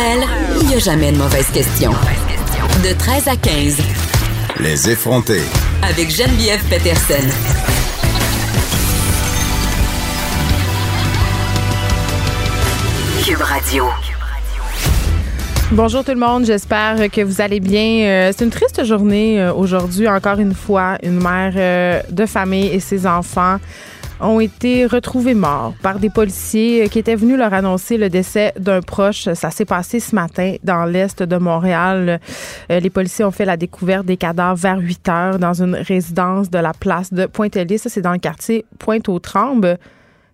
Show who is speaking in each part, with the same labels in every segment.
Speaker 1: Elle, il n'y a jamais de mauvaise question. De 13 à 15,
Speaker 2: Les effrontés.
Speaker 1: avec Geneviève Peterson. Cube Radio.
Speaker 3: Bonjour tout le monde, j'espère que vous allez bien. Euh, c'est une triste journée euh, aujourd'hui, encore une fois. Une mère euh, de famille et ses enfants ont été retrouvés morts par des policiers qui étaient venus leur annoncer le décès d'un proche. Ça s'est passé ce matin dans l'est de Montréal. Euh, les policiers ont fait la découverte des cadavres vers 8 heures dans une résidence de la place de Pointe-Élie. Ça, c'est dans le quartier Pointe-aux-Trembles.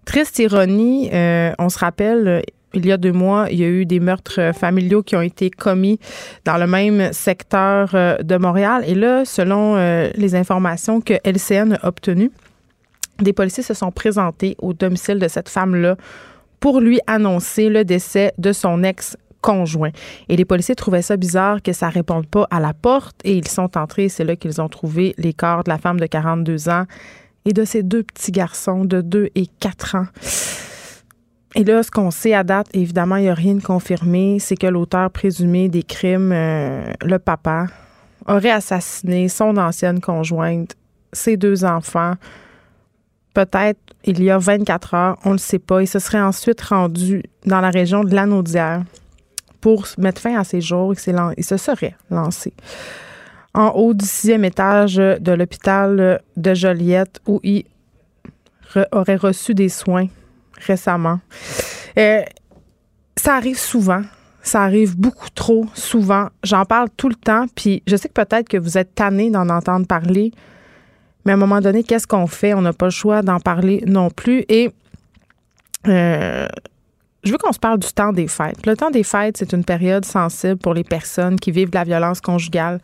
Speaker 3: Triste ironie, euh, on se rappelle, il y a deux mois, il y a eu des meurtres familiaux qui ont été commis dans le même secteur euh, de Montréal. Et là, selon les informations que LCN a obtenues, des policiers se sont présentés au domicile de cette femme-là pour lui annoncer le décès de son ex conjoint. Et les policiers trouvaient ça bizarre que ça réponde pas à la porte et ils sont entrés. C'est là qu'ils ont trouvé les corps de la femme de 42 ans et de ses deux petits garçons de 2 et 4 ans. Et là, ce qu'on sait à date, évidemment, il n'y a rien de confirmé, c'est que l'auteur présumé des crimes, euh, le papa, aurait assassiné son ancienne conjointe, ses deux enfants, peut-être il y a 24 heures, on ne le sait pas. Il se serait ensuite rendu dans la région de Lanaudière pour mettre fin à ses jours. Lan- il se serait lancé en haut du sixième étage de l'hôpital de Joliette où il aurait reçu des soins récemment. Ça arrive souvent. Ça arrive beaucoup trop souvent. J'en parle tout le temps. Puis je sais que peut-être que vous êtes tanné d'en entendre parler. Mais à un moment donné, qu'est-ce qu'on fait? On n'a pas le choix d'en parler non plus. Et euh, je veux qu'on se parle du temps des fêtes. Le temps des fêtes, c'est une période sensible pour les personnes qui vivent de la violence conjugale.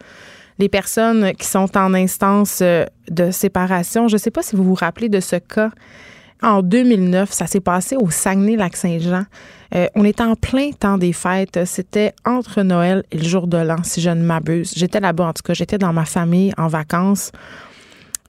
Speaker 3: Les personnes qui sont en instance euh, de séparation. Je ne sais pas si vous vous rappelez de ce cas. En 2009, ça s'est passé au Saguenay-Lac-Saint-Jean. Euh, on était en plein temps des fêtes. C'était entre Noël et le jour de l'an, si je ne m'abuse. J'étais là-bas, en tout cas, j'étais dans ma famille en vacances.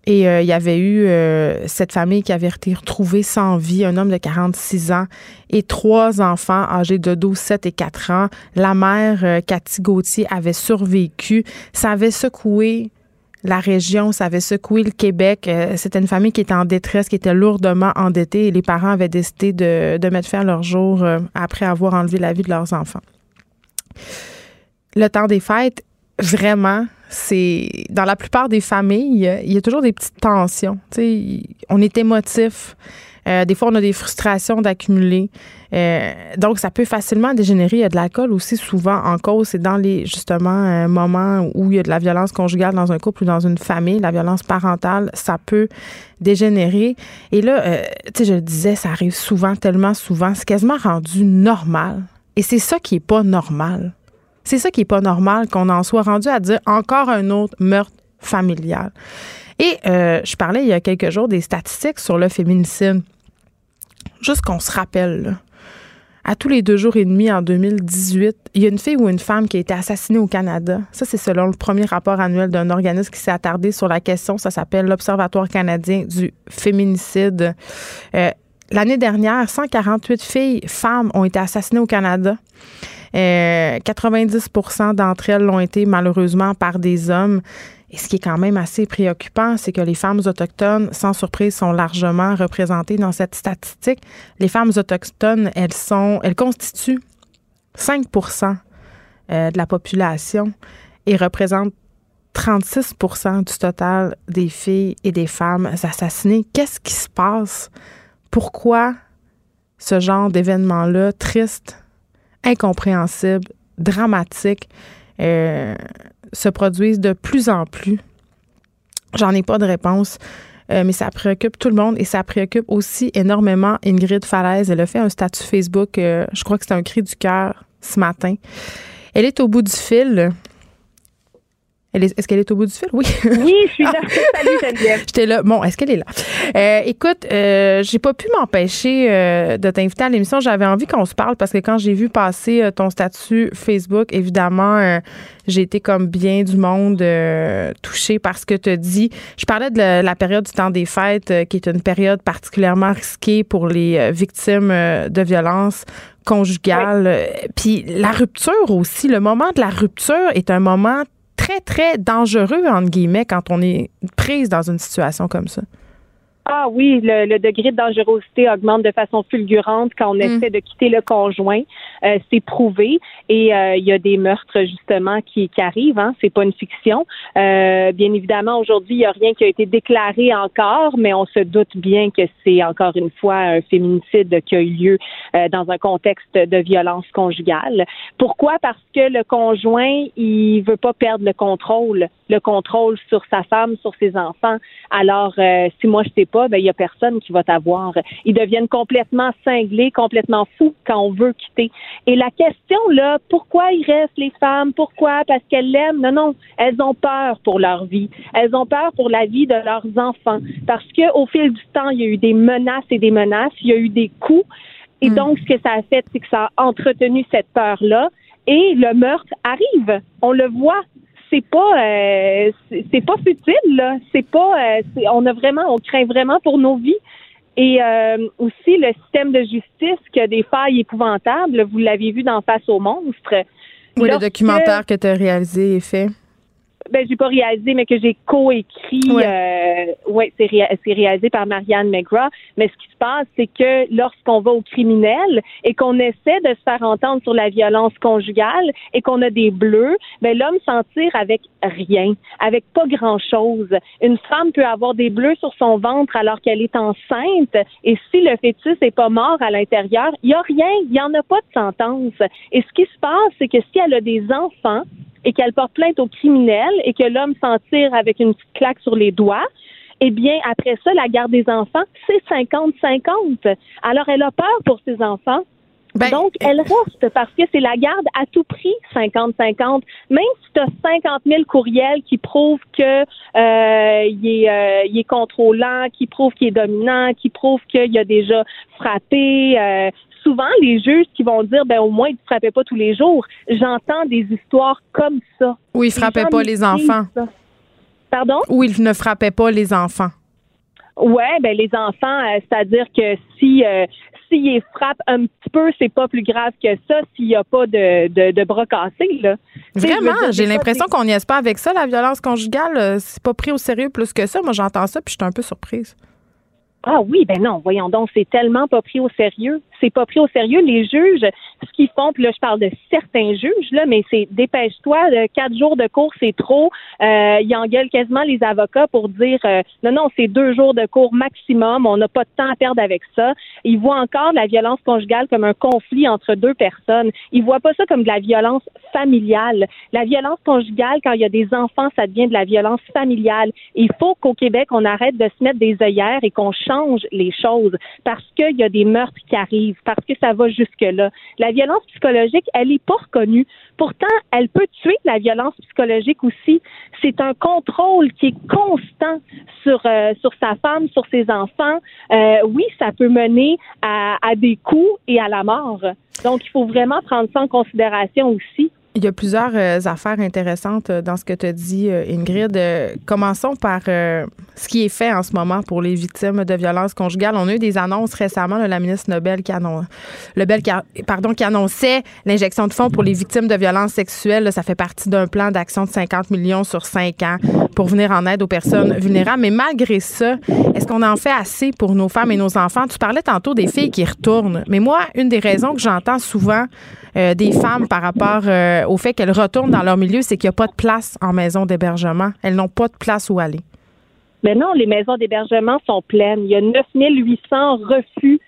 Speaker 3: Et euh, il y avait eu euh, cette famille qui avait été retrouvée sans vie, un homme de 46 ans et trois enfants âgés de 12, 7 et 4 ans. La mère, euh, Cathy Gauthier, avait survécu. Ça avait secoué la région, ça avait secoué le Québec. Euh, C'était une famille qui était en détresse, qui était lourdement endettée et les parents avaient décidé de, de mettre fin à leur jour euh, après avoir enlevé la vie de leurs enfants. Le temps des fêtes, vraiment, c'est dans la plupart des familles, il y a toujours des petites tensions. Tu sais, on est émotif. Euh, des fois, on a des frustrations d'accumuler. Euh, donc, ça peut facilement dégénérer. Il y a de l'alcool aussi souvent en cause. C'est dans les, justement, euh, moments où il y a de la violence conjugale dans un couple ou dans une famille, la violence parentale, ça peut dégénérer. Et là, euh, tu sais, je le disais, ça arrive souvent, tellement souvent. C'est quasiment rendu normal. Et c'est ça qui est pas normal. C'est ça qui est pas normal qu'on en soit rendu à dire encore un autre meurtre familial. Et euh, je parlais il y a quelques jours des statistiques sur le féminicide. Juste qu'on se rappelle, là, à tous les deux jours et demi en 2018, il y a une fille ou une femme qui a été assassinée au Canada. Ça, c'est selon le premier rapport annuel d'un organisme qui s'est attardé sur la question. Ça s'appelle l'Observatoire canadien du féminicide. Euh, L'année dernière, 148 filles, femmes, ont été assassinées au Canada. Euh, 90% d'entre elles l'ont été malheureusement par des hommes. Et ce qui est quand même assez préoccupant, c'est que les femmes autochtones, sans surprise, sont largement représentées dans cette statistique. Les femmes autochtones, elles sont, elles constituent 5% euh, de la population et représentent 36% du total des filles et des femmes assassinées. Qu'est-ce qui se passe? Pourquoi ce genre d'événement-là, triste, incompréhensible, dramatique, euh, se produisent de plus en plus? J'en ai pas de réponse. Euh, mais ça préoccupe tout le monde et ça préoccupe aussi énormément Ingrid Falaise. Elle a fait un statut Facebook, euh, je crois que c'est un cri du cœur ce matin. Elle est au bout du fil. Est-ce qu'elle est au bout du fil?
Speaker 4: Oui. Oui, je suis là. Salut, Geneviève.
Speaker 3: J'étais là. Bon, est-ce qu'elle est là? Euh, écoute, euh, j'ai pas pu m'empêcher euh, de t'inviter à l'émission. J'avais envie qu'on se parle parce que quand j'ai vu passer euh, ton statut Facebook, évidemment, euh, j'ai été comme bien du monde touchée par ce que tu dit. Je parlais de la, la, période du temps des fêtes, qui est une période particulièrement risquée pour les victimes de violences conjugales. Oui. Puis la rupture aussi, le moment de la rupture est un moment très, très dangereux, entre guillemets, quand on est prise dans une situation comme ça.
Speaker 4: Ah oui, le, le, degré de dangerosité augmente de façon fulgurante quand on mm. essaie de quitter le conjoint. Euh, c'est prouvé et euh, il y a des meurtres justement qui, qui arrivent. Hein, c'est pas une fiction. Euh, bien évidemment, aujourd'hui, il n'y a rien qui a été déclaré encore, mais on se doute bien que c'est encore une fois un féminicide qui a eu lieu euh, dans un contexte de violence conjugale. Pourquoi? Parce que le conjoint, il veut pas perdre le contrôle, le contrôle sur sa femme, sur ses enfants. Alors, euh, si moi je sais pas, ben il y a personne qui va t'avoir. Ils deviennent complètement cinglés, complètement fous quand on veut quitter. Et la question là, pourquoi ils restent les femmes? Pourquoi? Parce qu'elles l'aiment? Non, non, elles ont peur pour leur vie. Elles ont peur pour la vie de leurs enfants parce que au fil du temps, il y a eu des menaces et des menaces, il y a eu des coups. Et mm. donc, ce que ça a fait, c'est que ça a entretenu cette peur-là. Et le meurtre arrive. On le voit c'est pas euh, c'est pas futile là. C'est pas euh, on a vraiment on craint vraiment pour nos vies. Et euh, aussi le système de justice qui a des failles épouvantables. Vous l'avez vu dans Face au monstre.
Speaker 3: Oui, le documentaire que tu as réalisé et fait
Speaker 4: ben j'ai pas réalisé, mais que j'ai coécrit. Ouais. Euh, ouais, c'est, ré, c'est réalisé par Marianne McGrath. Mais ce qui se passe, c'est que lorsqu'on va au criminel et qu'on essaie de se faire entendre sur la violence conjugale et qu'on a des bleus, ben l'homme s'en tire avec rien, avec pas grand chose. Une femme peut avoir des bleus sur son ventre alors qu'elle est enceinte et si le fœtus est pas mort à l'intérieur, il y a rien, il y en a pas de sentence. Et ce qui se passe, c'est que si elle a des enfants et qu'elle porte plainte au criminel et que l'homme s'en tire avec une petite claque sur les doigts, eh bien, après ça, la garde des enfants, c'est 50-50. Alors, elle a peur pour ses enfants. Ben, Donc, elle reste parce que c'est la garde à tout prix 50-50. Même si tu as 50 000 courriels qui prouvent que euh, il, est, euh, il est contrôlant, qui prouvent qu'il est dominant, qui prouvent qu'il a déjà frappé, euh, souvent les juges qui vont dire ben au moins il ne frappait pas tous les jours. J'entends des histoires comme ça.
Speaker 3: Ou il frappait pas les enfants.
Speaker 4: Pardon?
Speaker 3: Ou il ne frappait pas les enfants.
Speaker 4: Ouais, ben les enfants, euh, c'est-à-dire que si euh, s'il frappe un petit peu, c'est pas plus grave que ça s'il n'y a pas de, de, de, bras cassés. Là.
Speaker 3: Vraiment, j'ai l'impression qu'on n'y est pas avec ça, la violence conjugale. Euh, c'est pas pris au sérieux plus que ça. Moi, j'entends ça, puis je suis un peu surprise.
Speaker 4: Ah oui, ben non, voyons donc, c'est tellement pas pris au sérieux. C'est pas pris au sérieux. Les juges, ce qu'ils font, puis là, je parle de certains juges, là, mais c'est dépêche-toi, quatre jours de cours, c'est trop. Euh, ils engueulent quasiment les avocats pour dire euh, non, non, c'est deux jours de cours maximum, on n'a pas de temps à perdre avec ça. Ils voient encore la violence conjugale comme un conflit entre deux personnes. Ils voient pas ça comme de la violence familiale. La violence conjugale, quand il y a des enfants, ça devient de la violence familiale. Il faut qu'au Québec, on arrête de se mettre des œillères et qu'on change les choses parce qu'il y a des meurtres qui arrivent, parce que ça va jusque-là. La violence psychologique, elle n'est pas reconnue. Pourtant, elle peut tuer la violence psychologique aussi. C'est un contrôle qui est constant sur, euh, sur sa femme, sur ses enfants. Euh, oui, ça peut mener à, à des coups et à la mort. Donc, il faut vraiment prendre ça en considération aussi.
Speaker 3: Il y a plusieurs euh, affaires intéressantes euh, dans ce que tu as dit, euh, Ingrid. Commençons par ce qui est fait en ce moment pour les victimes de violences conjugales. On a eu des annonces récemment, là, la ministre Nobel qui, annon... Lebel qui. Pardon, qui annonçait l'injection de fonds pour les victimes de violences sexuelles. Ça fait partie d'un plan d'action de 50 millions sur 5 ans pour venir en aide aux personnes vulnérables. Mais malgré ça, est-ce qu'on en fait assez pour nos femmes et nos enfants? Tu parlais tantôt des filles qui retournent. Mais moi, une des raisons que j'entends souvent des femmes par rapport euh, au fait qu'elles retournent dans leur milieu, c'est qu'il n'y a pas de place en maison d'hébergement. Elles n'ont pas de place où aller.
Speaker 4: Mais non, les maisons d'hébergement sont pleines. Il y a 9800 refus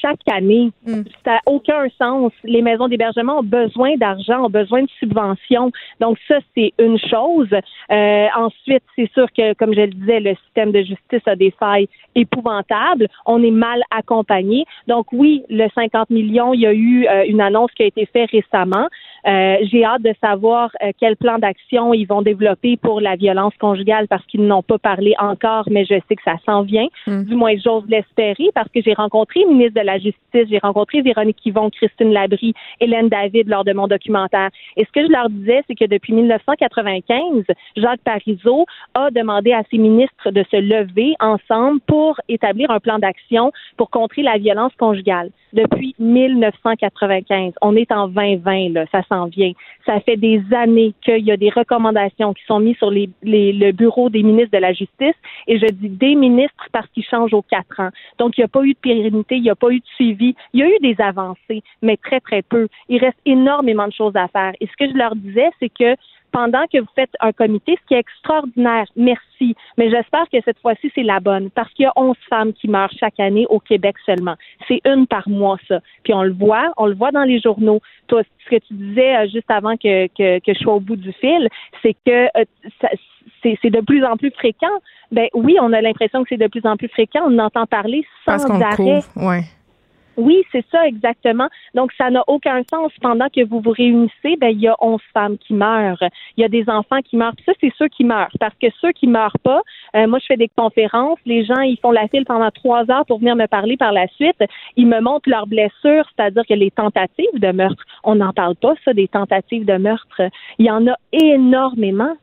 Speaker 4: chaque année.
Speaker 3: Mm.
Speaker 4: Ça n'a aucun sens. Les maisons d'hébergement ont besoin d'argent, ont besoin de subventions. Donc ça, c'est une chose. Euh, ensuite, c'est sûr que, comme je le disais, le système de justice a des failles épouvantables. On est mal accompagné. Donc oui, le 50 millions, il y a eu euh, une annonce qui a été faite récemment. Euh, J'ai hâte de savoir euh, quel plan d'action ils vont développer pour la violence conjugale parce qu'ils n'ont pas parlé encore, mais je sais que ça s'en vient.
Speaker 3: Mm.
Speaker 4: Du moins, j'ose l'espérer parce que j'ai rencontré le ministre de la Justice, j'ai rencontré Véronique Yvon, Christine Labrie, Hélène David lors de mon documentaire. Et ce que je leur disais, c'est que depuis 1995, Jacques Parizeau a demandé à ses ministres de se lever ensemble pour établir un plan d'action pour contrer la violence conjugale. Depuis 1995, on est en 2020, là, ça s'en Ça fait des années qu'il y a des recommandations qui sont mises sur le bureau des ministres de la Justice, et je dis des ministres parce qu'ils changent aux quatre ans. Donc, il n'y a pas eu de pérennité, il n'y a pas eu de suivi. Il y a eu des avancées, mais très, très peu. Il reste énormément de choses à faire. Et ce que je leur disais, c'est que pendant que vous faites un comité, ce qui est extraordinaire, merci, mais j'espère que cette fois-ci, c'est la bonne, parce qu'il y a 11 femmes qui meurent chaque année au Québec seulement. C'est une par mois, ça. Puis on le voit, on le voit dans les journaux. Toi, ce que tu disais euh, juste avant que, que, que je sois au bout du fil, c'est que euh, ça- c'est de plus en plus fréquent. Ben oui, on a l'impression que c'est de plus en plus fréquent. On entend parler sans arrêt.
Speaker 3: couvre. Ouais.
Speaker 4: Oui, c'est ça exactement. Donc, ça n'a aucun sens. Pendant que vous vous réunissez, ben, il y a 11 femmes qui meurent. Il y a des enfants qui meurent. Puis ça, c'est ceux qui meurent. Parce que ceux qui meurent pas, euh, moi, je fais des conférences. Les gens, ils font la file pendant trois heures pour venir me parler par la suite. Ils me montrent leurs blessures, c'est-à-dire que les tentatives de meurtre, on n'en parle pas, ça, des tentatives de meurtre. Il y en a énormément.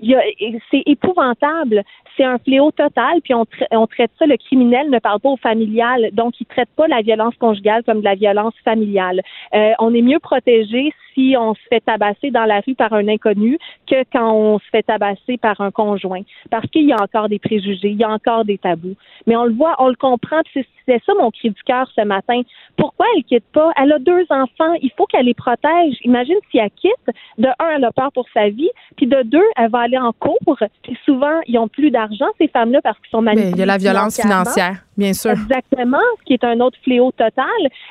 Speaker 4: C'est épouvantable. C'est un fléau total, puis on, tra- on traite ça, le criminel ne parle pas au familial, donc il traite pas la violence conjugale comme de la violence familiale. Euh, on est mieux protégé si on se fait tabasser dans la rue par un inconnu que quand on se fait tabasser par un conjoint, parce qu'il y a encore des préjugés, il y a encore des tabous. Mais on le voit, on le comprend, c'est ça mon cri du cœur ce matin. Pourquoi elle quitte pas? Elle a deux enfants, il faut qu'elle les protège. Imagine si elle quitte, de un, elle a peur pour sa vie, puis de deux, elle va aller en cours, puis souvent, ils ont plus d'argent, ces femmes-là, parce qu'ils sont manipulées
Speaker 3: il y a la violence financière, bien sûr.
Speaker 4: Exactement, ce qui est un autre fléau total.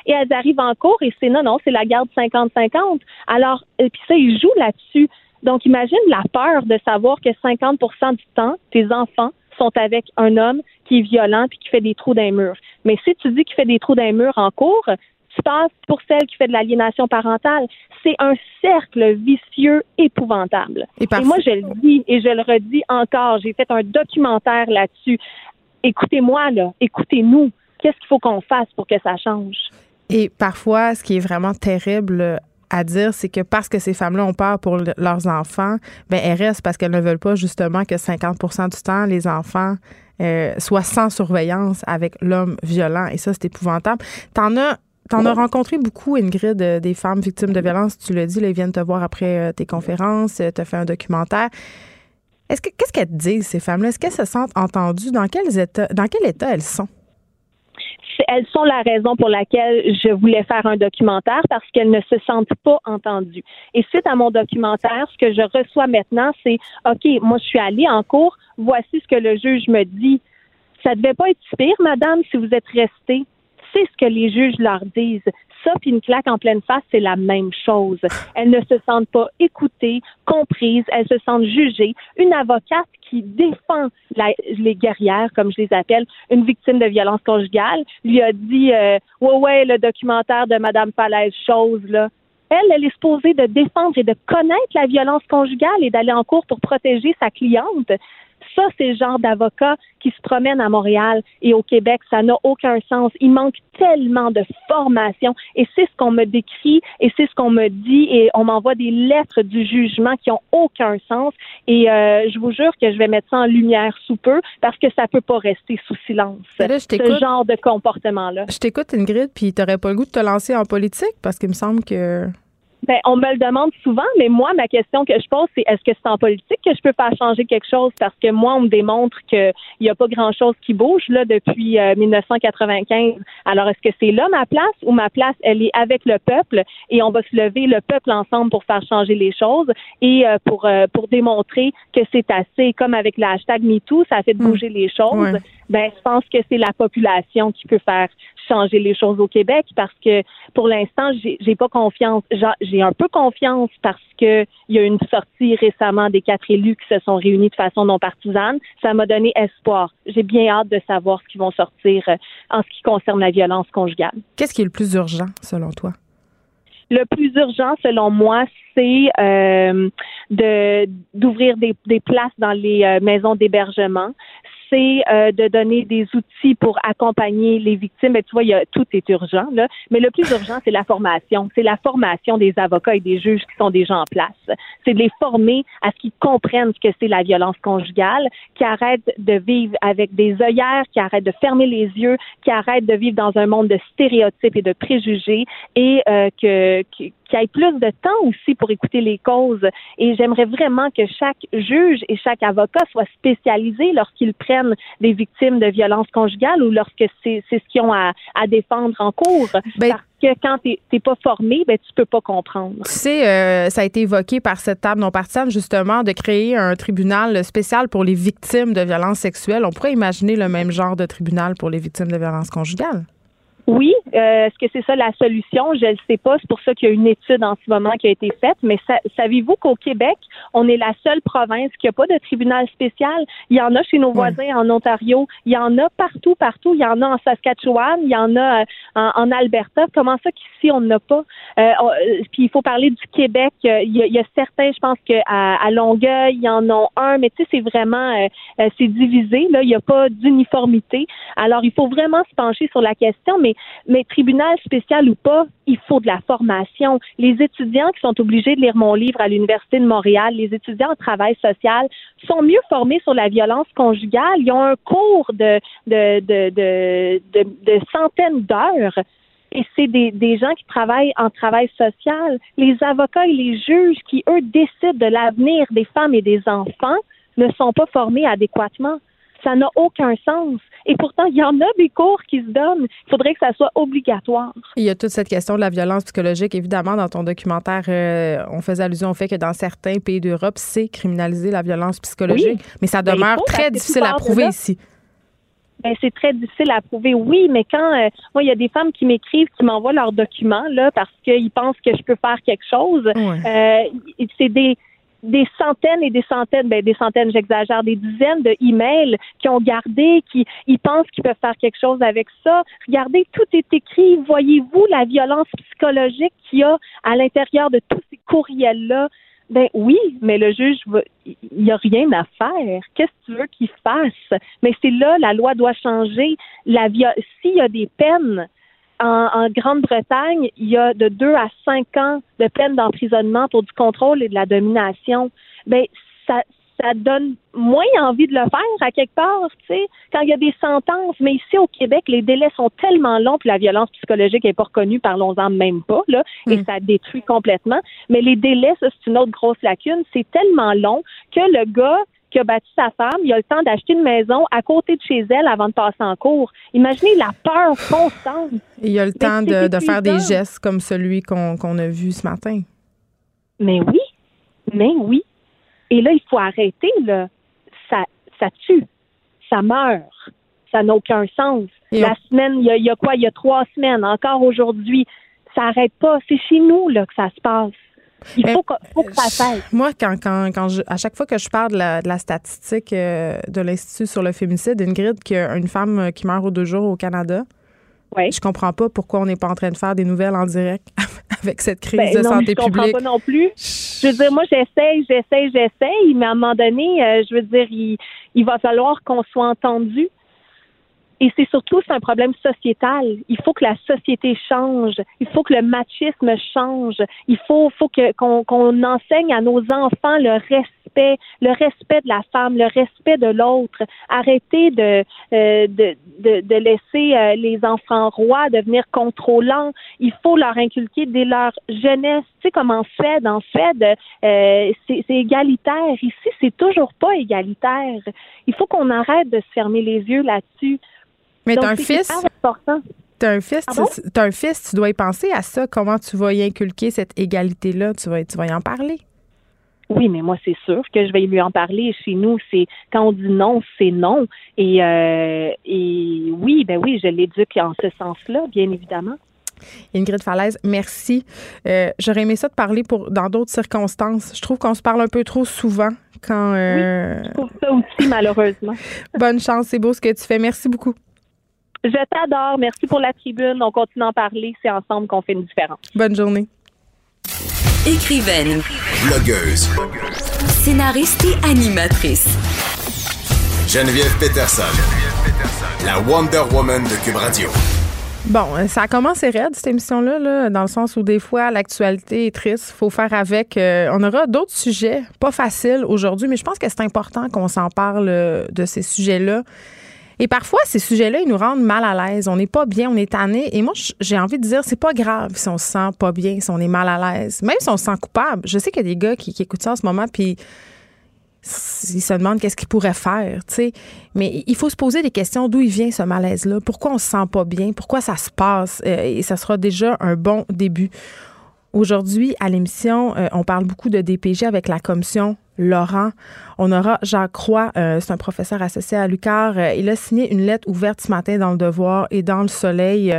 Speaker 4: Et elles arrivent en cours et c'est non, non, c'est la garde 50-50. Alors, et puis ça, ils jouent là-dessus. Donc, imagine la peur de savoir que 50% du temps, tes enfants sont avec un homme qui est violent puis qui fait des trous d'un mur. Mais si tu dis qu'il fait des trous d'un mur en cours, tu passes pour celle qui fait de l'aliénation parentale. C'est un cercle vicieux épouvantable.
Speaker 3: Et
Speaker 4: moi, je le dis et je le redis encore. J'ai fait un documentaire là-dessus. Écoutez-moi, là. Écoutez-nous. Qu'est-ce qu'il faut qu'on fasse pour que ça change?
Speaker 3: Et parfois, ce qui est vraiment terrible à dire, c'est que parce que ces femmes-là ont peur pour le- leurs enfants, ben elles restent parce qu'elles ne veulent pas justement que 50% du temps, les enfants euh, soient sans surveillance avec l'homme violent. Et ça, c'est épouvantable. T'en as T'en as rencontré beaucoup, Ingrid, euh, des femmes victimes de violence. Tu l'as dit, là, ils viennent te voir après euh, tes conférences, tu as fait un documentaire. Est-ce que qu'est-ce qu'elles te disent, ces femmes-là? Est-ce qu'elles se sentent entendues? Dans quels états, dans quel état elles sont?
Speaker 4: Elles sont la raison pour laquelle je voulais faire un documentaire parce qu'elles ne se sentent pas entendues. Et suite à mon documentaire, ce que je reçois maintenant, c'est OK, moi je suis allée en cours, voici ce que le juge me dit. Ça devait pas être pire, madame, si vous êtes restée. C'est ce que les juges leur disent. Ça, puis une claque en pleine face, c'est la même chose. Elles ne se sentent pas écoutées, comprises, elles se sentent jugées. Une avocate qui défend les guerrières, comme je les appelle, une victime de violence conjugale, lui a dit euh, Ouais, ouais, le documentaire de Madame Falaise, chose, là. Elle, elle est supposée de défendre et de connaître la violence conjugale et d'aller en cours pour protéger sa cliente. Ça, c'est le genre d'avocat qui se promène à Montréal et au Québec. Ça n'a aucun sens. Il manque tellement de formation et c'est ce qu'on me décrit et c'est ce qu'on me dit et on m'envoie des lettres du jugement qui ont aucun sens et euh, je vous jure que je vais mettre ça en lumière sous peu parce que ça peut pas rester sous silence.
Speaker 3: Là, je
Speaker 4: ce genre de comportement-là.
Speaker 3: Je t'écoute, Ingrid, puis t'aurais pas le goût de te lancer en politique parce qu'il me semble que.
Speaker 4: Ben, on me le demande souvent, mais moi, ma question que je pose, c'est est-ce que c'est en politique que je peux faire changer quelque chose? Parce que moi, on me démontre qu'il n'y a pas grand-chose qui bouge là depuis euh, 1995. Alors, est-ce que c'est là ma place ou ma place, elle est avec le peuple et on va se lever le peuple ensemble pour faire changer les choses et euh, pour euh, pour démontrer que c'est assez, comme avec le hashtag MeToo, ça a fait bouger les choses.
Speaker 3: Ouais.
Speaker 4: Ben, je pense que c'est la population qui peut faire changer les choses au Québec parce que pour l'instant, j'ai, pas confiance. J'ai un peu confiance parce que il y a une sortie récemment des quatre élus qui se sont réunis de façon non partisane. Ça m'a donné espoir. J'ai bien hâte de savoir ce qu'ils vont sortir euh, en ce qui concerne la violence conjugale.
Speaker 3: Qu'est-ce qui est le plus urgent selon toi?
Speaker 4: Le plus urgent, selon moi, c'est euh, de d'ouvrir des, des, places dans les euh, maisons d'hébergement c'est euh, de donner des outils pour accompagner les victimes. Mais tu vois, il y a, tout est urgent, là. Mais le plus urgent, c'est la formation. C'est la formation des avocats et des juges qui sont déjà en place. C'est de les former à ce qu'ils comprennent ce que c'est la violence conjugale, qui arrêtent de vivre avec des œillères, qui arrêtent de fermer les yeux, qui arrêtent de vivre dans un monde de stéréotypes et de préjugés et euh, que, que qu'il y ait plus de temps aussi pour écouter les causes. Et j'aimerais vraiment que chaque juge et chaque avocat soit spécialisé lorsqu'ils prennent des victimes de violences conjugales ou lorsque c'est ce qu'ils ont à, défendre en cours. Ben, parce que quand tu n'es pas formé, ben, tu peux pas comprendre.
Speaker 3: Tu sais, euh, ça a été évoqué par cette table non partisane, justement, de créer un tribunal spécial pour les victimes de violences sexuelles. On pourrait imaginer le même genre de tribunal pour les victimes de violences conjugales.
Speaker 4: Oui, euh, est-ce que c'est ça la solution? Je ne sais pas. C'est pour ça qu'il y a une étude en ce moment qui a été faite. Mais savez-vous qu'au Québec, on est la seule province qui n'a pas de tribunal spécial? Il y en a chez nos voisins en Ontario. Il y en a partout, partout. Il y en a en Saskatchewan. Il y en a euh, en, Alberta. Comment ça qu'ici, on n'a pas? Euh, puis il faut parler du Québec. Il y, a, certains, je pense qu'à à Longueuil, il y en a un. Mais tu sais, c'est vraiment, c'est divisé. Là, il n'y a pas d'uniformité. Alors, il faut vraiment se pencher sur la question. Mais mais, tribunal spécial ou pas, il faut de la formation. Les étudiants qui sont obligés de lire mon livre à l'Université de Montréal, les étudiants en travail social, sont mieux formés sur la violence conjugale. Ils ont un cours de, de, de, de, centaines d'heures et c'est des, des, gens qui travaillent en travail social. Les avocats et les juges qui, eux, décident de l'avenir des femmes et des enfants ne sont pas formés adéquatement. Ça n'a aucun sens. Et pourtant, il y en a des cours qui se donnent. Il faudrait que ça soit obligatoire.
Speaker 3: Il y a toute cette question de la violence psychologique. Évidemment, dans ton documentaire, euh, on faisait allusion au fait que dans certains pays d'Europe, c'est criminaliser la violence psychologique. Mais ça ben, demeure très difficile à prouver ici.
Speaker 4: Ben, c'est très difficile à prouver, oui, mais quand euh, moi, il y a des femmes qui m'écrivent, qui m'envoient leurs documents là parce qu'ils pensent que je peux faire quelque chose. Euh, c'est des des centaines et des centaines, ben des centaines, j'exagère, des dizaines de emails qui ont gardé, qui ils pensent qu'ils peuvent faire quelque chose avec ça. Regardez, tout est écrit. Voyez-vous la violence psychologique qu'il y a à l'intérieur de tous ces courriels-là? Ben oui, mais le juge, il n'y a rien à faire. Qu'est-ce que tu veux qu'il fasse? Mais c'est là, la loi doit changer. La s'il y a des peines en, Grande-Bretagne, il y a de deux à cinq ans de peine d'emprisonnement pour du contrôle et de la domination. Ben, ça, ça donne moins envie de le faire à quelque part, tu sais, quand il y a des sentences. Mais ici au Québec, les délais sont tellement longs que la violence psychologique n'est pas reconnue, parlons-en même pas, là, et mm. ça détruit complètement. Mais les délais, ça, c'est une autre grosse lacune. C'est tellement long que le gars qui a battu sa femme, il a le temps d'acheter une maison à côté de chez elle avant de passer en cours. Imaginez la peur constante.
Speaker 3: il a le temps de, faire des gestes comme celui qu'on a vu ce matin.
Speaker 4: Mais oui, mais oui. Et là, il faut arrêter, là. Ça, ça tue, ça meurt, ça n'a aucun sens. la semaine, il y, a, il y a quoi? Il y a trois semaines, encore aujourd'hui, ça n'arrête pas. C'est chez nous, là, que ça se passe. Il faut, que, ça cesse.
Speaker 3: Moi, quand, quand, quand à chaque fois que je parle de la, statistique euh, de l'Institut sur le féminicide, Ingrid, qu'il y a une femme qui meurt aux deux jours au Canada,
Speaker 4: ouais.
Speaker 3: je comprends pas pourquoi on n'est pas en train de faire des nouvelles en direct avec cette crise ben de santé publique. Je
Speaker 4: comprends pas non plus. Je veux dire, moi, j'essaye, j'essaye, j'essaye, mais à un moment donné, euh, je veux dire, il, il va falloir qu'on soit entendu. Et c'est surtout c'est un problème sociétal. Il faut que la société change. Il faut que le machisme change. Il faut, faut que qu'on enseigne à nos enfants le respect, le respect de la femme, le respect de l'autre. Arrêter de, euh, de, de, de, laisser euh, les enfants rois devenir contrôlants. Il faut leur inculquer dès leur jeunesse. Tu sais comme en Suède, en Suède, euh, c'est égalitaire. Ici, c'est toujours pas égalitaire. Il faut qu'on arrête de se fermer les yeux là-dessus.
Speaker 3: Mais t'as un fils? T'as un fils, ah tu, un fils, tu dois y penser à ça. Comment tu vas y inculquer cette égalité-là? Tu vas, tu vas y en parler.
Speaker 4: Oui, mais moi, c'est sûr que je vais lui en parler. Chez nous, c'est quand on dit non, c'est non. Et, euh, et oui, ben oui, je l'éduque en ce sens-là, bien évidemment.
Speaker 3: Ingrid Falaise, merci. Euh, j'aurais aimé ça de parler pour dans d'autres circonstances. Je trouve qu'on se parle un peu trop souvent quand.
Speaker 4: Euh... Oui, je trouve ça aussi, malheureusement.
Speaker 3: Bonne chance, c'est beau ce que tu fais. Merci beaucoup.
Speaker 4: Je t'adore. Merci pour la tribune. On continue à en parler. C'est ensemble qu'on fait une différence.
Speaker 3: Bonne journée.
Speaker 1: Écrivaine.
Speaker 2: Blogueuse.
Speaker 1: Scénariste et animatrice.
Speaker 2: Geneviève Peterson. La Wonder Woman de Cube Radio.
Speaker 3: Bon, euh, ça a commencé raide, cette émission-là, là, dans le sens où des fois, l'actualité est triste. Il faut faire avec. Euh, on aura d'autres sujets, pas faciles aujourd'hui, mais je pense que c'est important qu'on s'en parle euh, de ces sujets-là. Et parfois, ces sujets-là, ils nous rendent mal à l'aise. On n'est pas bien, on est tanné. Et moi, j'ai envie de dire, c'est pas grave si on se sent pas bien, si on est mal à l'aise. Même si on se sent coupable. Je sais qu'il y a des gars qui, écoutent ça en ce moment, puis ils se demandent qu'est-ce qu'ils pourraient faire, tu. Mais il faut se poser des questions d'où il vient ce malaise-là, pourquoi on se sent pas bien, pourquoi ça se passe, euh, et ça sera déjà un bon début. Aujourd'hui, à l'émission, euh, on parle beaucoup de DPG avec la commission Laurent. On aura Jacques Croix, euh, c'est un professeur associé à Lucar. Euh, il a signé une lettre ouverte ce matin dans le Devoir et dans le Soleil.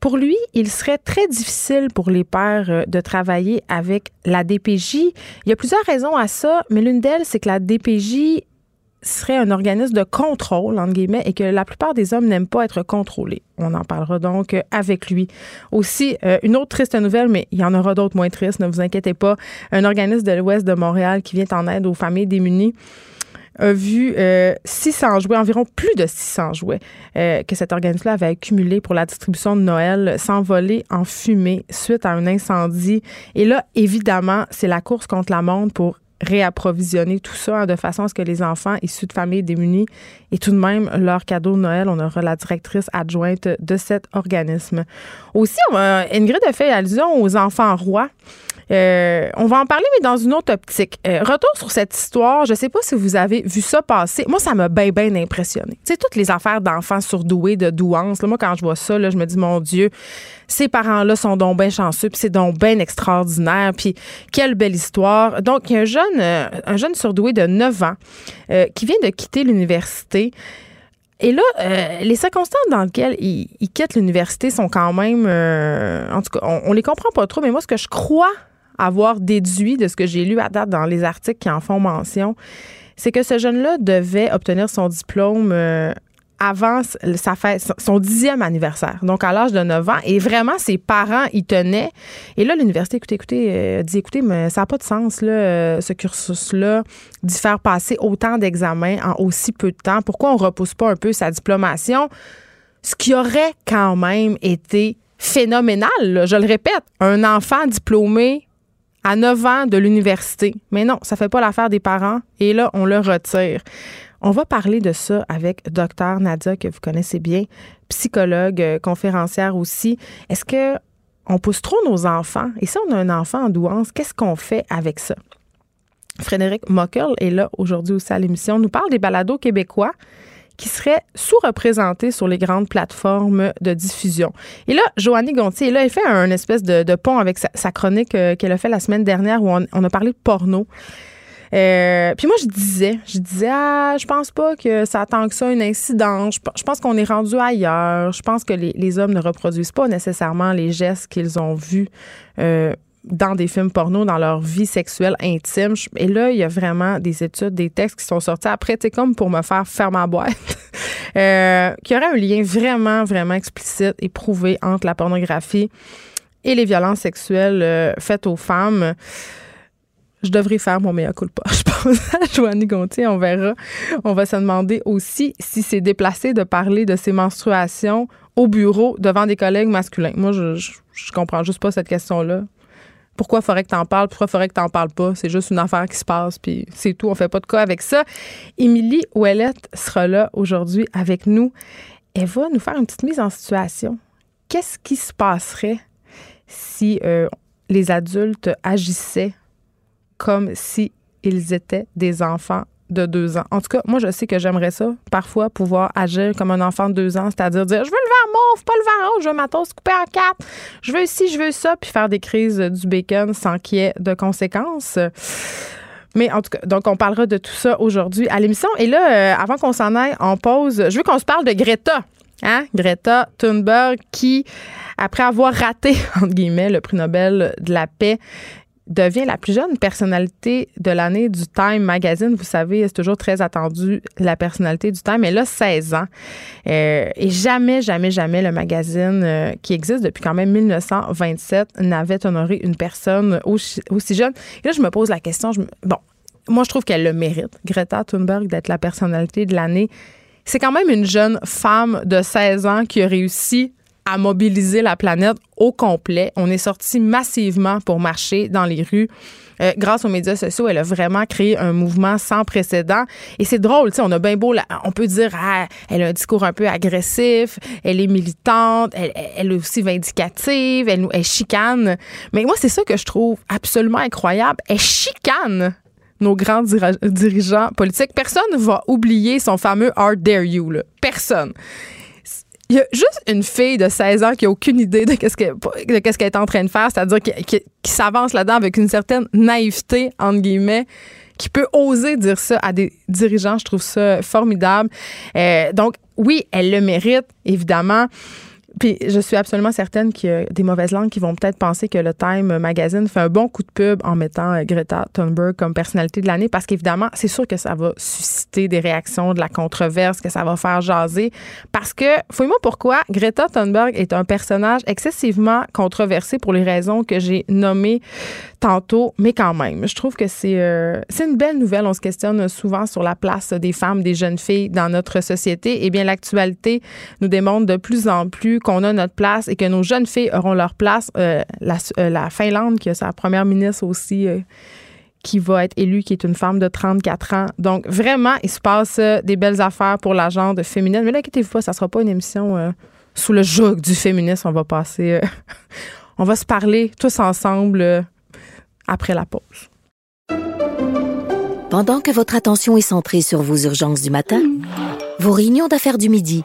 Speaker 3: Pour lui, il serait très difficile pour les pères de travailler avec la DPJ. Il y a plusieurs raisons à ça, mais l'une d'elles, c'est que la DPJ serait un organisme de contrôle, entre guillemets, et que la plupart des hommes n'aiment pas être contrôlés. On en parlera donc euh, avec lui. Aussi, euh, une autre triste nouvelle, mais il y en aura d'autres moins tristes, ne vous inquiétez pas. Un organisme de l'Ouest de Montréal qui vient en aide aux familles démunies a vu 600 euh, jouets, environ plus de 600 jouets que cet organisme-là avait accumulé pour la distribution de Noël s'envoler en fumée suite à un incendie. Et là, évidemment, c'est la course contre la montre pour réapprovisionner tout ça hein, de façon à ce que les enfants issus de familles démunies aient tout de même leur cadeau de Noël. On aura la directrice adjointe de cet organisme. Aussi, Ingrid a fait allusion aux enfants rois. Euh, on va en parler, mais dans une autre optique. Euh, retour sur cette histoire. Je ne sais pas si vous avez vu ça passer. Moi, ça m'a bien, bien impressionné. Tu sais, toutes les affaires d'enfants surdoués, de douance. moi, quand je vois ça, je me dis, mon Dieu, ces parents-là sont donc bien chanceux, puis c'est donc bien extraordinaire, puis quelle belle histoire. Donc, il y a un jeune, euh, un jeune surdoué de 9 ans qui vient de quitter l'université. Et là, les circonstances dans lesquelles il, quitte l'université sont quand même, en tout cas, on, on, les comprend pas trop. Mais moi, ce que je crois avoir déduit de ce que j'ai lu à date dans les articles qui en font mention, c'est que ce jeune-là devait obtenir son diplôme euh, avant sa fête, son dixième anniversaire, donc à l'âge de 9 ans. Et vraiment, ses parents y tenaient. Et là, l'université, écoutez, écoutez, euh, dit, écoutez, mais ça n'a pas de sens, là, euh, ce cursus-là, d'y faire passer autant d'examens en aussi peu de temps. Pourquoi on ne repousse pas un peu sa diplomation? Ce qui aurait quand même été phénoménal, je le répète, un enfant diplômé à 9 ans de l'université. Mais non, ça fait pas l'affaire des parents et là, on le retire. On va parler de ça avec docteur Nadia, que vous connaissez bien, psychologue, euh, conférencière aussi. Est-ce que on pousse trop nos enfants? Et si on a un enfant en douance, qu'est-ce qu'on fait avec ça? Frédéric Mockel est là aujourd'hui aussi à l'émission. nous parle des balados québécois qui serait sous-représentée sur les grandes plateformes de diffusion. Et là, Joannie Gontier, là, elle fait un espèce de, pont avec sa, chronique euh, qu'elle a fait la semaine dernière où on, a parlé de porno. Euh, puis moi, je disais, je disais, ah, je pense pas que ça attend que ça une incidence. Je, pense qu'on est rendu ailleurs. Je pense que les, hommes ne reproduisent pas nécessairement les gestes qu'ils ont vus. Euh, dans des films porno, dans leur vie sexuelle intime. Et là, il y a vraiment des études, des textes qui sont sortis après, c'est comme pour me faire faire ma boîte, euh, qu'il y aurait un lien vraiment, vraiment explicite et prouvé entre la pornographie et les violences sexuelles euh, faites aux femmes. Je devrais faire mon meilleur culpa. Je pense à Joannie Gontier, on verra. On va se demander aussi si c'est déplacé de parler de ses menstruations au bureau devant des collègues masculins. Moi, je, je, je comprends juste pas cette question-là pourquoi faudrait que tu en parles, pourquoi faudrait que tu n'en parles pas? C'est juste une affaire qui se passe, puis c'est tout. On fait pas de cas avec ça. Émilie Ouellette sera là aujourd'hui avec nous. Elle va nous faire une petite mise en situation. Qu'est-ce qui se passerait si euh, les adultes agissaient comme si ils étaient des enfants de deux ans. En tout cas, moi, je sais que j'aimerais ça, parfois, pouvoir agir comme un enfant de deux ans, c'est-à-dire dire, je veux le verre mauve, pas le verre rouge, je veux ma toast coupée en quatre, je veux ci, je veux ça, puis faire des crises du bacon sans qu'il y ait de conséquences. Mais en tout cas, donc on parlera de tout ça aujourd'hui à l'émission. Et là, euh, avant qu'on s'en aille, on pose. Je veux qu'on se parle de Greta. Hein? Greta Thunberg qui, après avoir raté, entre guillemets, le prix Nobel de la paix, devient la plus jeune personnalité de l'année du Time Magazine. Vous savez, c'est toujours très attendu la personnalité du Time. Elle a 16 ans. Euh, et jamais, jamais, jamais le magazine euh, qui existe depuis quand même 1927 n'avait honoré une personne aussi, jeune. Et là, je me pose la question. Bon, moi, je trouve qu'elle le mérite, Greta Thunberg, d'être la personnalité de l'année. C'est quand même une jeune femme de 16 ans qui a réussi à mobiliser la planète au complet. On est sorti massivement pour marcher dans les rues. Euh, grâce aux médias sociaux, elle a vraiment créé un mouvement sans précédent. Et c'est drôle, tu sais, on a bien beau, on peut dire, ah, elle a un discours un peu agressif, elle est militante, elle, est aussi vindicative, elle, elle chicane. Mais moi, c'est ça que je trouve absolument incroyable. Elle chicane nos grands dirigeants politiques. Personne ne va oublier son fameux Art Dare You. Là. Personne. Il y a juste une fille de 16 ans qui a aucune idée de qu'est-ce qu'elle est en train de faire, c'est-à-dire qui, s'avance là-dedans avec une certaine naïveté, entre guillemets, qui peut oser dire ça à des dirigeants. Je trouve ça formidable. Euh, donc, oui, elle le mérite, évidemment. Puis je suis absolument certaine qu'il y a des mauvaises langues qui vont peut-être penser que le Time Magazine fait un bon coup de pub en mettant euh, Greta Thunberg comme personnalité de l'année parce qu'évidemment, c'est sûr que ça va susciter des réactions, de la controverse, que ça va faire jaser. Parce que, fouille-moi pourquoi, Greta Thunberg est un personnage excessivement controversé pour les raisons que j'ai nommées tantôt, mais quand même, je trouve que c'est euh, c'est une belle nouvelle. On se questionne souvent sur la place des femmes, des jeunes filles dans notre société. Eh bien, l'actualité nous démontre de plus en plus qu'on a notre place et que nos jeunes filles auront leur place. Euh, la, euh, la, Finlande, qui a sa première ministre aussi qui va être élue, qui est une femme de 34 ans. Donc, vraiment, il se passe des belles affaires pour la de féminine. Mais là, inquiétez-vous pas, ça sera pas une émission sous le joug du féminisme. On va passer... on va se parler tous ensemble après la pause.
Speaker 5: Pendant que votre attention est centrée sur vos urgences du matin, vos réunions d'affaires du midi,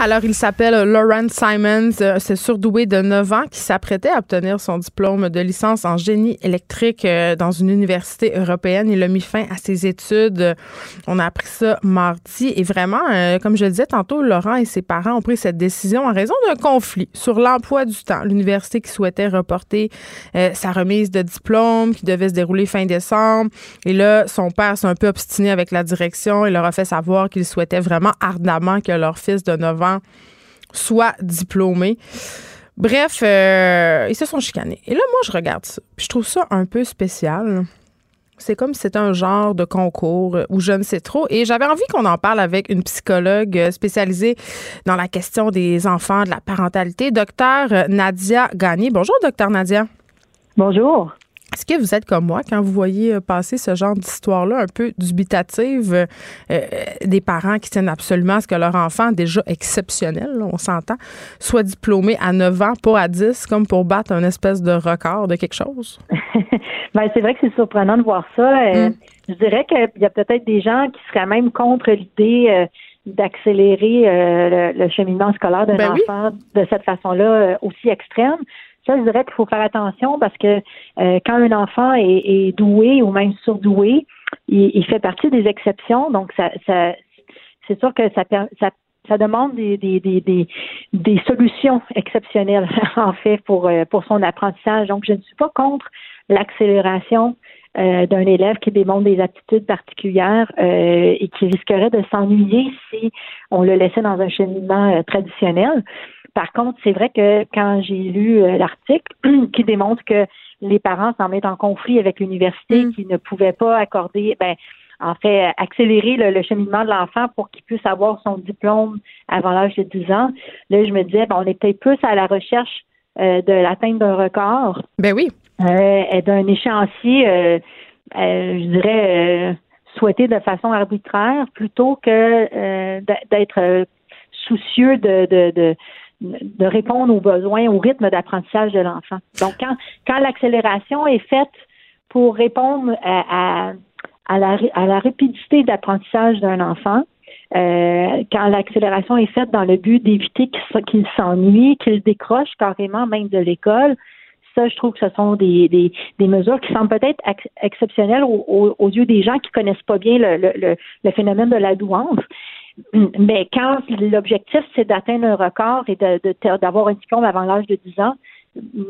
Speaker 3: Alors, il s'appelle Lauren Simons. Euh, c'est surdoué de 9 ans qui s'apprêtait à obtenir son diplôme de licence en génie électrique euh, dans une université européenne. Il a mis fin à ses études. On a appris ça mardi. Et vraiment, euh, comme je le disais tantôt, Laurent et ses parents ont pris cette décision en raison d'un conflit sur l'emploi du temps. L'université qui souhaitait reporter sa remise de diplôme qui devait se dérouler fin décembre. Et là, son père s'est un peu obstiné avec la direction. Il leur a fait savoir qu'il souhaitait vraiment ardemment que leur fils de 9 ans soit diplômé. Bref, euh, ils se sont chicanés. Et là, moi, je regarde ça. Puis je trouve ça un peu spécial. C'est comme si c'était un genre de concours ou je ne sais trop. Et j'avais envie qu'on en parle avec une psychologue spécialisée dans la question des enfants, de la parentalité, docteur Nadia Gagné. Bonjour, docteur Nadia.
Speaker 6: Bonjour.
Speaker 3: Est-ce que vous êtes comme moi quand vous voyez euh, passer ce genre d'histoire-là un peu dubitative euh, euh, des parents qui tiennent absolument à ce que leur enfant, déjà exceptionnel, on s'entend, soit diplômé à 9 ans, pas à 10, comme pour battre un espèce de record de quelque chose?
Speaker 6: ben, c'est vrai que c'est surprenant de voir ça. Mm. Je dirais qu'il y a peut-être des gens qui seraient même contre l'idée d'accélérer le, cheminement scolaire d'un ben enfant de cette façon-là aussi extrême. Ça, je dirais qu'il faut faire attention parce que euh, quand un enfant est, doué ou même surdoué, il, fait partie des exceptions. Donc, ça, c'est sûr que ça, ça, ça demande des, des, des, des, solutions exceptionnelles, en fait, pour, euh, pour son apprentissage. Donc, je ne suis pas contre l'accélération euh, d'un élève qui démontre des aptitudes particulières et qui risquerait de s'ennuyer si on le laissait dans un cheminement traditionnel. Par contre, c'est vrai que quand j'ai lu euh, l'article qui démontre que les parents s'en mettent en conflit avec l'université, mm. qui ne pouvaient pas accorder, ben, en fait, accélérer le, cheminement de l'enfant pour qu'il puisse avoir son diplôme avant l'âge de 10 ans. Là, je me disais, ben, on est peut-être plus à la recherche de l'atteinte d'un record.
Speaker 3: Ben oui.
Speaker 6: est d'un échéancier, je dirais, souhaité de façon arbitraire plutôt que d'être soucieux de, de, de, répondre aux besoins, au rythme d'apprentissage de l'enfant. Donc, quand, quand l'accélération est faite pour répondre à, à, la, à la rapidité d'apprentissage d'un enfant, euh, quand l'accélération est faite dans le but d'éviter qu'il s'ennuie, qu'il décroche carrément même de l'école, ça, je trouve que ce sont des, des, mesures qui semblent peut-être exceptionnelles aux, yeux des gens qui connaissent pas bien le, le, le phénomène de la douance. Mais quand l'objectif, c'est d'atteindre un record et d'avoir un diplôme avant l'âge de 10 ans,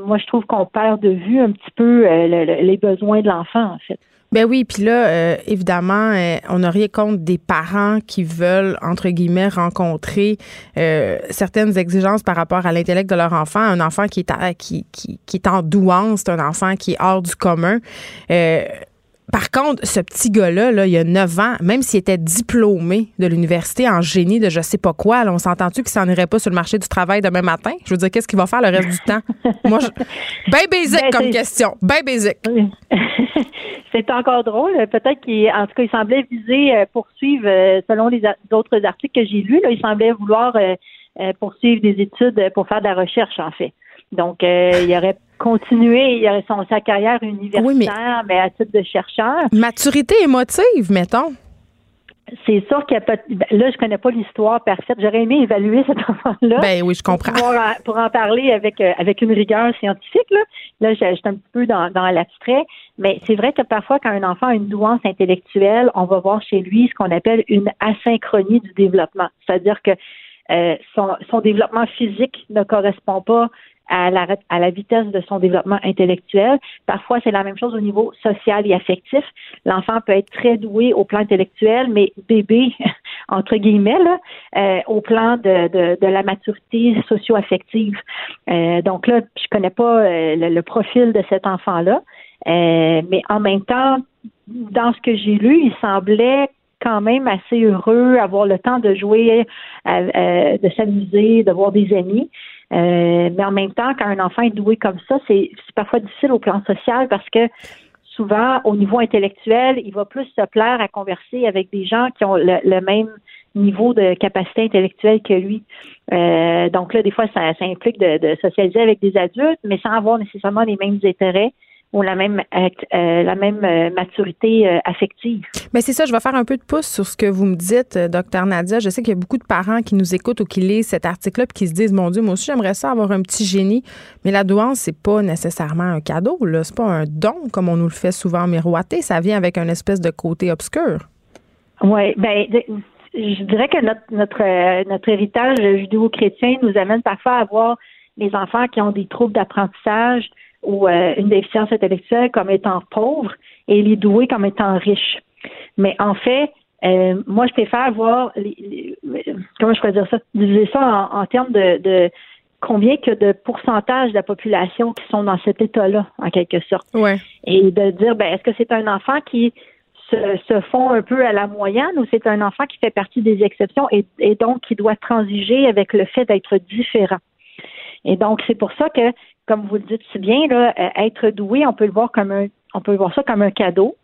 Speaker 6: moi, je trouve qu'on perd de vue un petit peu euh, les besoins de l'enfant, en fait.
Speaker 3: Ben oui, puis là, euh, évidemment, euh, on n'a rien contre des parents qui veulent, entre guillemets, rencontrer certaines exigences par rapport à l'intellect de leur enfant. Un enfant qui est, qui, qui, qui est en douance, c'est un enfant qui est hors du commun. Par contre, ce petit gars-là, là, il y a 9 ans, même s'il était diplômé de l'université en génie de je sais pas quoi, on s'entend-tu qu'il s'en irait pas sur le marché du travail demain matin? Je veux dire, qu'est-ce qu'il va faire le reste du temps? Moi, je... ben basic ben, comme question. Ben basic.
Speaker 6: C'est encore drôle. Peut-être qu'il, en tout cas, il semblait viser euh, poursuivre, euh, selon les autres articles que j'ai lus, là, il semblait vouloir euh, poursuivre des études pour faire de la recherche, en fait. Donc, il aurait aurait son, sa carrière universitaire, mais... à titre de chercheur.
Speaker 3: Maturité émotive, mettons.
Speaker 6: C'est sûr qu'il y a pas. Ben, là, je connais pas l'histoire parfaite. J'aurais aimé évaluer cet enfant-là.
Speaker 3: Ben oui, je comprends.
Speaker 6: Pour, en, parler avec euh, avec une rigueur scientifique. Là, là j'étais un petit peu dans, dans l'abstrait. Mais c'est vrai que parfois, quand un enfant a une douance intellectuelle, on va voir chez lui ce qu'on appelle une asynchronie du développement. C'est-à-dire que euh, son, son développement physique ne correspond pas à la, à la vitesse de son développement intellectuel. Parfois, c'est la même chose au niveau social et affectif. L'enfant peut être très doué au plan intellectuel, mais bébé, entre guillemets, là, euh, au plan de, de, de la maturité socio-affective. Euh, donc là, je connais pas euh, le, profil de cet enfant-là, mais en même temps, dans ce que j'ai lu, il semblait quand même assez heureux, avoir le temps de jouer, de s'amuser, de voir des amis. Euh, mais en même temps, quand un enfant est doué comme ça, c'est parfois difficile au plan social parce que souvent, au niveau intellectuel, il va plus se plaire à converser avec des gens qui ont le, même niveau de capacité intellectuelle que lui. Euh, donc là, des fois, ça, implique de, socialiser avec des adultes, mais sans avoir nécessairement les mêmes intérêts ou la même euh, la même euh, maturité euh, affective.
Speaker 3: Mais c'est ça, je vais faire un peu de pouce sur ce que vous me dites, docteur Nadia. Je sais qu'il y a beaucoup de parents qui nous écoutent ou qui lisent cet article-là puis qui se disent, mon Dieu, moi aussi j'aimerais ça avoir un petit génie. Mais la douance, c'est pas nécessairement un cadeau, là. C'est pas un don comme on nous le fait souvent miroiter. Ça vient avec un espèce de côté obscur.
Speaker 6: Oui, ben je dirais que notre notre notre héritage judéo-chrétien nous amène parfois à voir les enfants qui ont des troubles d'apprentissage ou euh, une déficience intellectuelle comme étant pauvre et les doués comme étant riches. Mais en fait, euh, moi, je préfère voir, les, comment je pourrais dire ça, diviser ça en, termes de, de, combien que de pourcentage de la population qui sont dans cet état-là, en quelque sorte.
Speaker 3: Ouais.
Speaker 6: Et de dire, ben, est-ce que c'est un enfant qui se, se fond un peu à la moyenne ou c'est un enfant qui fait partie des exceptions et, et donc qui doit transiger avec le fait d'être différent? Et donc, c'est pour ça que comme vous le dites si bien, là, euh, être doué, on peut le voir comme un, on peut voir ça comme un cadeau.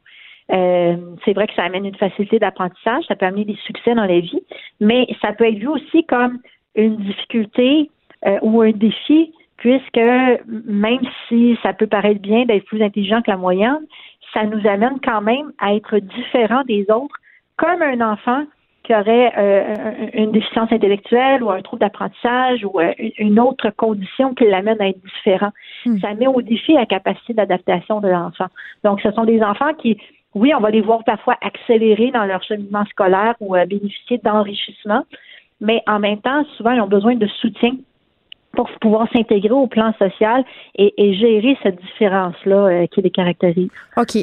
Speaker 6: Euh, c'est vrai que ça amène une facilité d'apprentissage, ça peut amener des succès dans la vie, mais ça peut être vu aussi comme une difficulté euh, ou un défi, puisque même si ça peut paraître bien d'être plus intelligent que la moyenne, ça nous amène quand même à être différent des autres, comme un enfant qui aurait euh, une déficience intellectuelle ou un trouble d'apprentissage ou euh, une autre condition qui l'amène à être différent. Hmm. Ça met au défi la capacité d'adaptation de l'enfant. Donc, ce sont des enfants qui, oui, on va les voir parfois accélérer dans leur cheminement scolaire ou euh, bénéficier d'enrichissement, mais en même temps, souvent, ils ont besoin de soutien pour pouvoir s'intégrer au plan social et, et gérer cette différence-là qui les caractérise.
Speaker 3: OK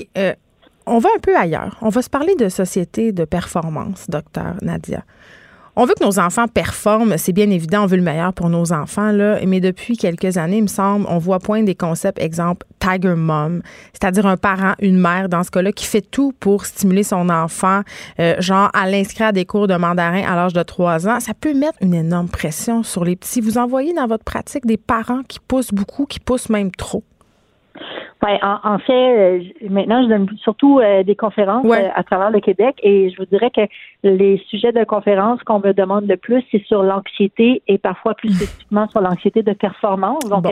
Speaker 3: on va un peu ailleurs. On va se parler de société de performance, docteur Nadia. On veut que nos enfants performent, c'est bien évident, on veut le meilleur pour nos enfants, là, mais depuis quelques années, il me semble, on voit point des concepts, exemple, Tiger Mom, c'est-à-dire un parent, une mère, dans ce cas-là, qui fait tout pour stimuler son enfant, euh, genre à l'inscrire à des cours de mandarin à l'âge de 3 ans. Ça peut mettre une énorme pression sur les petits. Vous envoyez dans votre pratique des parents qui poussent beaucoup, qui poussent même trop?
Speaker 6: Ben, en, fait, euh, maintenant, je donne surtout euh, des conférences euh, à travers le Québec et je vous dirais que les sujets de conférences qu'on me demande le plus, c'est sur l'anxiété et parfois plus spécifiquement sur l'anxiété de performance. Donc,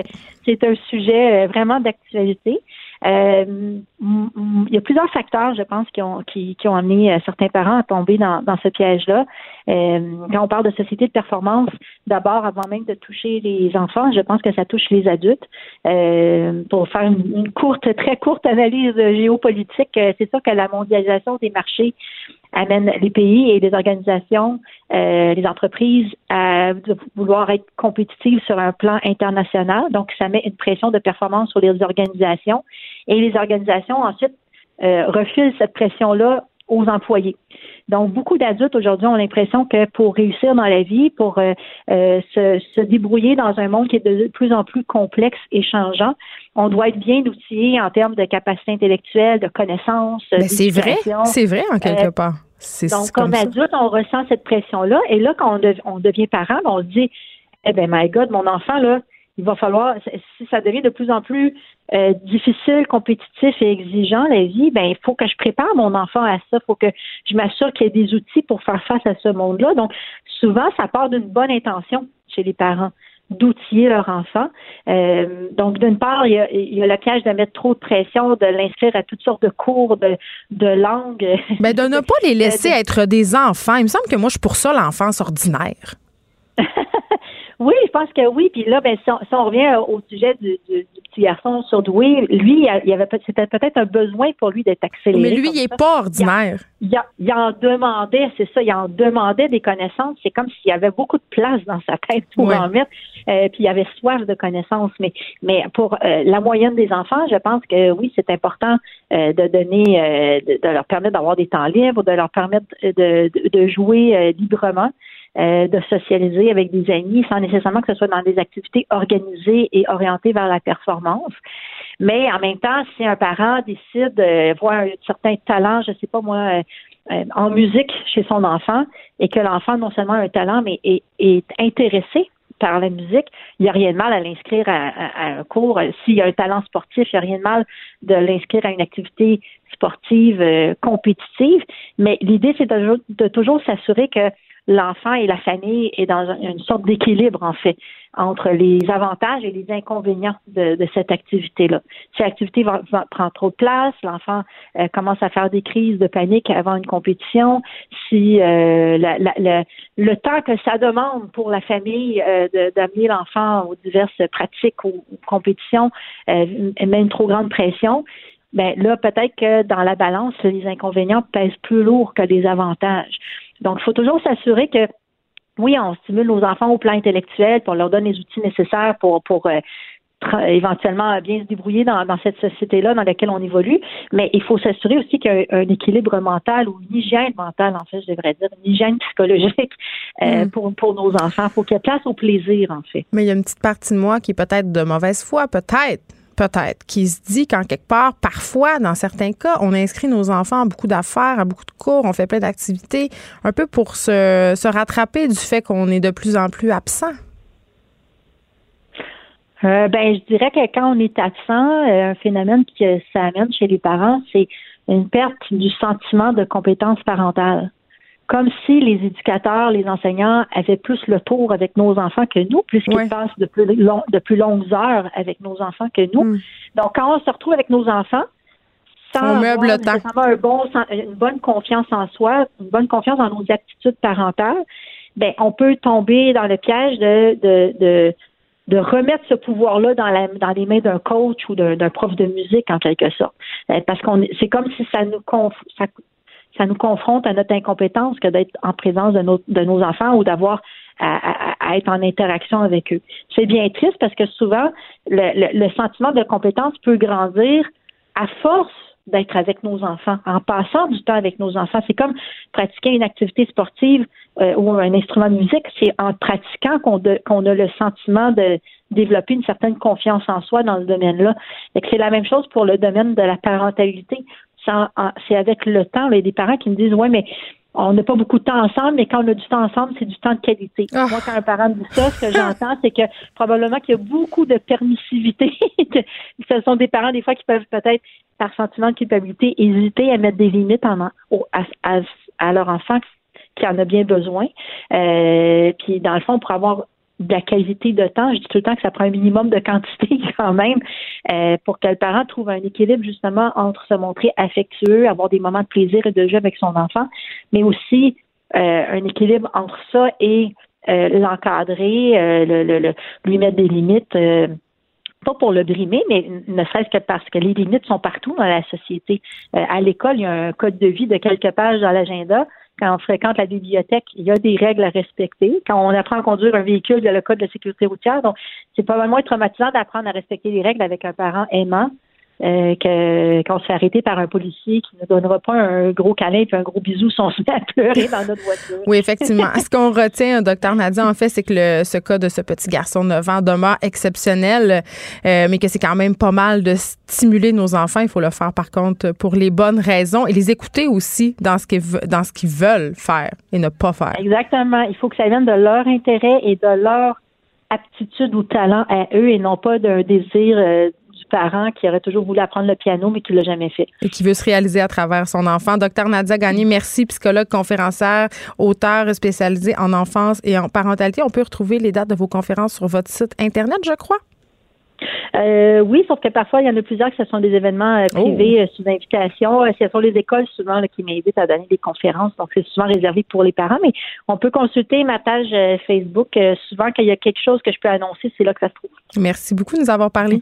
Speaker 6: c'est un sujet vraiment d'actualité. Euh, il y a plusieurs facteurs, je pense, qui ont qui, qui ont amené euh, certains parents à tomber dans, dans ce piège-là. Euh, quand on parle de société de performance, d'abord, avant même de toucher les enfants, je pense que ça touche les adultes. Euh, pour faire une, une, courte, très courte analyse géopolitique, c'est sûr que la mondialisation des marchés amène les pays et les organisations, euh, les entreprises à vouloir être compétitives sur un plan international. Donc, ça met une pression de performance sur les organisations et les organisations ensuite euh, refilent cette pression-là aux employés. Donc, beaucoup d'adultes aujourd'hui ont l'impression que pour réussir dans la vie, pour euh, euh, se, se, débrouiller dans un monde qui est de plus en plus complexe et changeant, on doit être bien outillé en termes de capacité intellectuelle, de connaissances.
Speaker 3: c'est vrai, c'est vrai en quelque part.
Speaker 6: Donc, comme, adulte, on ressent cette pression-là. Et là, quand on, devient parent, on se dit, eh bien, my God, mon enfant, là, il va falloir, si ça devient de plus en plus euh, difficile, compétitif et exigeant, la vie, ben il faut que je prépare mon enfant à ça. Il faut que je m'assure qu'il y ait des outils pour faire face à ce monde-là. Donc, souvent, ça part d'une bonne intention chez les parents d'outiller leur enfant. Euh, donc, d'une part, il y, a, il y, a, le piège de mettre trop de pression, de l'inscrire à toutes sortes de cours de, de langue.
Speaker 3: Mais ben, de ne pas les laisser être des enfants. Il me semble que moi, je suis pour ça l'enfance ordinaire.
Speaker 6: Oui, je pense que oui. Puis là, ben, si on, revient au sujet du, du, petit garçon surdoué, lui, il y avait c'était peut-être un besoin pour lui d'être accéléré.
Speaker 3: Mais lui, il n'est pas ordinaire.
Speaker 6: Il, il, en demandait, c'est ça, il en demandait des connaissances. C'est comme s'il y avait beaucoup de place dans sa tête pour en mettre. Euh, puis il avait soif de connaissances. Mais, mais pour euh, la moyenne des enfants, je pense que oui, c'est important euh, de donner, de, de, leur permettre d'avoir des temps libres, de leur permettre de, de, de jouer librement. Euh, de socialiser avec des amis sans nécessairement que ce soit dans des activités organisées et orientées vers la performance. Mais en même temps, si un parent décide de voir un certain talent, je sais pas moi, euh, euh, en musique chez son enfant, et que l'enfant non seulement a un talent, mais est, est intéressé par la musique, il n'y a rien de mal à l'inscrire à, un cours. S'il y a un talent sportif, il n'y a rien de mal de l'inscrire à une activité sportive compétitive. Mais l'idée, c'est de toujours s'assurer que l'enfant et la famille est dans une sorte d'équilibre, en fait, entre les avantages et les inconvénients de, cette activité-là. Si l'activité va, prend trop de place, l'enfant euh, commence à faire des crises de panique avant une compétition, si euh, le temps que ça demande pour la famille euh, d'amener l'enfant aux diverses pratiques ou, compétitions met une trop grande pression, ben là, peut-être que dans la balance, les inconvénients pèsent plus lourd que les avantages. Donc, il faut toujours s'assurer que oui, on stimule nos enfants au plan intellectuel, pour leur donne les outils nécessaires pour, pour euh, éventuellement bien se débrouiller dans, cette société-là dans laquelle on évolue, mais il faut s'assurer aussi qu'il y a un équilibre mental ou une hygiène mentale, en fait, je devrais dire, une hygiène psychologique euh, mm. pour, pour nos enfants. Il faut qu'il y ait place au plaisir, en fait.
Speaker 3: Mais il y a une petite partie de moi qui est peut-être de mauvaise foi, peut-être peut-être, qui se dit qu'en quelque part, parfois, dans certains cas, on inscrit nos enfants à beaucoup d'affaires, à beaucoup de cours, on fait plein d'activités, un peu pour se, rattraper du fait qu'on est de plus en plus absent.
Speaker 6: Euh, ben, je dirais que quand on est absent, euh, un phénomène que ça amène chez les parents, c'est une perte du sentiment de compétence parentale comme si les éducateurs, les enseignants avaient plus le tour avec nos enfants que nous, puisqu'ils passent de plus, de plus longues heures avec nos enfants que nous. Hmm. Donc, quand on se retrouve avec nos enfants, sans avoir un bon, une bonne confiance en soi, une bonne confiance dans nos aptitudes parentales, ben, on peut tomber dans le piège de, de, de, de remettre ce pouvoir-là dans, la, dans les mains d'un coach ou d'un prof de musique, en quelque sorte. Euh, parce qu'on c'est comme si ça nous ça, ça nous confronte à notre incompétence que d'être en présence de nos, de nos enfants ou d'avoir à, être en interaction avec eux. C'est bien triste parce que souvent, le, le, sentiment de compétence peut grandir à force d'être avec nos enfants, en passant du temps avec nos enfants. C'est comme pratiquer une activité sportive euh, ou un instrument de musique. C'est en pratiquant qu'on, a le sentiment de développer une certaine confiance en soi dans ce domaine-là. C'est la même chose pour le domaine de la parentalité. C'est avec le temps, il y a des parents qui me disent, ouais, mais on n'a pas beaucoup de temps ensemble, mais quand on a du temps ensemble, c'est du temps de qualité. Ah. Moi, quand un parent me dit ça, ce que j'entends, c'est que probablement qu'il y a beaucoup de permissivité. ce sont des parents, des fois, qui peuvent peut-être, par sentiment de culpabilité, hésiter à mettre des limites en, à, à, leur enfant qui en a bien besoin. Euh, puis, dans le fond, pour avoir de la qualité de temps. Je dis tout le temps que ça prend un minimum de quantité quand même euh, pour que le parent trouve un équilibre justement entre se montrer affectueux, avoir des moments de plaisir et de jeu avec son enfant, mais aussi euh, un équilibre entre ça et euh, l'encadrer, le, lui mettre des limites pas pour le brimer, mais ne serait-ce que parce que les limites sont partout dans la société. à l'école, il y a un code de vie de quelques pages dans l'agenda quand on fréquente la bibliothèque, il y a des règles à respecter. Quand on apprend à conduire un véhicule, il y a le code de sécurité routière. Donc, c'est probablement traumatisant d'apprendre à respecter les règles avec un parent aimant euh, que qu'on se fait arrêter par un policier qui ne donnera pas un gros câlin et un gros bisou si on se met à pleurer dans notre voiture.
Speaker 3: Oui, effectivement. ce qu'on retient, docteur Nadia, en fait, c'est que le, ce cas de ce petit garçon de 9 ans demeure exceptionnel, euh, mais que c'est quand même pas mal de stimuler nos enfants. Il faut le faire, par contre, pour les bonnes raisons et les écouter aussi dans ce qu'ils, dans ce qu'ils veulent faire et ne pas faire.
Speaker 6: Exactement. Il faut que ça vienne de leur intérêt et de leur aptitude ou talent à eux et non pas d'un désir euh, parent qui aurait toujours voulu apprendre le piano, mais qui ne l'a jamais fait.
Speaker 3: Et qui veut se réaliser à travers son enfant. Docteur Nadia Gagné, merci, psychologue, conférencière, auteur spécialisé en enfance et en parentalité. On peut retrouver les dates de vos conférences sur votre site Internet, je crois.
Speaker 6: Euh, oui, sauf que parfois, il y en a plusieurs que ce sont des événements euh, privés oh. euh, sous invitation. ce sont les écoles souvent qui m'invitent à donner des conférences, donc c'est souvent réservé pour les parents, mais on peut consulter ma page Facebook. souvent, quand il y a quelque chose que je peux annoncer, c'est là que ça se trouve.
Speaker 3: Merci beaucoup de nous avoir parlé.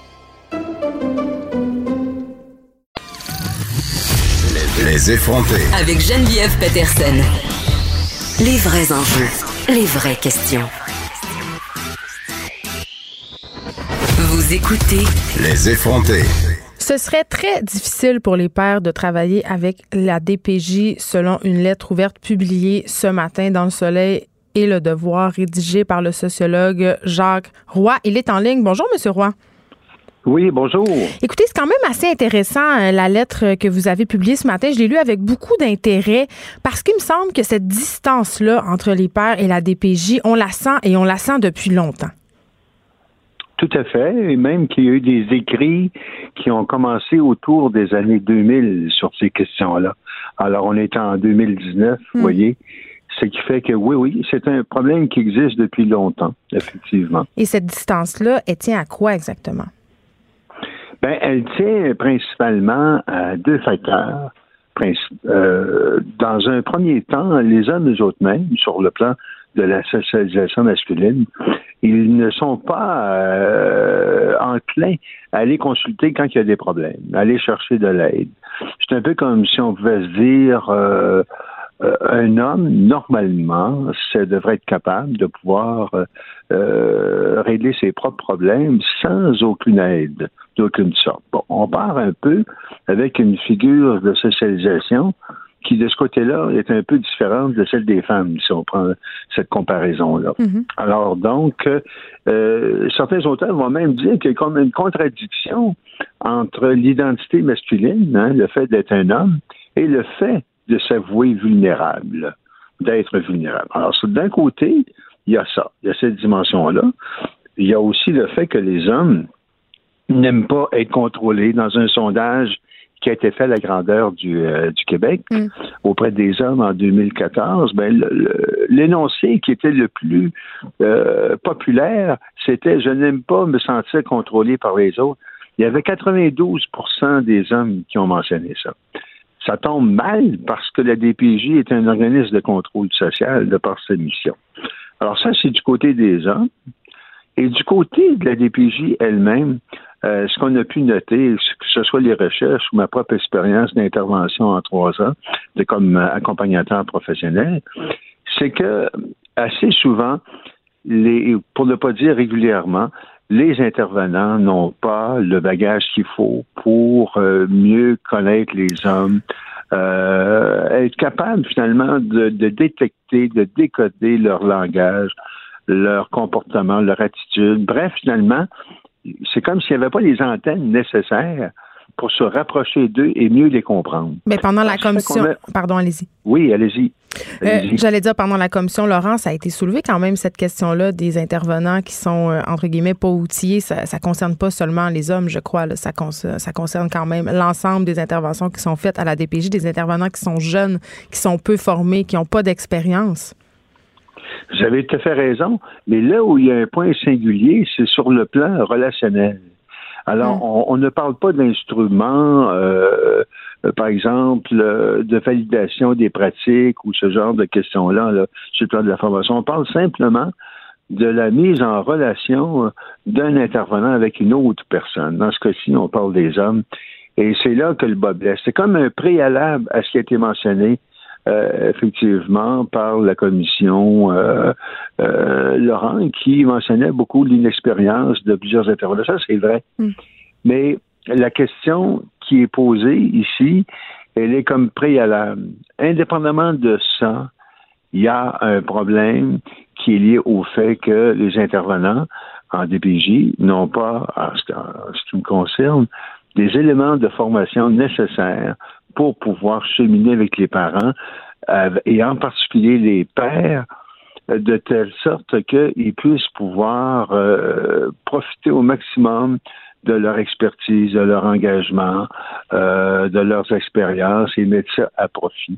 Speaker 2: Les effronter.
Speaker 1: Avec Geneviève Peterson. Les vrais enjeux, les vraies questions. Vous écoutez
Speaker 2: Les effronter.
Speaker 3: Ce serait très difficile pour les pères de travailler avec la DPJ selon une lettre ouverte publiée ce matin dans le Soleil et le Devoir rédigée par le sociologue Jacques Roy. Il est en ligne. Bonjour, Monsieur Roy.
Speaker 7: Oui, bonjour.
Speaker 3: Écoutez, c'est quand même assez intéressant euh, la lettre que vous avez publiée ce matin. Je l'ai lue avec beaucoup d'intérêt parce qu'il me semble que cette distance-là entre les pères et la DPJ, on la sent et on la sent depuis longtemps.
Speaker 7: Tout à fait, et même qu'il y a eu des écrits qui ont commencé autour des années 2000 sur ces questions-là. Alors, on est en 2019, vous hmm. voyez. Ce qui fait que oui, oui, c'est un problème qui existe depuis longtemps, effectivement.
Speaker 3: Et cette distance-là, elle tient à quoi exactement?
Speaker 7: Ben, elle tient principalement à deux facteurs. Euh, dans un premier temps, les hommes eux-mêmes, sur le plan de la socialisation masculine, ils ne sont pas euh, enclins à aller consulter quand il y a des problèmes, à aller chercher de l'aide. C'est un peu comme si on pouvait se dire euh, euh, un homme, normalement, ça devrait être capable de pouvoir euh, euh, régler ses propres problèmes sans aucune aide d'aucune sorte. Bon, on part un peu avec une figure de socialisation qui, de ce côté-là, est un peu différente de celle des femmes, si on prend cette comparaison-là. Mm-hmm. Alors, donc, certains auteurs vont même dire qu'il y a comme une contradiction entre l'identité masculine, hein, le fait d'être un homme, et le fait de s'avouer vulnérable, d'être vulnérable. Alors, d'un côté, il y a ça, il y a cette dimension-là. Il y a aussi le fait que les hommes n'aiment pas être contrôlés dans un sondage qui a été fait à la grandeur du, euh, Québec mm. auprès des hommes en 2014, ben, l'énoncé qui était le plus euh, populaire, c'était je n'aime pas me sentir contrôlé par les autres. il y avait 92% des hommes qui ont mentionné ça. Ça tombe mal parce que la DPJ est un organisme de contrôle social de par sa mission. Alors ça, c'est du côté des hommes. Et du côté de la DPJ elle-même, euh, ce qu'on a pu noter, que ce soit les recherches ou ma propre expérience d'intervention en trois ans, de comme accompagnateur professionnel, c'est que assez souvent, pour ne pas dire régulièrement, les intervenants n'ont pas le bagage qu'il faut pour euh, mieux connaître les hommes, euh, être capable finalement de, détecter, de décoder leur langage, leur comportement, leur attitude. Bref, finalement, c'est comme s'il n'y avait pas les antennes nécessaires pour se rapprocher d'eux et mieux les comprendre.
Speaker 3: Mais pendant la commission, pardon, allez-y.
Speaker 7: Oui, allez-y.
Speaker 3: Euh, j'allais dire, pendant la commission, Laurent, ça a été soulevé quand même cette question-là des intervenants qui sont, euh, entre guillemets, pas outillés. Ça ne concerne pas seulement les hommes, je crois. Ça, ça concerne quand même l'ensemble des interventions qui sont faites à la DPJ, des intervenants qui sont jeunes, qui sont peu formés, qui n'ont pas d'expérience.
Speaker 7: Vous avez tout à fait raison. Mais là où il y a un point singulier, c'est sur le plan relationnel. Alors, mm. on, ne parle pas d'instruments, euh, euh, par exemple, euh, de validation des pratiques ou ce genre de questions-là là, sur le plan de la formation. On parle simplement de la mise en relation d'un intervenant avec une autre personne. Dans ce cas-ci, on parle des hommes. Et c'est là que le bas blesse. C'est comme un préalable à ce qui a été mentionné effectivement par la commission euh, euh, Laurent qui mentionnait beaucoup l'inexpérience de plusieurs intervenants. Ça, c'est vrai. Mm. Mais la question qui est posée ici, elle est comme préalable. Indépendamment de ça, il y a un problème qui est lié au fait que les intervenants en DPJ n'ont pas, en ce qui me concerne, des éléments de formation nécessaires pour pouvoir cheminer avec les parents euh, et en particulier les pères euh, de telle sorte qu'ils puissent pouvoir euh, profiter au maximum de leur expertise, de leur engagement, de leurs expériences et mettre ça à profit.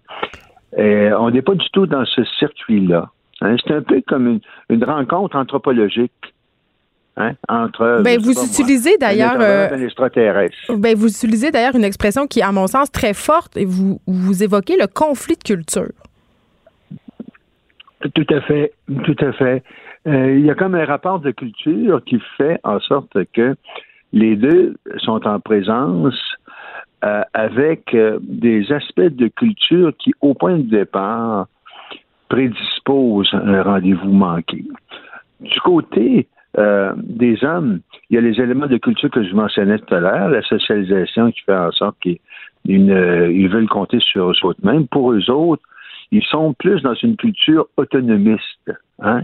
Speaker 7: Et on n'est pas du tout dans ce circuit-là. Hein. C'est un peu comme une rencontre anthropologique. Hein, entre
Speaker 3: ben, vous utilisez d'ailleurs
Speaker 7: euh,
Speaker 3: ben, vous utilisez d'ailleurs une expression qui est à mon sens très forte et vous vous évoquez le conflit de culture.
Speaker 7: Tout à fait, tout à fait. Euh, il y a comme un rapport de culture qui fait en sorte que les deux sont en présence euh, avec des aspects de culture qui, au point de départ, prédisposent un rendez-vous manqué. Du côté euh, des hommes, il y a les éléments de culture que je mentionnais tout à l'heure, la socialisation qui fait en sorte qu'ils ils veulent compter sur eux-mêmes. Pour eux autres, ils sont plus dans une culture autonomiste. Hein?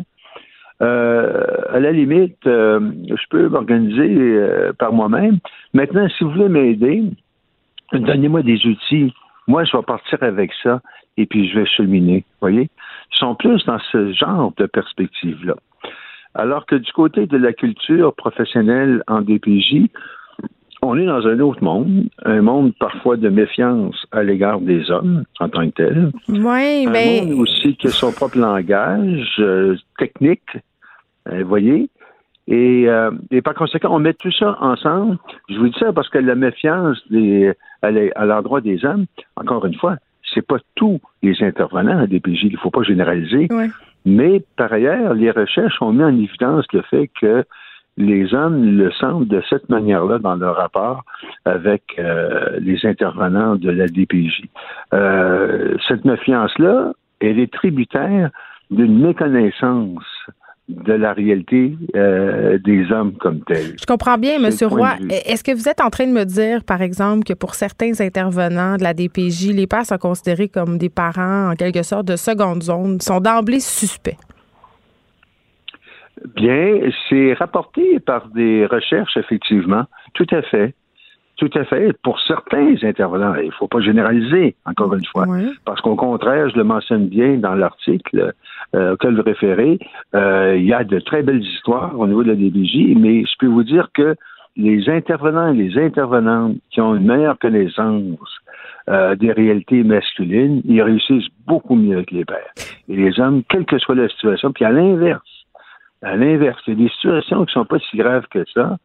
Speaker 7: Euh, à la limite, euh, je peux m'organiser par moi-même. Maintenant, si vous voulez m'aider, donnez-moi des outils. Moi, je vais partir avec ça et puis je vais cheminer. Voyez, ils sont plus dans ce genre de perspective-là. Alors que du côté de la culture professionnelle en DPJ, on est dans un autre monde, un monde parfois de méfiance à l'égard des hommes en tant que tel.
Speaker 3: Oui,
Speaker 7: un
Speaker 3: mais.
Speaker 7: monde aussi qui a son propre langage euh, technique, vous voyez. Et, euh, et, par conséquent, on met tout ça ensemble. Je vous dis ça parce que la méfiance des, à l'endroit des hommes, encore une fois, c'est pas tous les intervenants à DPJ, il ne faut pas généraliser. Mais par ailleurs, les recherches ont mis en évidence le fait que les hommes le sentent de cette manière-là dans leur rapport avec euh, les intervenants de la DPJ. Euh, cette méfiance-là, elle est tributaire d'une méconnaissance de la réalité euh, des hommes comme tels.
Speaker 3: Je comprends bien, M. Roy. Est-ce que vous êtes en train de me dire, par exemple, que pour certains intervenants de la DPJ, les pères sont considérés comme des parents, en quelque sorte, de seconde zone, sont d'emblée suspects?
Speaker 7: Bien, c'est rapporté par des recherches, effectivement. Tout à fait. Tout à fait. Pour certains intervenants, il ne faut pas généraliser, encore une fois, parce qu'au contraire, je le mentionne bien dans l'article euh, auquel vous référez, euh, il y a de très belles histoires au niveau de la DBJ, mais je peux vous dire que les intervenants et les intervenantes qui ont une meilleure connaissance euh, des réalités masculines, ils réussissent beaucoup mieux que les pères. Et les hommes, quelle que soit la situation, puis à l'inverse, à l'inverse, il y a des situations qui ne sont pas si graves que ça,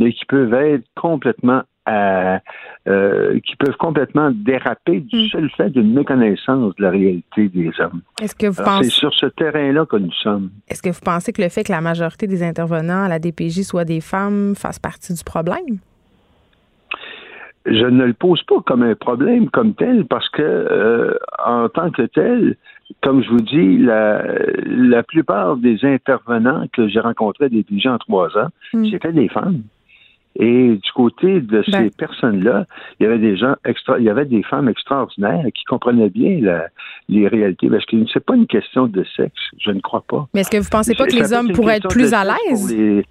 Speaker 7: mais qui peuvent être complètement euh, qui peuvent complètement déraper du hmm. seul fait d'une méconnaissance de la réalité des hommes.
Speaker 3: Est-ce que vous pensez...
Speaker 7: C'est sur ce terrain-là que nous sommes.
Speaker 3: Est-ce que vous pensez que le fait que la majorité des intervenants à la DPJ soient des femmes fasse partie du problème?
Speaker 7: je ne le pose pas comme un problème comme tel parce que euh, en tant que tel, comme je vous dis, la, la plupart des intervenants que j'ai rencontrés depuis en trois ans, hmm. c'était des femmes. Et du côté de ben. ces personnes-là, il y avait des gens extra, il y avait des femmes extraordinaires qui comprenaient bien la, les réalités, parce que c'est pas une question de sexe, je ne crois pas.
Speaker 3: Mais est-ce que vous pensez pas que les hommes pourraient être plus à l'aise?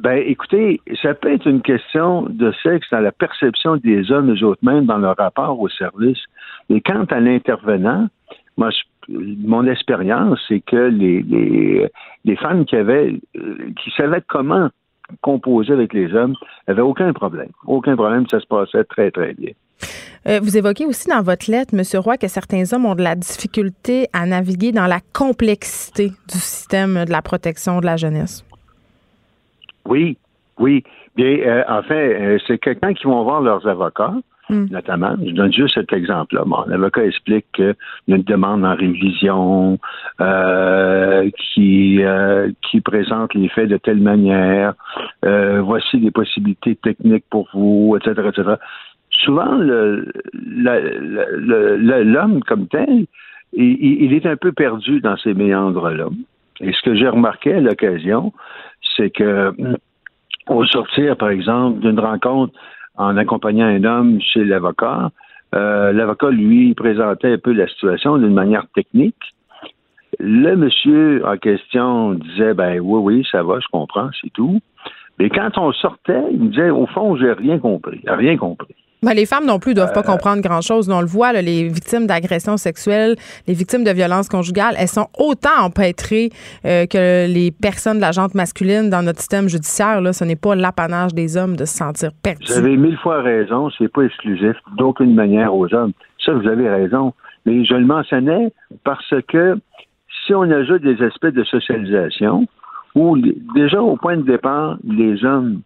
Speaker 7: Ben, écoutez, ça peut être une question de sexe dans la perception des hommes eux autres mêmes dans leur rapport au service. Mais quant à l'intervenant, moi, mon expérience, c'est que les, les, les, femmes qui avaient, euh, qui savaient comment composer avec les hommes, n'avaient aucun problème. Aucun problème, ça se passait très, très bien.
Speaker 3: Euh, vous évoquez aussi dans votre lettre, M. Roy, que certains hommes ont de la difficulté à naviguer dans la complexité du système de la protection de la jeunesse.
Speaker 7: Oui, oui. Bien, euh, en fait, euh, c'est quelqu'un qui vont voir leurs avocats, hmm. notamment. Je donne juste cet exemple-là. L'avocat explique qu'il y a une demande en révision euh, qui, qui présente les faits de telle manière. voici les possibilités techniques pour vous, etc., etc. Souvent, l'homme comme tel, il, il, est un peu perdu dans ces méandres-là. Et ce que j'ai remarqué à l'occasion, c'est que au sortir, par exemple, d'une rencontre en accompagnant un homme chez l'avocat, euh, l'avocat, lui, présentait un peu la situation d'une manière technique. Le monsieur en question disait, ben oui, oui, ça va, je comprends, c'est tout. Mais quand on sortait, il me disait, au fond, j'ai rien compris, rien compris.
Speaker 3: Ben, les femmes non plus doivent pas euh, comprendre grand-chose. On le voit, les victimes d'agressions sexuelles, les victimes de violences conjugales, elles sont autant empêtrées euh, que les personnes de la jante masculine dans notre système judiciaire. Là, ce n'est pas l'apanage des hommes de se sentir perdus.
Speaker 7: Vous avez mille fois raison. C'est pas exclusif d'aucune manière aux hommes. Ça, vous avez raison. Mais je le mentionnais parce que si on ajoute des aspects de socialisation, où déjà au point de départ, les hommes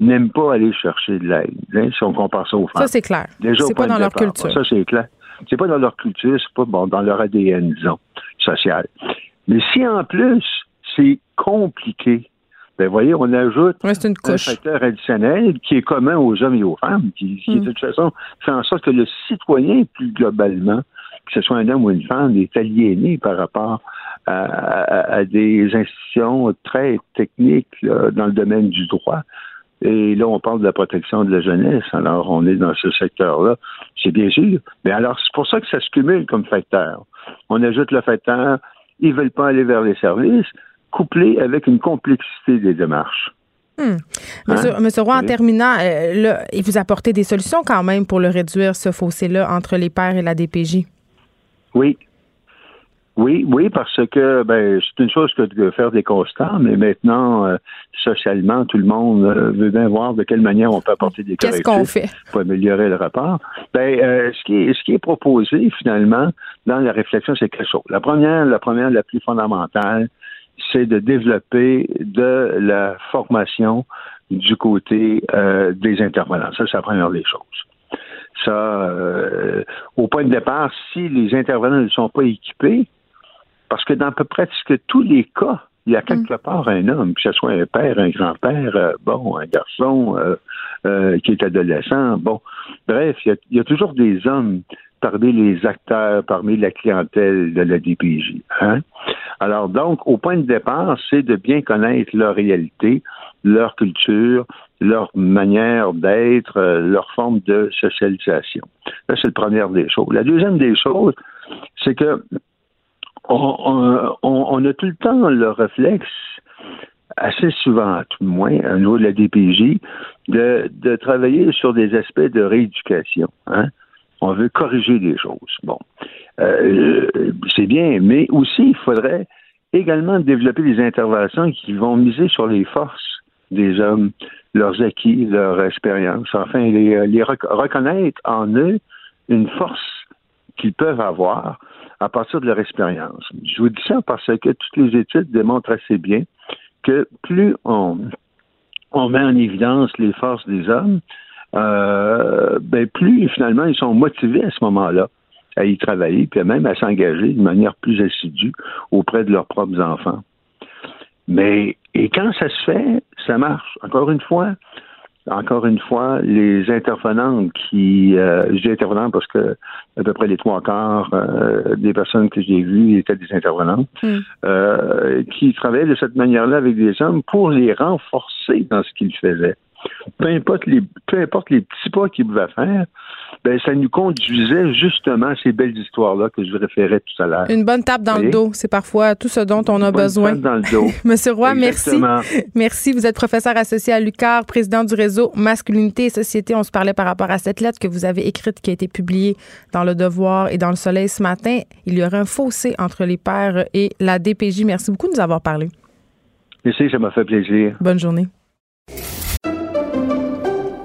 Speaker 7: n'aiment pas aller chercher de l'aide, hein, si on compare ça aux femmes.
Speaker 3: Ça, c'est clair. C'est pas dans leur culture.
Speaker 7: Ça, c'est clair. C'est pas dans leur culture, c'est pas bon, dans leur ADN, disons, social. Mais si en plus, c'est compliqué, ben voyez, on ajoute
Speaker 3: un
Speaker 7: facteur additionnel qui est commun aux hommes et aux femmes, qui, qui de toute façon fait en sorte que le citoyen, plus globalement, que ce soit un homme ou une femme, est aliéné par rapport à, des institutions très techniques dans le domaine du droit. Et là, on parle de la protection de la jeunesse. Alors, on est dans ce secteur-là. C'est bien sûr. Mais alors, c'est pour ça que ça se cumule comme facteur. On ajoute le facteur, ils veulent pas aller vers les services, couplé avec une complexité des démarches.
Speaker 3: Hmm. Monsieur, hein? Roy, en terminant, euh, il vous apportez des solutions quand même pour le réduire, ce fossé-là, entre les pères et la DPJ?
Speaker 7: Oui, oui, oui, parce que ben c'est une chose que de faire des constats, mais maintenant euh, socialement, tout le monde euh, veut bien voir de quelle manière on peut apporter des
Speaker 3: Qu'est-ce qu'on fait?
Speaker 7: pour améliorer le rapport. Ben euh, ce qui est ce qui est proposé finalement dans la réflexion, c'est quelque chose. La première, la première, la plus fondamentale, c'est de développer de la formation du côté des intervenants. Ça, c'est la première des choses. Ça, au point de départ, si les intervenants ne sont pas équipés, parce que dans à peu près tous les cas, il y a quelque mm. part un homme, que ce soit un père, un grand-père, euh, bon, un garçon euh, euh, qui est adolescent, bon. Bref, il y, a, toujours des hommes parmi les acteurs, parmi la clientèle de la DPJ. Hein? Alors donc, au point de départ, c'est de bien connaître leur réalité, leur culture, leur manière d'être, leur forme de socialisation. Ça, c'est la première des choses. La deuxième des choses, c'est que on, a tout le temps le réflexe, assez souvent, tout le moins, au niveau de la DPJ, de, travailler sur des aspects de rééducation. Hein. On veut corriger des choses. Bon, euh, c'est bien, mais aussi, il faudrait également développer des interventions qui vont miser sur les forces des hommes, leurs acquis, leur expérience, enfin, les reconnaître en eux une force qu'ils peuvent avoir à partir de leur expérience. Je vous dis ça parce que toutes les études démontrent assez bien que plus on, met en évidence les forces des hommes, euh, ben plus finalement ils sont motivés à ce moment-là à y travailler, puis même à s'engager de manière plus assidue auprès de leurs propres enfants. Mais et quand ça se fait, ça marche. Encore une fois, encore une fois, les intervenantes qui, euh, je dis intervenantes parce que à peu près les trois quarts euh, des personnes que j'ai vues étaient des intervenantes, hmm. euh, qui travaillaient de cette manière-là avec des hommes pour les renforcer dans ce qu'ils faisaient peu importe les, peu importe les petits pas qu'il pouvait faire, ben, ça nous conduisait justement à ces belles histoires-là que je référais tout à l'heure.
Speaker 3: Une bonne tape dans le dos, c'est parfois tout ce dont on a besoin.
Speaker 7: Tape dans le dos.
Speaker 3: Monsieur Roy, merci. Merci. Vous êtes professeur associé à l'UCAR, président du réseau Masculinité et Société. On se parlait par rapport à cette lettre que vous avez écrite qui a été publiée dans Le Devoir et dans Le Soleil ce matin. Il y aurait un fossé entre les pères et la DPJ. Merci beaucoup de nous avoir parlé.
Speaker 7: Merci, ça m'a fait plaisir.
Speaker 3: Bonne journée.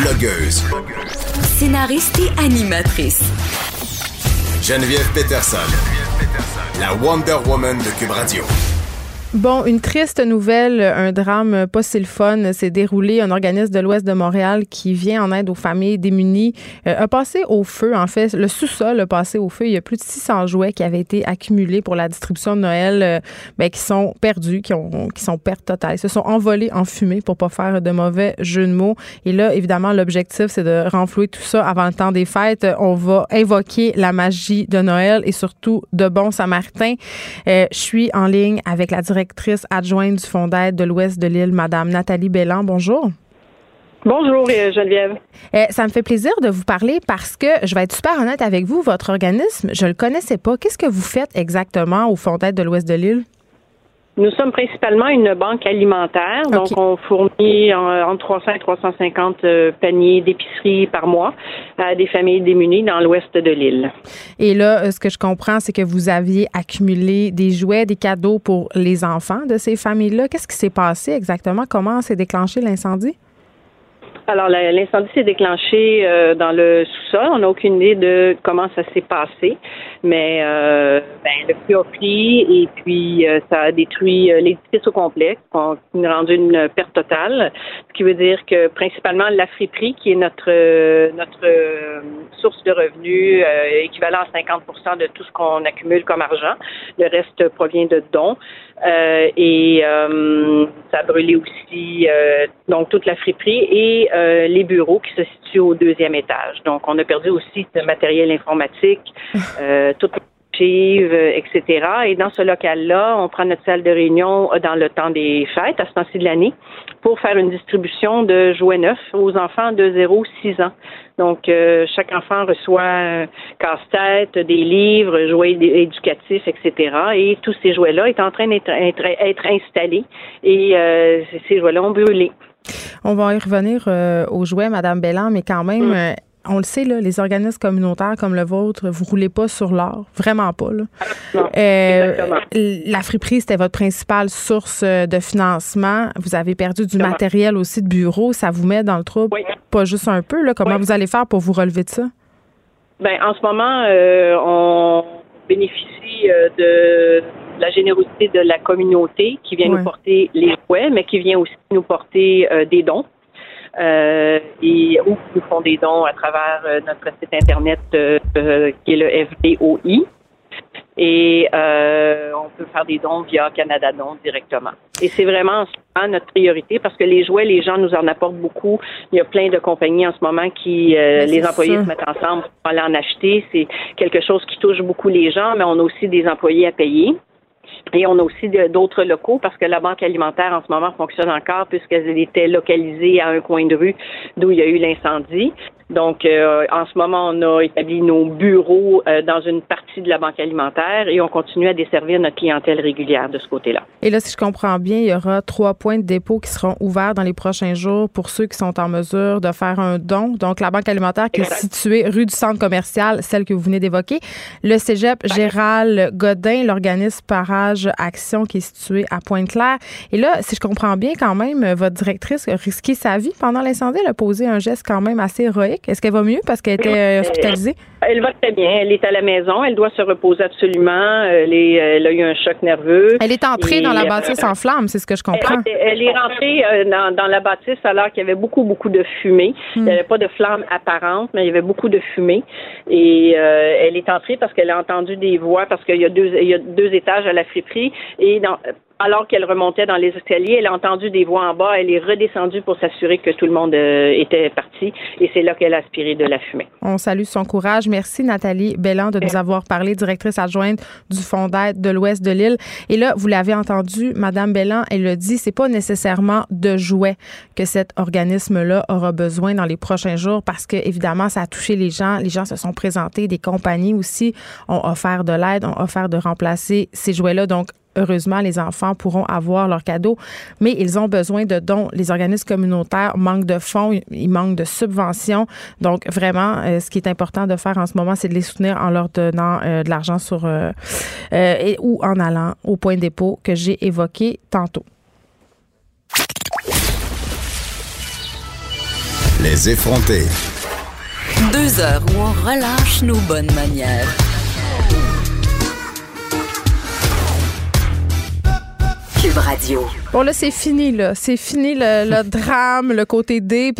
Speaker 2: Blogueuse.
Speaker 1: Scénariste et animatrice.
Speaker 2: Geneviève Peterson. La Wonder Woman de Cube Radio.
Speaker 3: Bon, une triste nouvelle, un drame pas si le fun s'est déroulé. Un organisme de l'Ouest de Montréal qui vient en aide aux familles démunies euh, a passé au feu, en fait. Le sous-sol a passé au feu. Il y a plus de 600 jouets qui avaient été accumulés pour la distribution de Noël, euh, ben, qui sont perdus, qui, ont, qui sont pertes totales. Ils se sont envolés en fumée pour pas faire de mauvais jeu de mots. Et là, évidemment, l'objectif, c'est de renflouer tout ça avant le temps des fêtes. On va invoquer la magie de Noël et surtout de bons samaritains. Euh, je suis en ligne avec la directrice directrice adjointe du Fonds d'aide de l'Ouest de l'île, Madame Nathalie Bellan. Bonjour.
Speaker 8: Bonjour euh, Geneviève.
Speaker 3: Eh, ça me fait plaisir de vous parler parce que je vais être super honnête avec vous, votre organisme, je ne le connaissais pas. Qu'est-ce que vous faites exactement au Fonds d'aide de l'Ouest de l'île?
Speaker 8: Nous sommes principalement une banque alimentaire, donc on fournit entre 300 et 350 euh, paniers d'épicerie par mois à des familles démunies dans l'ouest de l'île.
Speaker 3: Et là, euh, ce que je comprends, c'est que vous aviez accumulé des jouets, des cadeaux pour les enfants de ces familles-là. Qu'est-ce qui s'est passé exactement? Comment s'est déclenché l'incendie?
Speaker 8: Alors, l'incendie s'est déclenché euh, dans le sous-sol. On n'a aucune idée de comment ça s'est passé, mais euh, ben, le feu a pris et puis euh, ça a détruit l'édifice au complet, qui a rendu une perte totale. Ce qui veut dire que principalement la qui est notre notre source de revenus équivalent à 50% de tout ce qu'on accumule comme argent. Le reste provient de dons. Et ça a brûlé aussi donc toute la friperie et euh, les bureaux qui se situent au deuxième étage. Donc, on a perdu aussi le matériel informatique, euh, toute archives, etc. Et dans ce local-là, on prend notre salle de réunion dans le temps des fêtes, à ce temps-ci de l'année, pour faire une distribution de jouets neufs aux enfants de 0 6 ans. Donc, euh, chaque enfant reçoit un casse-tête, des livres, jouets éducatifs, etc. Et tous ces jouets-là sont en train d'être être, installés et ces jouets-là ont brûlé.
Speaker 3: On va y revenir euh, aux jouets, Madame Bellan, mais quand même, mm. Euh, on le sait, là, les organismes communautaires comme le vôtre, vous roulez pas sur l'or, vraiment pas. Là.
Speaker 8: Euh,
Speaker 3: la friperie, c'était votre principale source de financement. Vous avez perdu du matériel aussi de bureau. Ça vous met dans le trouble, pas juste un peu. Là. Comment vous allez faire pour vous relever de ça?
Speaker 8: Ben, en ce moment, on bénéficie de la générosité de la communauté qui vient nous porter les jouets, mais qui vient aussi nous porter euh, des dons. Euh, et ou nous font des dons à travers euh, notre site internet qui est le FDOI. Et on peut faire des dons via Canada Don directement. Et c'est vraiment notre priorité parce que les jouets, les gens nous en apportent beaucoup. Il y a plein de compagnies en ce moment qui, les employés se mettent ensemble pour aller en acheter. C'est quelque chose qui touche beaucoup les gens, mais on a aussi des employés à payer. Et on a aussi d'autres locaux parce que la banque alimentaire en ce moment fonctionne encore puisqu'elle était localisée à un coin de rue d'où il y a eu l'incendie. Donc, euh, en ce moment, on a établi nos bureaux euh, dans une partie de la banque alimentaire et on continue à desservir notre clientèle régulière de ce côté-là.
Speaker 3: Et là, si je comprends bien, il y aura trois points de dépôt qui seront ouverts dans les prochains jours pour ceux qui sont en mesure de faire un don. Donc, la banque alimentaire qui est située rue du centre commercial, celle que vous venez d'évoquer. Le cégep Gérald Godin, l'organisme Parage Action qui est situé à Pointe-Claire. Et là, si je comprends bien, quand même, votre directrice a risqué sa vie pendant l'incendie. Elle a posé un geste quand même assez héroïque. Est-ce qu'elle va mieux parce qu'elle était euh, hospitalisée?
Speaker 8: Elle va très bien. Elle est à la maison. Elle doit se reposer absolument. Elle, elle a eu un choc nerveux.
Speaker 3: Elle est entrée dans la euh, bâtisse en flammes, c'est ce que je comprends.
Speaker 8: Elle, est rentrée euh, dans, la bâtisse alors qu'il y avait beaucoup, beaucoup de fumée. Hmm. Il n'y avait pas de flamme apparente, mais il y avait beaucoup de fumée. Et elle est entrée parce qu'elle a entendu des voix, parce qu'il y a deux, il y a deux étages à la friperie. Et dans, alors qu'elle remontait dans les escaliers, elle a entendu des voix en bas. Elle est redescendue pour s'assurer que tout le monde euh, était parti. Et c'est là qu'elle a aspiré de la fumée.
Speaker 3: On salue son courage. Merci, Nathalie Belland, de nous avoir parlé, directrice adjointe du Fonds d'aide de l'Ouest de l'île. Et là, vous l'avez entendu, Madame Belland, elle le dit, c'est pas nécessairement de jouets que cet organisme-là aura besoin dans les prochains jours parce que, évidemment, ça a touché les gens. Les gens se sont présentés. Des compagnies aussi ont offert de l'aide, ont offert de remplacer ces jouets-là. Donc, heureusement, les enfants pourront avoir leurs cadeaux, mais ils ont besoin de dons. Les organismes communautaires manquent de fonds, ils manquent de subventions. Donc, vraiment, euh, ce qui est important de faire en ce moment, c'est de les soutenir en leur donnant euh, de l'argent sur euh, et, ou en allant au point de dépôt que j'ai évoqué tantôt.
Speaker 2: Les effrontés.
Speaker 1: Deux heures où on relâche nos bonnes manières. Radio.
Speaker 3: Bon, là, c'est fini, là. C'est fini le, drame, le côté D.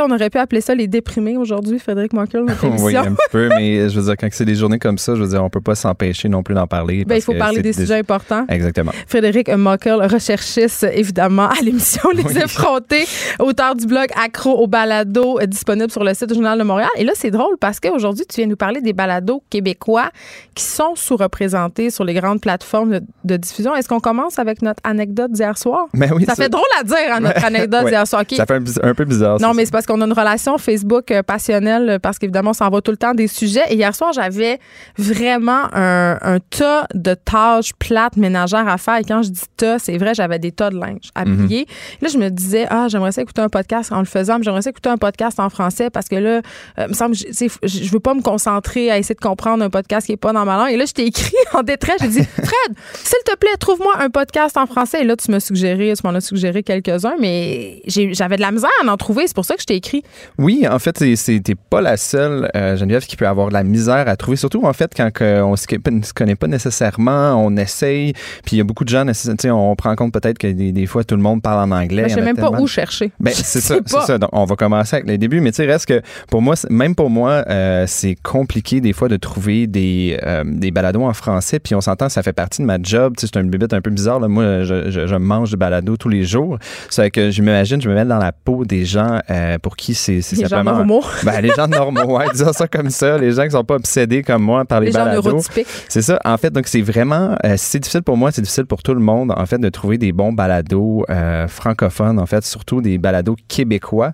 Speaker 3: on aurait pu appeler ça les déprimés aujourd'hui, Frédéric Markel,
Speaker 9: oui, un peu, mais je veux dire, quand c'est des journées comme ça, je veux dire, on peut pas s'empêcher non plus d'en parler.
Speaker 3: Ben, il faut parler des, sujets importants.
Speaker 9: Exactement.
Speaker 3: Frédéric Markel, recherchiste, évidemment, à l'émission Les Effrontés, auteur du blog Accro au balado, euh, disponible sur le site du Journal de Montréal. Et là, c'est drôle parce qu'aujourd'hui, tu viens nous parler des balados québécois qui sont sous-représentés sur les grandes plateformes de, diffusion. Est-ce qu'on commence avec notre anecdote d'hier soir?
Speaker 9: Ben oui,
Speaker 3: ça, fait drôle à dire, hein, notre anecdote d'hier soir.
Speaker 9: Ça fait un, peu bizarre.
Speaker 3: Non, mais c'est parce qu'on a une relation Facebook euh, passionnelle, parce qu'évidemment, on s'en va tout le temps des sujets. Et hier soir, j'avais vraiment un, tas de tâches plates ménagères à faire. Et quand je dis tas, c'est vrai, j'avais des tas de linge à mhm. plier. Là, je me disais, ah, j'aimerais ça écouter un podcast en le faisant, mais j'aimerais ça écouter un podcast en français parce que là, euh, me semble, je veux pas me concentrer à essayer de comprendre un podcast qui est pas dans ma langue. Et là, je t'ai écrit en détresse, j'ai dit, Fred, s'il te plaît, trouve-moi un podcast en français. Et là, tu m'as suggéré, tu m'en as suggéré quelques-uns, mais j'avais de la misère à en trouver. C'est pour ça que je t'ai écrit.
Speaker 9: Oui, en fait, c'était pas la seule, euh, Geneviève, qui peut avoir de la misère à trouver. Surtout, en fait, quand on ne se connaît pas nécessairement, on essaye. Puis il y a beaucoup de gens, on prend compte peut-être que des, fois, tout le monde parle en anglais.
Speaker 3: Je sais même pas où chercher.
Speaker 9: Ben, c'est ça, c'est ça. Donc, on va commencer avec les débuts. Mais tu sais, reste que pour moi, même pour moi, euh, c'est compliqué des fois de trouver des, euh, des balados en français. Puis on s'entend, ça fait partie de ma job. C'est un bébé un peu bizarre. Là. Moi, je, je, mange de balado tous les jours. C'est que je m'imagine, je me mets dans la peau des gens euh, pour qui c'est
Speaker 3: Les gens normaux.
Speaker 9: Ben, les gens normaux, ouais, disons ça comme ça. Les gens qui sont pas obsédés comme moi par les, les balados. C'est ça. En fait, donc c'est vraiment, euh, c'est difficile pour moi, c'est difficile pour tout le monde, en fait, de trouver des bons balados euh, francophones, en fait, surtout des balados québécois.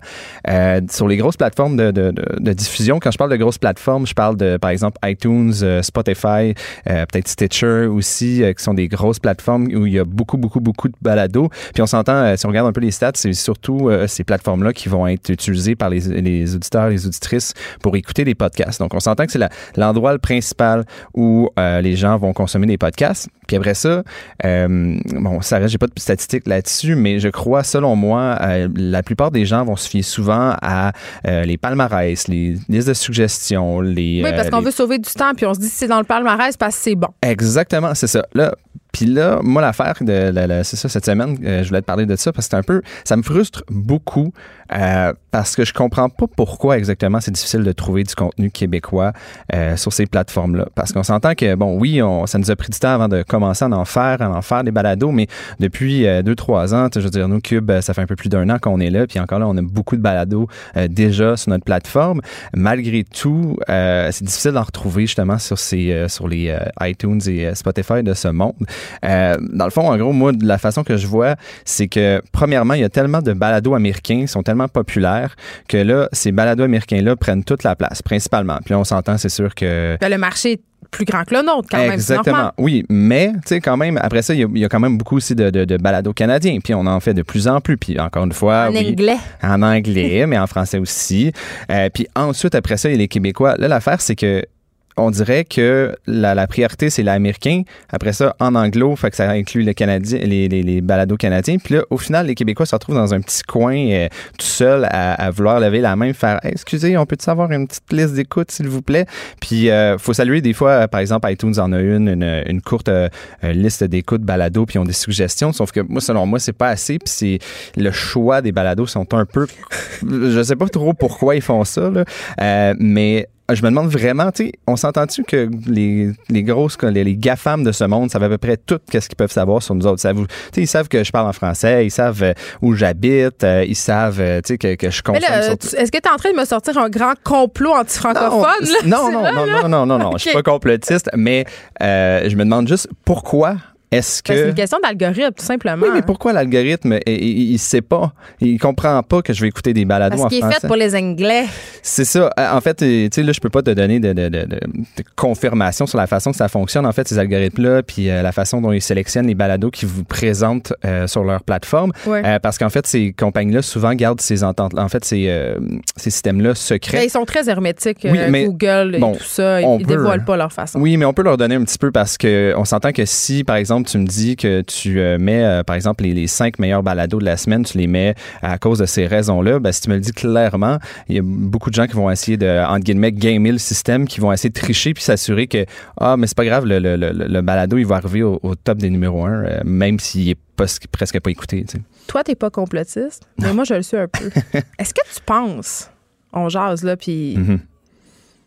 Speaker 9: sur les grosses plateformes de, de, de, diffusion, quand je parle de grosses plateformes, je parle de, par exemple, iTunes, Spotify, peut-être Stitcher aussi, qui sont des grosses plateformes où il y a beaucoup, beaucoup, beaucoup de balados. Puis on s'entend, euh, si on regarde un peu les stats, c'est surtout euh, ces plateformes-là qui vont être utilisées par les, les, auditeurs, les auditrices pour écouter des podcasts. Donc on s'entend que c'est l'endroit principal où euh, les gens vont consommer des podcasts. Puis après ça, bon, ça reste, j'ai pas de statistiques là-dessus, mais je crois, selon moi, la plupart des gens vont se fier souvent à les palmarès, les listes de suggestions, les.
Speaker 3: Oui, parce qu'on veut sauver du temps, puis on se dit si c'est dans le palmarès parce que c'est bon.
Speaker 9: Exactement, c'est ça. Là, puis là, moi, l'affaire de, c'est ça, cette semaine, euh, je voulais te parler de ça parce que c'est un peu, ça me frustre beaucoup euh, parce que je comprends pas pourquoi exactement c'est difficile de trouver du contenu québécois euh, sur ces plateformes-là. Parce qu'on s'entend que, bon, oui, on, ça nous a pris du temps avant de commencer à en faire, à en faire des balados, mais depuis deux, trois ans, je veux dire, nous, Cube, ça fait un peu plus d'un an qu'on est là, puis encore là, on a beaucoup de balados déjà sur notre plateforme. Malgré tout, c'est difficile d'en retrouver justement sur, ces, sur les iTunes et Spotify de ce monde. Euh, dans le fond, en gros, moi, la façon que je vois, c'est que, premièrement, il y a tellement de balados américains, ils sont tellement tellement populaire que là, ces balados américains-là prennent toute la place, principalement. Puis là, on s'entend, c'est sûr que...
Speaker 3: Ben, le marché est plus grand que le nôtre, quand même.
Speaker 9: Exactement. Oui, mais, tu sais, quand même, après ça, il y, a quand même beaucoup aussi de, de, balados canadiens. Puis on en fait de plus en plus. Puis encore une fois.
Speaker 3: En anglais.
Speaker 9: En anglais, mais en français aussi. Euh, puis ensuite, après ça, il y a les Québécois. Là, l'affaire, c'est que on dirait que la, priorité, c'est l'américain. Après ça, en anglo, fait que ça inclut le Canadien, les, les, balados canadiens. Puis là, au final, les Québécois se retrouvent dans un petit coin euh, tout seul à, vouloir lever la main, faire Excusez, on peut-tu avoir une petite liste d'écoute, s'il vous plaît? Puis euh, faut saluer des fois, par exemple, iTunes en a une, une, courte euh, liste d'écoute balados, puis ils ont des suggestions. Sauf que moi, selon moi, c'est pas assez. Puis c'est le choix des balados sont un peu. je sais pas trop pourquoi ils font ça, là. mais ah, je me demande vraiment, tu sais, on s'entend-tu que les, les grosses, les, les GAFAM de ce monde savent à peu près tout ce qu'ils peuvent savoir sur nous autres? Tu sais, ils savent que je parle en français, ils savent euh, où j'habite, euh, ils savent, euh, tu sais, que, que, je consomme.
Speaker 3: Est-ce que tu es en train de me sortir un grand complot anti-francophone?
Speaker 9: Non, non, non, non, non, non, non, je suis pas complotiste, mais je me demande juste pourquoi est-ce que.
Speaker 3: C'est une question d'algorithme, tout simplement.
Speaker 9: Oui, mais pourquoi l'algorithme, il, ne sait pas, il comprend pas que je vais écouter des balados
Speaker 3: Parce
Speaker 9: en
Speaker 3: français. Parce qu'il est fait pour les Anglais.
Speaker 9: C'est ça. Euh, en fait, tu sais, là, je peux pas te donner de, de, de, de, confirmation sur la façon que ça fonctionne, en fait, ces algorithmes-là, puis euh, la façon dont ils sélectionnent les balados qu'ils vous présentent euh, sur leur plateforme. parce qu'en fait, ces compagnies-là souvent gardent ces ententes, en fait, ces, ces systèmes-là secrets.
Speaker 3: Ben, ils sont très hermétiques. Google et tout ça, ils, ne dévoilent pas leur façon.
Speaker 9: Oui, mais on peut leur donner un petit peu parce qu'on s'entend que si, par exemple, tu me dis que tu euh, mets, euh, par exemple, les, cinq meilleurs balados de la semaine, tu les mets à cause de ces raisons-là, ben, si tu me le dis clairement, il y a beaucoup de gens qui vont essayer de, entre guillemets, gamer le système, qui vont essayer de tricher puis s'assurer que, ah, mais c'est pas grave, le, le, le, balado, il va arriver au, top des numéros un, euh, même s'il est pas, presque pas écouté. Tu sais.
Speaker 3: Toi, t'es pas complotiste, mais moi, je le suis un peu. Est-ce que tu penses, on jase là, puis... Mm-hmm.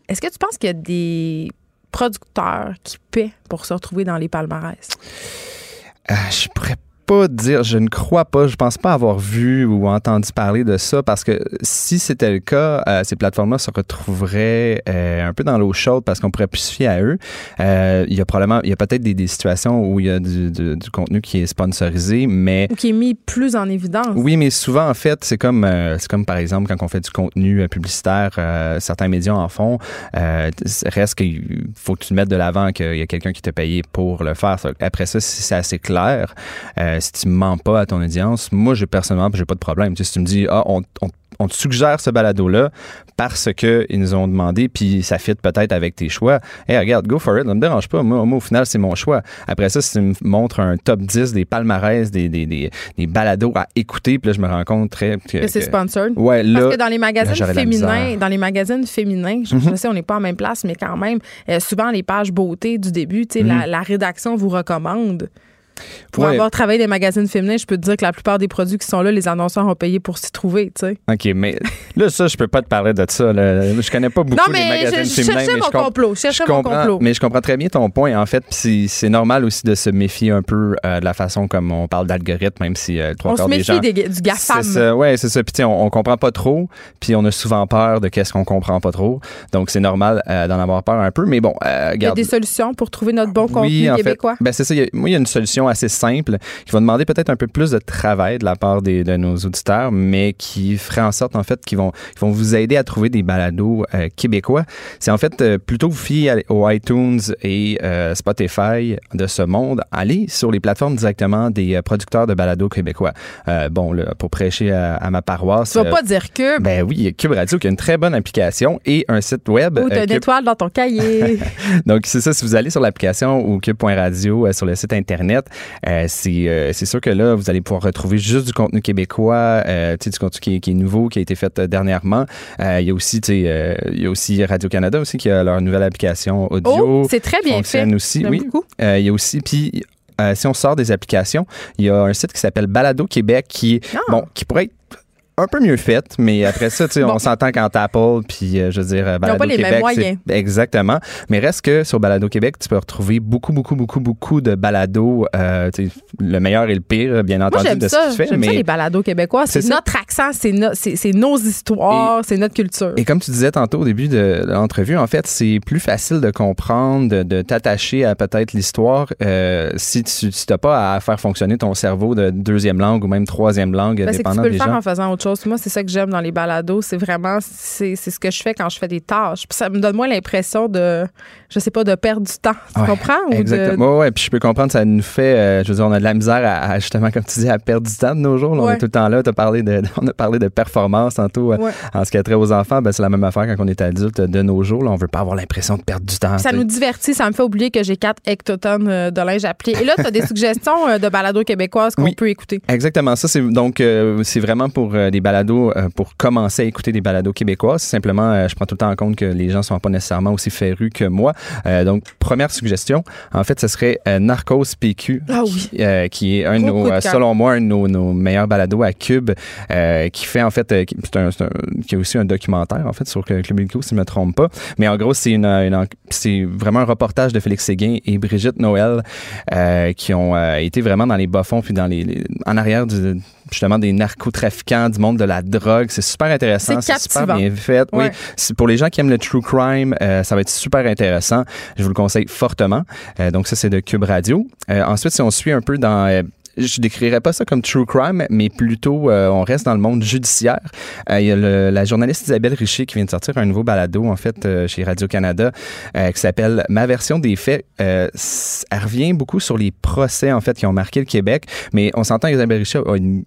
Speaker 3: Est-ce que tu penses qu'il y a des producteurs qui paient pour se retrouver dans les palmarès?
Speaker 9: Euh, je pourrais pas dire, je ne crois pas, je pense pas avoir vu ou entendu parler de ça parce que si c'était le cas, euh, ces plateformes-là se retrouveraient euh, un peu dans l'eau chaude parce qu'on pourrait plus se fier à eux. Euh, il y a probablement, il y a peut-être des, situations où il y a du, du, contenu qui est sponsorisé, mais
Speaker 3: ou qui est mis plus en évidence.
Speaker 9: Oui, mais souvent en fait, c'est comme c'est comme par exemple quand on fait du contenu publicitaire, certains médias en font. reste qu'il faut que tu mettes de l'avant qu'il y a quelqu'un qui t'a payé pour le faire. Après ça, si c'est assez clair. Euh, si tu mens pas à ton audience, moi, j'ai personnellement, j'ai pas de problème. si tu me dis, ah, on, te suggère ce balado-là parce qu'ils nous ont demandé, puis ça fit peut-être avec tes choix. Hey, regarde, go for it, ça me dérange pas. Moi, au final, c'est mon choix. Après ça, si tu me montres un top 10 des palmarès, des, des, des, balados à écouter, puis là, je me rends compte très.
Speaker 3: Que, c'est sponsored.
Speaker 9: Ouais, là.
Speaker 3: Parce que dans les magazines féminins, dans les magazines féminins, je, mhm. sais, on n'est pas en même place, mais quand même, euh, souvent, les pages beauté du début, tu sais, la, mhm. la rédaction vous recommande. Pour avoir travaillé des magazines féminins, je peux te dire que la plupart des produits qui sont là, les annonceurs ont payé pour s'y trouver, tu sais.
Speaker 9: OK, mais là, ça, je peux pas te parler de ça. Là. Je connais pas beaucoup les magazines je, féminins.
Speaker 3: mais mon complot. Je, comprends, mon complot.
Speaker 9: Mais je comprends très bien ton point, en fait. c'est normal aussi de se méfier un peu euh, de la façon comme on parle d'algorithme, même si euh, trois quarts des gens...
Speaker 3: On se méfie du GAFAM.
Speaker 9: C'est ça, ouais, c'est ça. Puis on, on comprend pas trop, puis on a souvent peur de qu'est-ce qu'on comprend pas trop. Donc, c'est normal euh, d'en avoir peur un peu. Mais bon,
Speaker 3: Il y a des solutions pour trouver notre bon contenu québécois?
Speaker 9: ben, c'est ça. moi, il y a une solution assez simple qui va demander peut-être un peu plus de travail de la part des, de nos auditeurs, mais qui ferait en sorte, en fait, qu'ils vont, vont vous aider à trouver des balados euh, québécois. C'est en fait, euh, plutôt vous fiez aux iTunes et euh, Spotify de ce monde, allez sur les plateformes directement des producteurs de balados québécois. bon, là, pour prêcher à, ma paroisse.
Speaker 3: Tu vas pas dire Cube?
Speaker 9: Ben oui, Cube Radio qui a une très bonne application et un site web.
Speaker 3: Ou t'as une étoile dans ton cahier.
Speaker 9: Donc, c'est ça, si vous allez sur l'application ou cube.radio sur le site Internet, c'est euh, c'est sûr que là, vous allez pouvoir retrouver juste du contenu québécois, euh, du contenu qui est, nouveau, qui a été fait euh, dernièrement. il y a aussi, il y a aussi Radio Canada aussi qui a leur nouvelle application audio.
Speaker 3: Oh, c'est très bien fait.
Speaker 9: aussi, oui. il y a aussi, puis si on sort des applications, il y a un site qui s'appelle Balado Québec qui, ah. bon, qui pourrait être un peu mieux faite, mais après ça, tu sais, on s'entend qu'en Apple, puis euh, je veux dire, Balado pas les Québec, mêmes moyens. exactement. Mais reste que sur Balado Québec, tu peux retrouver beaucoup, beaucoup, beaucoup, beaucoup de balados. Euh, le meilleur et le pire, bien entendu,
Speaker 3: Moi,
Speaker 9: de
Speaker 3: ça,
Speaker 9: ce que tu
Speaker 3: fais.
Speaker 9: mais
Speaker 3: ça, les balados québécois. C'est notre accent, c'est nos histoires, c'est notre culture.
Speaker 9: Et comme tu disais tantôt au début de, l'entrevue, en fait, c'est plus facile de comprendre, de, t'attacher à peut-être l'histoire euh, si tu n'as pas à faire fonctionner ton cerveau de deuxième langue ou même troisième langue,
Speaker 3: ben,
Speaker 9: dépendant
Speaker 3: que tu peux
Speaker 9: le
Speaker 3: faire en faisant autre chose. Moi, c'est ça que j'aime dans les balados. C'est vraiment, c'est ce que je fais quand je fais des tâches. Puis ça me donne moins l'impression de, je sais pas, de perdre du temps. Tu comprends?
Speaker 9: Exactement. Ouais, Puis je peux comprendre, ça nous fait, euh, je veux dire, on a de la misère à, justement, comme tu dis, à perdre du temps de nos jours. On est tout le temps là. As parlé de, on a parlé de performance tantôt euh, en ce qui a trait aux enfants. Ben, c'est la même affaire quand on est adulte de nos jours. Là, on veut pas avoir l'impression de perdre du temps.
Speaker 3: Ça nous divertit. Ça me fait oublier que j'ai 4 hectotonnes euh, de linge à plier. Et là, tu as des suggestions de balados québécoises qu'on peut écouter.
Speaker 9: Exactement. Ça, c'est donc, c'est vraiment pour des balados, pour commencer à écouter des balados québécois. Simplement, je prends tout le temps en compte que les gens sont pas nécessairement aussi férus que moi. donc, première suggestion, en fait, ce serait Narcos PQ,
Speaker 3: ah oui.
Speaker 9: Euh, qui est un de nos, selon moi, un de nos, meilleurs balados à Cube, euh, qui fait en fait, euh, qui, est aussi un documentaire en fait sur Club Illico, si je ne me trompe pas. Mais en gros, c'est une, c'est vraiment un reportage de Félix Séguin et Brigitte Noël qui ont été vraiment dans les bas-fonds puis dans les, en arrière du, justement des narcotrafiquants, du monde de la drogue. C'est super intéressant.
Speaker 3: C'est
Speaker 9: super bien fait. Oui, pour les gens qui aiment le true crime, ça va être super intéressant. Je vous le conseille fortement. donc ça, c'est de Cube Radio. ensuite, si on suit un peu dans euh, je décrirais pas ça comme true crime, mais plutôt euh, on reste dans le monde judiciaire. Euh, il y a la journaliste Isabelle Richer qui vient de sortir un nouveau balado en fait chez Radio Canada qui s'appelle Ma version des faits. elle revient beaucoup sur les procès en fait qui ont marqué le Québec, mais on s'entend Isabelle Richer a une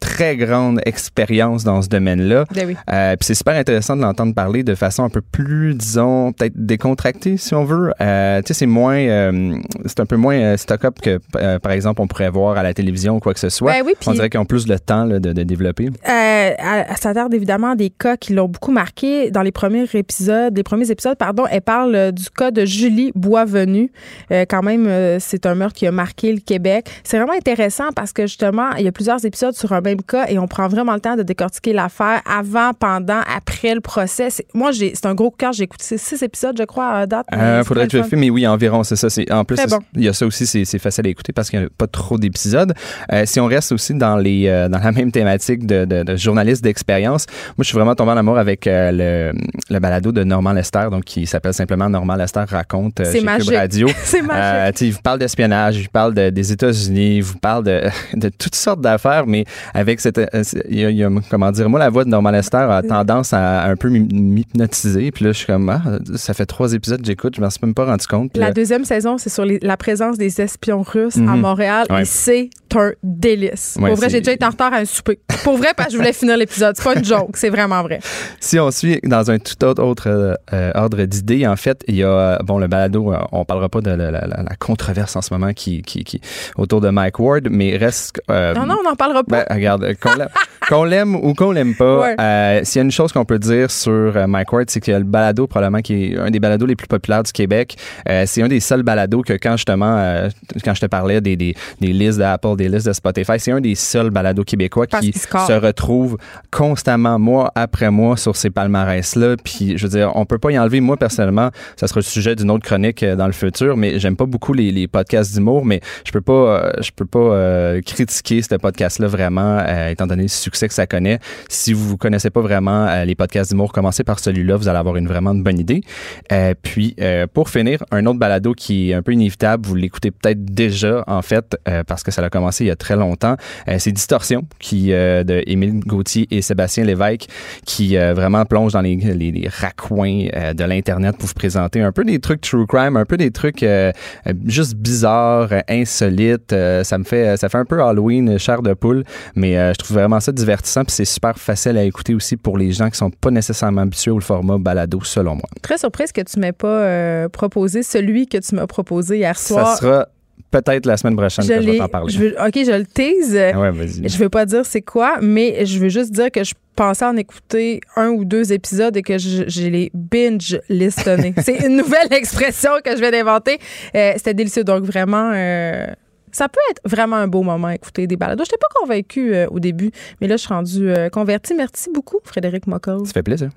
Speaker 9: très grande expérience dans ce domaine-là.
Speaker 3: Ben
Speaker 9: euh, puis c'est super intéressant de l'entendre parler de façon un peu plus, disons, peut-être décontractée, si on veut. Euh, tu sais, c'est moins, euh, c'est un peu moins stock-up que, par exemple, on pourrait voir à la télévision ou quoi que ce soit.
Speaker 3: Ben oui,
Speaker 9: on dirait qu'ils ont plus le temps de, de, développer.
Speaker 3: ça tarde évidemment des cas qui l'ont beaucoup marqué. Dans les premiers épisodes, les premiers épisodes, pardon, elle parle du cas de Julie Boisvenu. quand même, c'est un meurtre qui a marqué le Québec. C'est vraiment intéressant parce que justement, il y a plusieurs épisodes sur un même cas et on prend vraiment le temps de décortiquer l'affaire avant, pendant, après le procès. Moi, c'est un gros cœur. J'ai écouté six épisodes, je crois, à date.
Speaker 9: Il euh, faudrait que je filme, mais oui, environ, c'est ça. En plus, il y a ça aussi, c'est facile à écouter parce qu'il n'y a pas trop d'épisodes. Euh, si on reste aussi dans, les, euh, dans la même thématique de, de, journaliste d'expérience, moi, je suis vraiment tombé en amour avec le, le, balado de Normand Lester, donc qui s'appelle simplement Normand Lester raconte chez Cube Radio.
Speaker 3: c'est magique.
Speaker 9: il vous parle d'espionnage, il vous parle des États-Unis, il vous parle de, de toutes sortes d'affaires, mais avec cette, euh, il y, a, comment dire, moi la voix de Norman Lester a tendance à, un peu m'hypnotiser, puis là je suis comme ah, ça fait trois épisodes que j'écoute, je m'en suis même pas rendu compte.
Speaker 3: La deuxième saison, c'est sur la présence des espions russes à mhm. Montréal et c'est un délice. Pour vrai, j'ai déjà été en retard à un souper. Pour vrai, parce que je voulais finir l'épisode. C'est pas une joke, c'est vraiment vrai.
Speaker 9: Si on suit dans un tout autre, euh, ordre d'idées, en fait, il y a, bon, le balado, euh, on parlera pas de la, controverse en ce moment qui, qui, qui, autour de Mike Ward, mais reste.
Speaker 3: Euh, non, non, on n'en parlera pas.
Speaker 9: Ben, regarde, qu'on l'aime ou qu'on l'aime pas, s'il y a une chose qu'on peut dire sur Mike Ward, c'est qu'il y a le balado, probablement, qui est un des balados les plus populaires du Québec. c'est un des seuls balados que quand justement, quand je te parlais des, des, des listes d'Apple, des listes de Spotify. C'est un des seuls balados québécois qui se retrouve constamment, mois après mois, sur ces palmarès-là. Puis, je veux dire, on peut pas y enlever. Moi, personnellement, ça sera le sujet d'une autre chronique euh, dans le futur, mais j'aime pas beaucoup les, podcasts d'humour, mais je peux pas, euh, je peux pas euh, critiquer ce podcast-là vraiment, étant donné le succès que ça connaît. Si vous connaissez pas vraiment les podcasts d'humour, commencez par celui-là, vous allez avoir une vraiment bonne idée. puis, pour finir, un autre balado qui est un peu inévitable, vous l'écoutez peut-être déjà, en fait, parce que ça a commencé il y a très longtemps. Euh, c'est Distorsion qui euh, de Émile Gauthier et Sébastien Lévesque qui euh, vraiment plonge dans les, les, raccoins de l'internet pour vous présenter un peu des trucs true crime, un peu des trucs juste bizarres, insolites. ça me fait ça fait un peu Halloween, chair de poule, mais je trouve vraiment ça divertissant puis c'est super facile à écouter aussi pour les gens qui sont pas nécessairement habitués au format balado selon moi.
Speaker 3: Très surprise que tu m'aies pas proposé celui que tu m'as proposé hier soir.
Speaker 9: Ça sera peut-être la semaine prochaine je que je vais t'en parler.
Speaker 3: Je veux, OK, je le tease.
Speaker 9: Ah ouais, vas-y.
Speaker 3: Je veux pas dire c'est quoi, mais je veux juste dire que je pensais en écouter un ou deux épisodes et que j'ai les binge listonnés. c'est une nouvelle expression que je vais d'inventer. Euh, c'était délicieux. Donc, vraiment... Euh, ça peut être vraiment un beau moment écouter des balados. Je n'étais pas convaincue euh, au début, mais là, je suis rendue convertie. Merci beaucoup, Frédéric Mocol.
Speaker 9: Ça fait plaisir.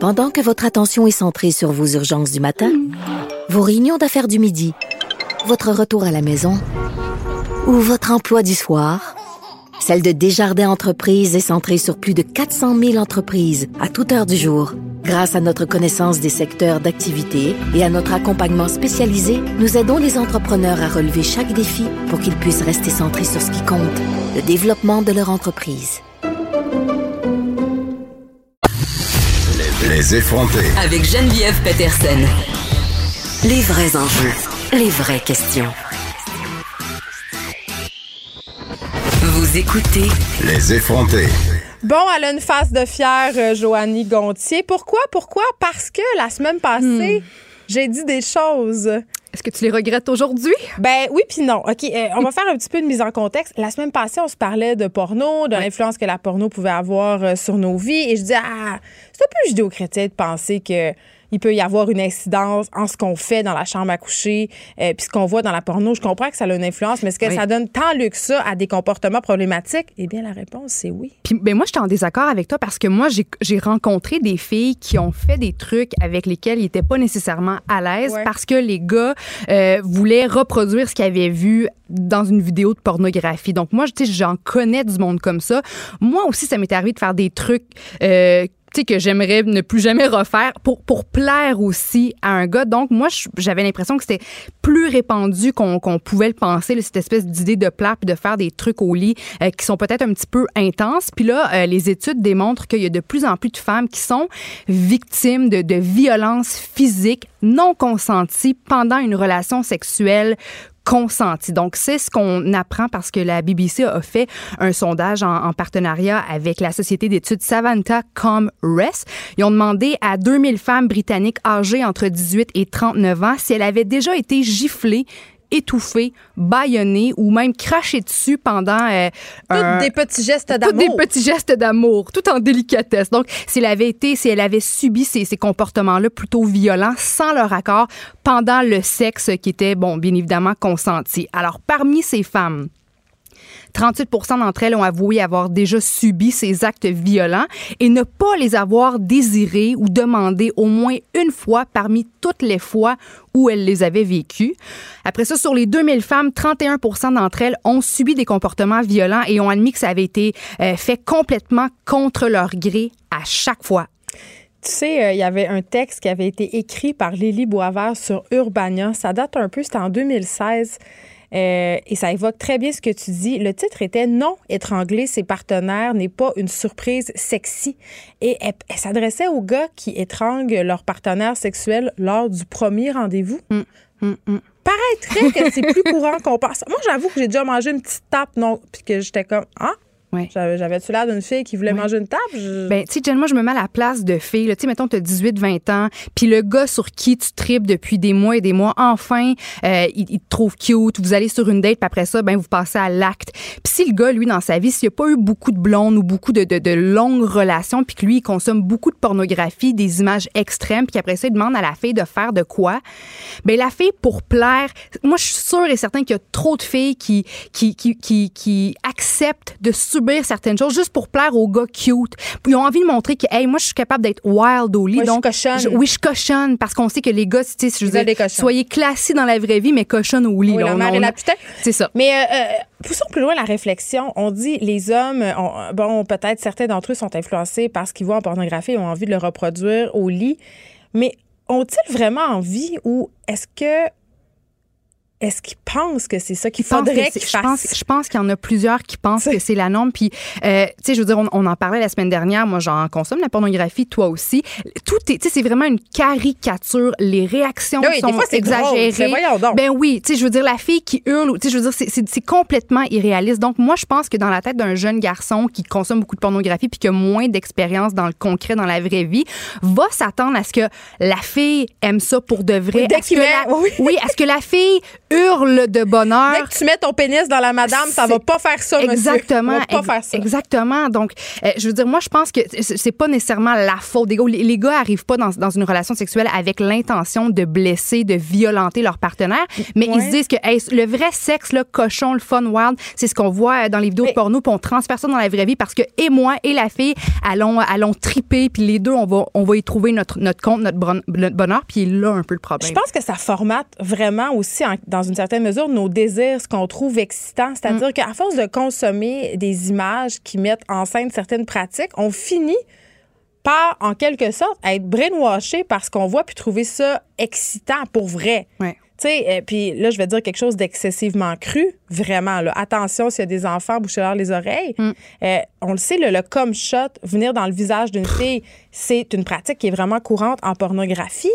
Speaker 5: Pendant que votre attention est centrée sur vos urgences du matin, vos réunions d'affaires du midi, votre retour à la maison ou votre emploi du soir, celle de Desjardins Entreprises est centrée sur plus de 400 000 entreprises à toute heure du jour. Grâce à notre connaissance des secteurs d'activité et à notre accompagnement spécialisé, nous aidons les entrepreneurs à relever chaque défi pour qu'ils puissent rester centrés sur ce qui compte, le développement de leur entreprise.
Speaker 2: Les effronter.
Speaker 1: Avec Geneviève Peterson. Les vrais enjeux, les vraies questions. Vous écoutez
Speaker 2: Les effronter.
Speaker 3: Bon, elle a une face de fière, euh, Joanie Gontier. Pourquoi? Pourquoi? Parce que la semaine passée, hmm. j'ai dit des choses.
Speaker 10: Est-ce que tu les regrettes aujourd'hui?
Speaker 3: Ben oui, puis non. OK, euh, on va faire un petit peu de mise en contexte. La semaine passée, on se parlait de porno, de l'influence que la porno pouvait avoir euh, sur nos vies. Et je disais, ah, c'est un peu judéo-chrétien de penser que il peut y avoir une incidence en ce qu'on fait dans la chambre à coucher, euh, puis ce qu'on voit dans la porno. Je comprends que ça a une influence, mais est-ce que ça donne tant lieu que ça à des comportements problématiques? Eh bien, la réponse, c'est oui.
Speaker 10: Puis, ben moi, je suis en désaccord avec toi parce que moi, j'ai rencontré des filles qui ont fait des trucs avec lesquels ils n'étaient pas nécessairement à l'aise parce que les gars euh, voulaient reproduire ce qu'ils avaient vu dans une vidéo de pornographie. Donc moi, tu sais, j'en connais du monde comme ça. Moi aussi, ça m'est arrivé de faire des trucs euh, que j'aimerais ne plus jamais refaire pour, plaire aussi à un gars. Donc, moi, j'avais l'impression que c'était plus répandu qu'on pouvait le penser, cette espèce d'idée de plaire puis de faire des trucs au lit euh, qui sont peut-être un petit peu intenses. Puis là, euh, les études démontrent qu'il y a de plus en plus de femmes qui sont victimes de, de violences physiques non consenties pendant une relation sexuelle Donc, c'est ce qu'on apprend parce que la BBC a fait un sondage en, partenariat avec la société d'études Savanta ComRes. Ils ont demandé à 2000 femmes britanniques âgées entre 18 et 39 ans si elles avaient déjà été giflées étouffé, bâillonné ou même craché dessus pendant
Speaker 3: euh, Toutes des petits gestes d'amour.
Speaker 10: des petits gestes d'amour, tout en délicatesse. Donc, si elle avait été, si elle avait subi ces, ces comportements-là plutôt violents sans leur accord pendant le sexe qui était, bon, bien évidemment consenti. Alors, parmi ces femmes, 38 d'entre elles ont avoué avoir déjà subi ces actes violents et ne pas les avoir désirés ou demandés au moins une fois parmi toutes les fois où elles les avaient vécus. Après ça, sur les 2000 femmes, 31% d'entre elles ont subi des comportements violents et ont admis que ça avait été euh, fait complètement contre leur gré à chaque fois.
Speaker 3: Tu sais, euh, il y avait un texte qui avait été écrit par Lily Boisvert sur Urbania. Ça date un peu, c'était en 2016. Euh, et ça évoque très bien ce que tu dis. Le titre était Non, étrangler ses partenaires n'est pas une surprise sexy. Et elle, s'adressait aux gars qui étranglent leur partenaire sexuel lors du premier rendez-vous. Mm, mm, mm. Paraîtrait que c'est plus courant qu'on pense. Moi, j'avoue que j'ai déjà mangé une petite tape, non, puis que j'étais comme Ah, j'avais-tu l'air d'une fille qui voulait manger une table?
Speaker 10: Ben, tu sais, moi, je me mets à la place de fille. Tu sais, mettons, tu as 18, 20 ans, puis le gars sur qui tu tripes depuis des mois et des mois, enfin, euh, il, te trouve cute, vous allez sur une date, puis après ça, ben, vous passez à l'acte. Puis si le gars, lui, dans sa vie, s'il n'a pas eu beaucoup de blondes ou beaucoup de, de, de longues relations, puis que lui, il consomme beaucoup de pornographie, des images extrêmes, puis après ça, il demande à la fille de faire de quoi, ben, la fille, pour plaire, moi, je suis sûre et certain qu'il y a trop de filles qui, qui, qui, qui, qui acceptent de subir certaines choses juste pour plaire aux gars cute. Ils ont envie de montrer que, hey, moi, je suis capable d'être wild au lit. donc,
Speaker 3: je cochonne.
Speaker 10: oui, je cochonne parce qu'on sait que les gars, tu sais, je veux dire, soyez classés dans la vraie vie, mais cochonne au lit.
Speaker 3: Oui, la mère et la putain.
Speaker 10: C'est ça.
Speaker 3: Mais euh, euh, poussons plus loin la réflexion. On dit les hommes, bon, peut-être certains d'entre eux sont influencés par ce qu'ils voient en pornographie et ont envie de le reproduire au lit. Mais ont-ils vraiment envie ou est-ce que est-ce qu'ils pensent que c'est ça qu'il faudrait qu'ils
Speaker 10: fassent? Je pense, je pense qu'il y en a plusieurs qui pensent que c'est la norme. Puis, euh, tu sais, je veux dire, on, en parlait la semaine dernière. Moi, j'en consomme la pornographie, toi aussi. Tout est, tu sais, c'est vraiment une caricature. Les réactions
Speaker 3: oui,
Speaker 10: sont
Speaker 3: fois, exagérées.
Speaker 10: Ben oui, tu sais, je veux dire, la fille qui hurle, tu sais, je veux dire, c'est complètement irréaliste. Donc, moi, je pense que dans la tête d'un jeune garçon qui consomme beaucoup de pornographie puis qui a moins d'expérience dans le concret, dans la vraie vie, va s'attendre à ce que la fille aime ça pour de vrai.
Speaker 3: Oui,
Speaker 10: oui, est-ce que la fille hurle de bonheur.
Speaker 3: Dès que tu mets ton pénis dans la madame, ça va pas faire ça,
Speaker 10: exactement,
Speaker 3: monsieur. pas faire ça.
Speaker 10: Exactement. Donc, euh, je veux dire, moi, je pense que c'est pas nécessairement la faute des gars. Les, gars arrivent pas dans, dans une relation sexuelle avec l'intention de blesser, de violenter leur partenaire, mais ils se disent que le vrai sexe, le cochon, le fun wild, c'est ce qu'on voit dans les vidéos de porno, puis on transfère ça dans la vraie vie parce que et moi et la fille allons, allons triper, puis les deux, on va, on va y trouver notre, notre compte, notre, bonheur, puis là un peu le problème.
Speaker 3: Je pense que ça formate vraiment aussi dans dans une certaine mesure nos désirs, ce qu'on trouve excitant. C'est-à-dire mm. qu'à force de consommer des images qui mettent en scène certaines pratiques, on finit part en quelque sorte à être brainwashé parce qu'on voit puis trouver ça excitant pour vrai.
Speaker 10: Ouais.
Speaker 3: Tu sais, euh, puis là, je vais dire quelque chose d'excessivement cru. Vraiment, là. Attention s'il y a des enfants, bouchez-leur les oreilles.
Speaker 10: Mm.
Speaker 3: Euh, on le sait, le, le cum shot, venir dans le visage d'une fille, c'est une pratique qui est vraiment courante en pornographie.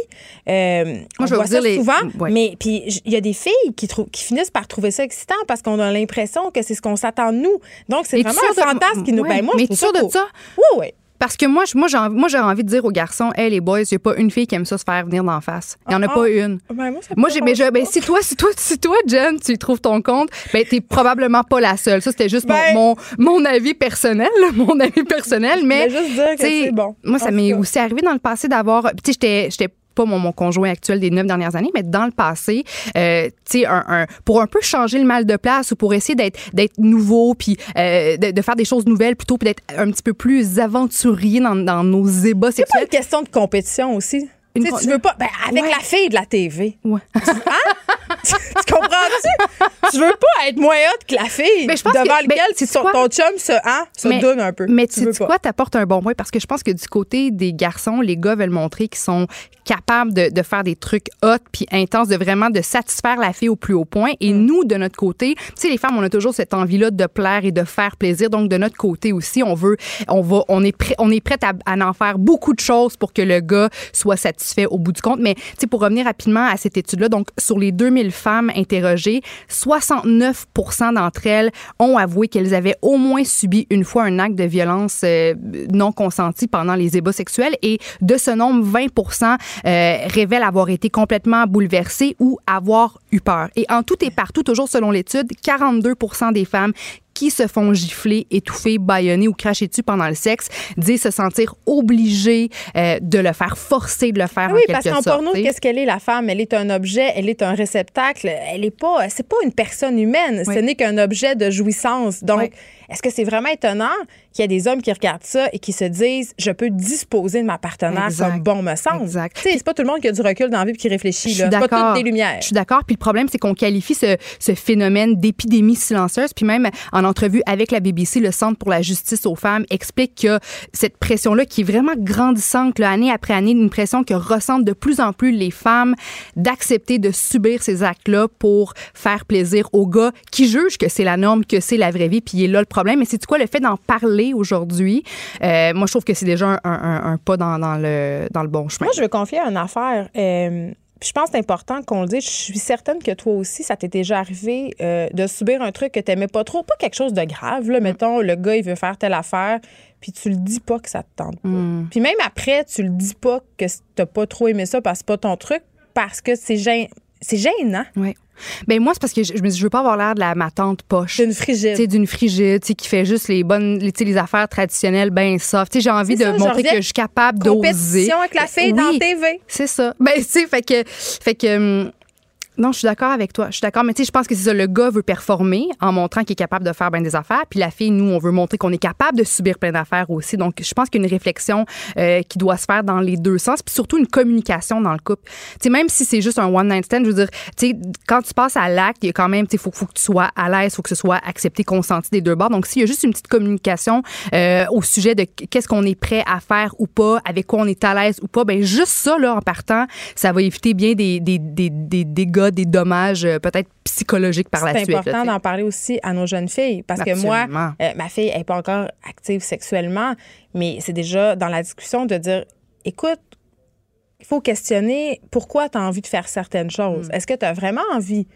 Speaker 3: Euh,
Speaker 10: Moi,
Speaker 3: on
Speaker 10: je
Speaker 3: voit
Speaker 10: vous
Speaker 3: ça
Speaker 10: dire les-
Speaker 3: souvent,
Speaker 10: ouais.
Speaker 3: mais puis il y a des filles qui, qui finissent par trouver ça excitant parce qu'on a l'impression que c'est ce qu'on s'attend de nous. Donc, c'est vraiment un
Speaker 10: de-
Speaker 3: fantasme qui nous...
Speaker 10: ouais.
Speaker 3: Ben, moi,
Speaker 10: Mais
Speaker 3: je
Speaker 10: tu sûr de ça?
Speaker 3: Oui, oui.
Speaker 10: Parce que moi, moi, j'ai envie, moi, envie de dire aux garçons, hey, les boys, il n'y a pas une fille qui aime ça se faire venir d'en face. Il n'y en a
Speaker 3: Ah,
Speaker 10: pas
Speaker 3: ah.
Speaker 10: une.
Speaker 3: Ben, moi, ça
Speaker 10: Moi, j'ai, mais je, ben, si toi, si toi, si toi, Jen, tu y trouves ton compte, ben, t'es probablement pas la seule. Ça, c'était juste mon-
Speaker 3: Ben-
Speaker 10: mon, mon, avis personnel, mon avis personnel, mais.
Speaker 3: juste dire que c'est bon.
Speaker 10: Moi, ça m'est aussi arrivé dans le passé d'avoir, tu sais, j'étais, j'étais pas mon, mon conjoint actuel des neuf dernières années, mais dans le passé, euh, tu sais, un, un- pour un peu changer le mal de place ou pour essayer d'être, d'être nouveau, puis euh, de, de faire des choses nouvelles plutôt, puis d'être un petit peu plus aventurier dans, dans nos ébats
Speaker 3: C'est pas une question de compétition aussi.
Speaker 10: Une
Speaker 3: Tu
Speaker 10: con-
Speaker 3: tu veux pas. Ben, avec
Speaker 10: Ouais.
Speaker 3: la fille de la TV.
Speaker 10: Ouais.
Speaker 3: tu comprends-tu? tu veux pas être moins hot que la fille
Speaker 10: Mais je pense
Speaker 3: devant
Speaker 10: que-
Speaker 3: lequel
Speaker 10: mais sais-tu
Speaker 3: ton, ton chum se, hein, se
Speaker 10: Mais-
Speaker 3: donne un peu.
Speaker 10: Mais
Speaker 3: tu
Speaker 10: tu sais quoi, t'apportes un bon point? Parce que je pense que du côté des garçons, les gars veulent montrer qu'ils sont capables de, de faire des trucs hot puis intenses, de vraiment de satisfaire la fille au plus haut point. Et
Speaker 3: Mm.
Speaker 10: nous, de notre côté, tu sais, les femmes, on a toujours cette envie-là de plaire et de faire plaisir. Donc, de notre côté aussi, on veut, on va, on est prêt, on est prête à, à en faire beaucoup de choses pour que le gars soit satisfait au bout du compte. Mais, tu sais, pour revenir rapidement à cette étude-là, donc, sur les 2000 femmes interrogées, 69% d'entre elles ont avoué qu'elles avaient au moins subi une fois un acte de violence euh, non consenti pendant les ébats sexuels et de ce nombre, 20 euh, révèlent avoir été complètement bouleversées ou avoir eu peur. Et en tout et partout, toujours selon l'étude, 42% des femmes qui se font gifler, étouffer, baïonner ou cracher dessus pendant le sexe disent se sentir obligées euh, de le faire, forcées de le faire
Speaker 3: oui,
Speaker 10: en
Speaker 3: parce
Speaker 10: quelque
Speaker 3: qu'en
Speaker 10: sorte.
Speaker 3: porno,
Speaker 10: tu sais.
Speaker 3: qu'est-ce qu'elle est, la femme? Elle est un objet, elle est un réceptacle. Elle est pas, c'est pas une personne humaine.
Speaker 10: Oui.
Speaker 3: Ce n'est qu'un objet de jouissance. Donc,
Speaker 10: Oui.
Speaker 3: est-ce que c'est vraiment étonnant qu'il y a des hommes qui regardent ça et qui se disent, je peux disposer de ma partenaire
Speaker 10: Exact.
Speaker 3: comme bon me semble?
Speaker 10: Exact.
Speaker 3: C'est pas tout le monde qui a du recul dans la vie et qui réfléchit. Là. Pas toutes des lumières.
Speaker 10: Je suis d'accord. Puis le problème, c'est qu'on qualifie ce, ce phénomène d'épidémie silencieuse. Puis même en entrevue avec la BBC, le Centre pour la justice aux femmes explique que cette pression-là, qui est vraiment grandissante, là, année après année, une pression que ressentent de plus en plus les femmes d'accepter de subir ces actes-là pour faire plaisir aux gars qui jugent que c'est la norme, que c'est la vraie vie. Puis il est là le problème. Mais c'est quoi le fait d'en parler aujourd'hui? euh, moi, je trouve que c'est déjà un, pas dans, dans le, dans le bon chemin.
Speaker 3: Moi, je veux confier une affaire. Euh, puis je pense que c'est important qu'on le dise. Je suis certaine que toi aussi, ça t'est déjà arrivé euh, de subir un truc que t'aimais pas trop. Pas quelque chose de grave. Là, mettons, le gars, il veut faire telle affaire, puis tu le dis pas que ça te tente pas.
Speaker 10: Mm.
Speaker 3: Puis même après, tu le dis pas que t'as pas trop aimé ça parce que c'est pas ton truc, parce que c'est gênant. C'est gênant.
Speaker 10: Oui. Ben moi, c'est parce que je, je me dis, je veux pas avoir l'air de la ma tante poche.
Speaker 3: C'est une frigide.
Speaker 10: Tu sais, d'une frigide, tu sais, qui fait juste les bonnes, les, les affaires traditionnelles bien soft. Tu sais, j'ai envie de
Speaker 3: ça,
Speaker 10: montrer que je suis capable d'oser.
Speaker 3: Compétition avec la fille dans. TV.
Speaker 10: C'est ça. Ben, tu sais, fait que, fait que, hum, non, je suis d'accord avec toi. Je suis d'accord, mais tu sais, je pense que c'est ça. Le gars veut performer en montrant qu'il est capable de faire bien des affaires. Puis la fille, nous, on veut montrer qu'on est capable de subir plein d'affaires aussi. Donc, je pense qu'il y a une réflexion euh, qui doit se faire dans les deux sens. Puis surtout, une communication dans le couple. Tu sais, même si c'est juste un one-night stand, je veux dire, tu sais, quand tu passes à l'acte, il y a quand même, tu sais, faut, faut que tu sois à l'aise, faut que ce soit accepté, consenti des deux bords. Donc, s'il y a juste une petite communication euh, au sujet de qu'est-ce qu'on est prêt à faire ou pas, avec quoi on est à l'aise ou pas, ben juste ça, là, en partant, ça va éviter bien des, des, des, des des dommages euh, peut-être psychologiques par la
Speaker 3: C'est
Speaker 10: suite. là,
Speaker 3: important d'en parler aussi à nos jeunes filles. Parce que moi, euh, ma fille n'est pas encore active sexuellement, mais c'est déjà dans la discussion de dire écoute, il faut questionner pourquoi tu as envie de faire certaines choses.
Speaker 10: Mm.
Speaker 3: Est-ce que tu as vraiment envie?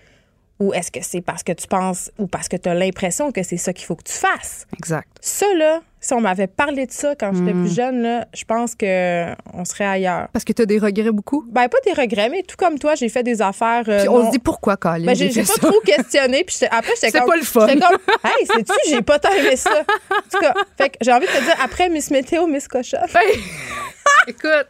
Speaker 3: Ou est-ce que c'est parce que tu penses ou parce que tu as l'impression que c'est ça qu'il faut que tu fasses?
Speaker 10: Exact.
Speaker 3: Ça, là, si on m'avait parlé de ça quand j'étais plus jeune, là, je pense que on serait ailleurs.
Speaker 10: Parce que tu as des regrets beaucoup?
Speaker 3: Ben, pas des regrets, mais tout comme toi, j'ai fait des affaires. euh,
Speaker 10: Puis on
Speaker 3: non-
Speaker 10: se dit pourquoi, Colin?
Speaker 3: ben, j'ai pas
Speaker 10: ça?
Speaker 3: trop questionné. Puis après, j'étais
Speaker 10: C'est
Speaker 3: comme.
Speaker 10: pas le fun.
Speaker 3: J'étais comme, hey, sais-tu, j'ai pas tant aimé ça. En tout cas, fait que j'ai envie de te dire, après Miss Météo, Miss Cochon.
Speaker 10: Écoute.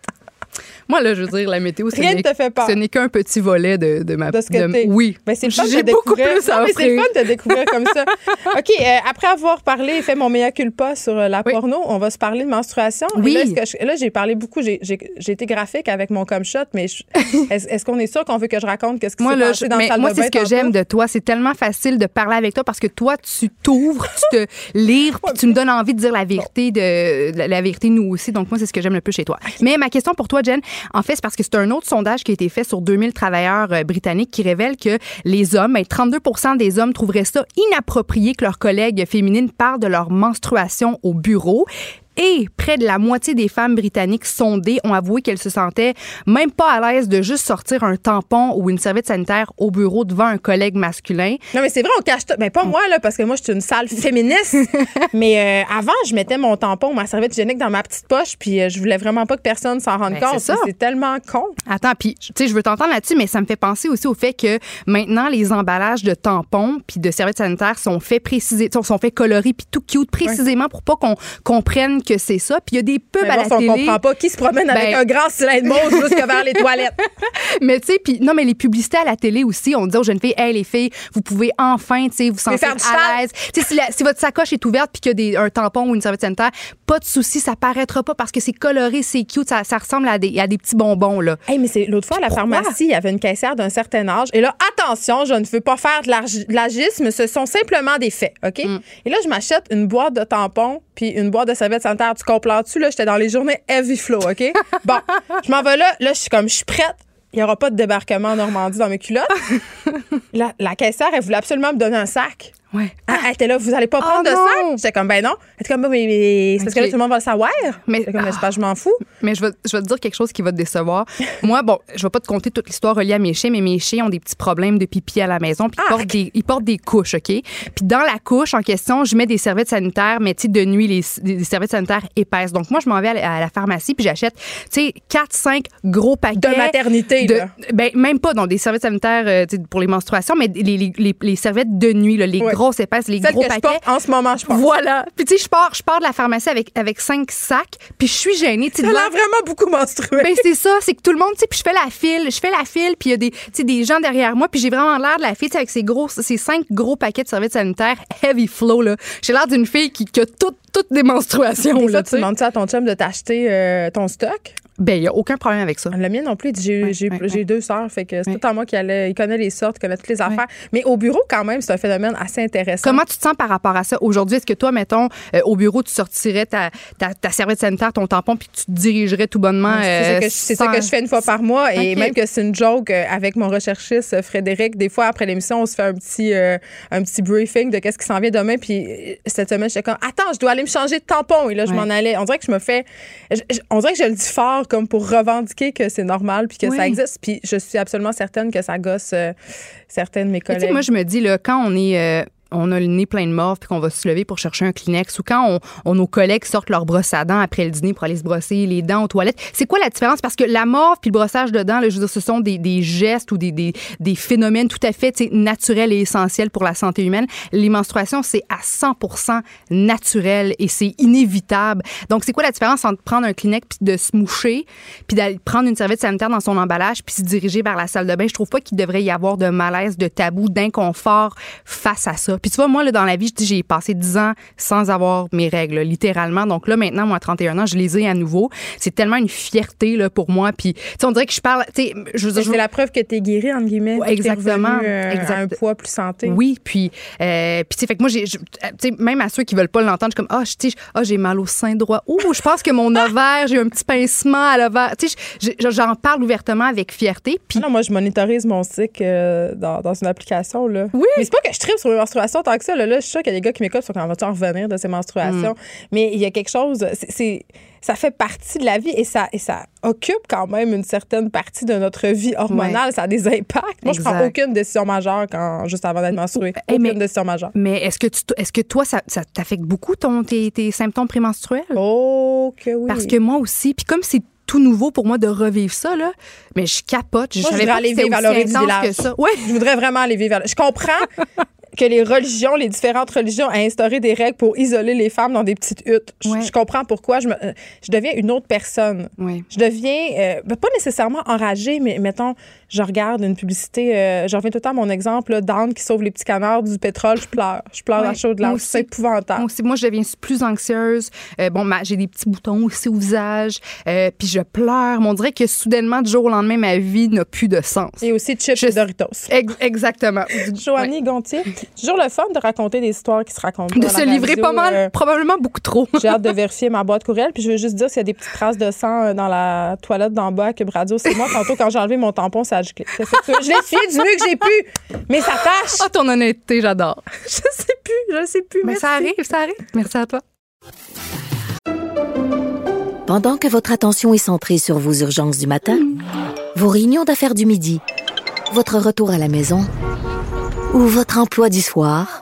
Speaker 10: Moi, là, je veux dire, la météo,
Speaker 3: Rien ne te fait peur.
Speaker 10: Ce n'est qu'un petit volet de, de ma...
Speaker 3: De ce que
Speaker 10: Oui.
Speaker 3: Ben, c'est le fun de découvrir. Plus à c'est le fun de découvrir comme ça. OK, euh, après avoir parlé et fait mon mea culpa sur euh, la porno, on va se parler de menstruation.
Speaker 10: Oui.
Speaker 3: là, j'ai parlé beaucoup, j'ai été graphique avec mon com shot, mais est-ce qu'on est sûr qu'on veut que je raconte qu'est-ce qui s'est passé dans
Speaker 10: mais
Speaker 3: le
Speaker 10: Moi,
Speaker 3: c'est
Speaker 10: ce que j'aime de toi. C'est tellement facile de parler avec toi parce que toi, tu t'ouvres, tu te livres, puis tu me donnes envie de dire la vérité, de, la vérité nous aussi. Donc, moi, c'est ce que j'aime le plus chez toi. Mais ma question pour toi, Jen, en fait, c'est parce que c'est un autre sondage qui a été fait sur 2000 travailleurs euh, britanniques qui révèle que les hommes, 32% ben, des hommes trouveraient ça inapproprié que leurs collègues féminines parlent de leur menstruation au bureau. Et près de la moitié des femmes britanniques sondées ont avoué qu'elles se sentaient même pas à l'aise de juste sortir un tampon ou une serviette sanitaire au bureau devant un collègue masculin.
Speaker 3: Non, mais c'est vrai, on cache tout. Mais pas moi, là, parce que moi, je suis une salle féministe. mais euh, avant, je mettais mon tampon ou ma serviette hygiénique dans ma petite poche, puis euh, je voulais vraiment pas que personne s'en rende ben, compte. C'est tellement con.
Speaker 10: Attends, puis, tu sais, je veux t'entendre là-dessus, mais ça me fait penser aussi au fait que maintenant, les emballages de tampons puis de serviettes sanitaires sont faits préciser, sont faits colorés puis tout cute précisément pour pas qu'on comprenne que c'est ça. Puis il y a des pubs à la télé.
Speaker 3: On comprend pas qui se promène avec ben un grand cylindre mauve jusqu'à vers les toilettes.
Speaker 10: mais tu sais, puis non, mais les publicités à la télé aussi, on dit aux jeunes filles, hey les filles, vous pouvez enfin, tu sais, vous sentir à l'aise. Tu sais, si, votre sacoche est ouverte puis qu'il y a un tampon ou une serviette sanitaire, pas de souci, ça paraîtra pas parce que c'est coloré, c'est cute, ça, ça ressemble à des, à des petits bonbons là.
Speaker 3: Hey, mais c'est l'autre fois à la pharmacie, il y avait une caissière d'un certain âge et là, attention, je ne veux pas faire de l'agisme, ce sont simplement des faits, ok? Mm. Et là, je m'achète une boîte de tampons puis une boîte de serviettes sanitaires. Tu comprends-tu? Là, j'étais dans les journées heavy flow, OK? Bon, je m'en vais là. Là, je suis comme, je suis prête. Il n'y aura pas de débarquement en Normandie dans mes culottes. la, la caissière, elle voulait absolument me donner un sac.
Speaker 10: Ouais.
Speaker 3: Ah, elle était là, vous allez pas prendre de oh sac? J'étais comme, ben non. Elle était comme, mais, mais c'est parce que là, tout le monde va le savoir. Mais, comme, pas, je m'en fous.
Speaker 10: Mais je vais, je vais te dire quelque chose qui va te décevoir. Moi, bon, je vais pas te conter toute l'histoire reliée à mes chiens, mais mes chiens ont des petits problèmes de pipi à la maison, puis ils, portent des, ils portent des couches, OK? Puis dans la couche en question, je mets des serviettes sanitaires, mais tu de nuit, les, serviettes sanitaires épaisses. Donc moi, je m'en vais à la, pharmacie, puis j'achète, tu sais, 4, 5 gros paquets.
Speaker 3: De maternité, de, là.
Speaker 10: Ben, même pas, dans des serviettes sanitaires euh, pour les menstruations, mais les, les, les, serviettes de nuit, là, les grosses épaisses, les gros
Speaker 3: en ce moment, je pense.
Speaker 10: Voilà. Puis tu sais, je pars, je pars de la pharmacie avec avec cinq sacs, puis je suis gênée.
Speaker 3: Tu as vraiment beaucoup menstrué.
Speaker 10: Ben c'est ça, c'est que tout le monde, tu sais, puis je fais la file, je fais la file, puis il y a des, des gens derrière moi, puis j'ai vraiment l'air de la fille avec ces gros, ces cinq gros paquets de serviettes sanitaires heavy flow là. J'ai l'air d'une fille qui, a toutes toutes des menstruations.
Speaker 3: Là, tu demandes à ton chum de t'acheter euh, ton stock?
Speaker 10: Ben, il n'y a aucun problème avec ça.
Speaker 3: La mienne non plus. J'ai deux sœurs, fait que c'est tout à moi qui allait. Il connaît les sortes, il connaît toutes les affaires. Mais au bureau, quand même, c'est un phénomène assez intéressant.
Speaker 10: Comment tu te sens par rapport à ça? Aujourd'hui? Est-ce que toi, mettons, euh, au bureau, tu sortirais ta, ta, serviette sanitaire, ton tampon, puis tu te dirigerais tout bonnement?
Speaker 3: c'est ça euh, que je fais une fois par mois. Et même que c'est une joke euh, avec mon recherchiste Frédéric. Des fois, après l'émission, on se fait un petit, un petit briefing de qu'est-ce qui s'en vient demain. Puis cette semaine, j'étais comme, attends, je dois aller me changer de tampon. Et là, je m'en allais. On dirait que je me fais. on dirait que je le dis fort comme pour revendiquer que c'est normal puis que ça existe. Puis je suis absolument certaine que ça gosse euh, certaines de mes collègues.
Speaker 10: moi, je me dis, là, quand on est. On a le nez plein de morve puis qu'on va se lever pour chercher un Kleenex ou quand on, nos collègues sortent leur brosse à dents après le dîner pour aller se brosser les dents aux toilettes. C'est quoi la différence? Parce que la morve puis le brossage de dents, ce sont des, gestes ou des, phénomènes tout à fait naturels et essentiels pour la santé humaine. Les menstruations, c'est à 100% naturel et c'est inévitable. Donc, c'est quoi la différence entre prendre un Kleenex puis de se moucher puis d'aller prendre une serviette sanitaire dans son emballage puis se diriger vers la salle de bain? Je trouve pas qu'il devrait y avoir de malaise, de tabou, d'inconfort face à ça. Puis tu vois, moi, là, dans la vie, j'ai passé 10 ans sans avoir mes règles, littéralement. Donc là, maintenant, moi, à 31 ans, je les ai à nouveau. C'est tellement une fierté là, pour moi. Puis, tu sais, on dirait que je parle. Tu sais,
Speaker 3: je C'est la preuve que tu es guérie, entre guillemets.
Speaker 10: exactement.
Speaker 3: Euh, un poids plus santé.
Speaker 10: Oui. Puis, euh, puis tu sais, fait que moi, j'ai, tu sais, même à ceux qui veulent pas l'entendre, je suis comme, ah, oh, oh, j'ai mal au sein droit. Ouh, je pense que mon ovaire, j'ai un petit pincement à l'ovaire. Tu sais, j'en parle ouvertement avec fierté. Puis.
Speaker 3: non, moi, je monitorise mon cycle euh, dans, dans, une application, là.
Speaker 10: Oui.
Speaker 3: Mais c'est pas que je tripe sur mes menstruations tant que ça. Là, je suis sûre qu'il y a des gars qui m'écoutent sur quand va-tu en revenir de ces menstruations? Mm. Mais il y a quelque chose, c'est ça fait partie de la vie et ça, et ça occupe quand même une certaine partie de notre vie hormonale. Ça a des impacts. Moi, je prends aucune décision majeure quand, juste avant d'être menstruée. Aucune mais, décision majeure.
Speaker 10: Mais est-ce que, tu, est-ce que toi, ça, ça t'affecte beaucoup ton, tes, tes symptômes prémenstruels?
Speaker 3: Oh, que oui.
Speaker 10: Parce que moi aussi. Puis comme c'est tout nouveau pour moi de revivre ça, là. Mais je capote. Je,
Speaker 3: voudrais aller vivre à que ça. Ouais. Je voudrais vraiment aller vivre à Je comprends que les religions, les différentes religions, a instauré des règles pour isoler les femmes dans des petites huttes. Je, comprends pourquoi. Je, me, euh, je deviens une autre personne. Je deviens, euh, ben, pas nécessairement enragée, mais mettons, je regarde une publicité, euh, je reviens tout le temps à mon exemple, d'Anne qui sauve les petits canards du pétrole, je pleure. Je pleure dans la chaude là. C'est épouvantable.
Speaker 10: Moi, aussi, moi, je deviens plus anxieuse. bon, j'ai des petits boutons aussi au visage, puis je pleure. on dirait que soudainement, du jour au lendemain, ma vie n'a plus de sens.
Speaker 3: Et aussi chips et Doritos.
Speaker 10: exactement.
Speaker 3: Joanie Gontier, toujours le fun de raconter des histoires qui se racontent.
Speaker 10: De se livrer pas mal, euh, probablement beaucoup trop.
Speaker 3: J'ai hâte de vérifier ma boîte courriel. Puis je veux juste dire s'il y a des petites traces de sang euh, dans la toilette d'en bas que Radio. C'est moi, tantôt, quand j'ai enlevé mon tampon, ça Je l'ai essuyé du mieux que j'ai pu, mais ça tâche.
Speaker 10: Oh, ton honnêteté, j'adore.
Speaker 3: je sais plus, je sais plus.
Speaker 10: Mais ça arrive, ça arrive. Merci à toi.
Speaker 5: Pendant que votre attention est centrée sur vos urgences du matin, vos réunions d'affaires du midi, votre retour à la maison ou votre emploi du soir,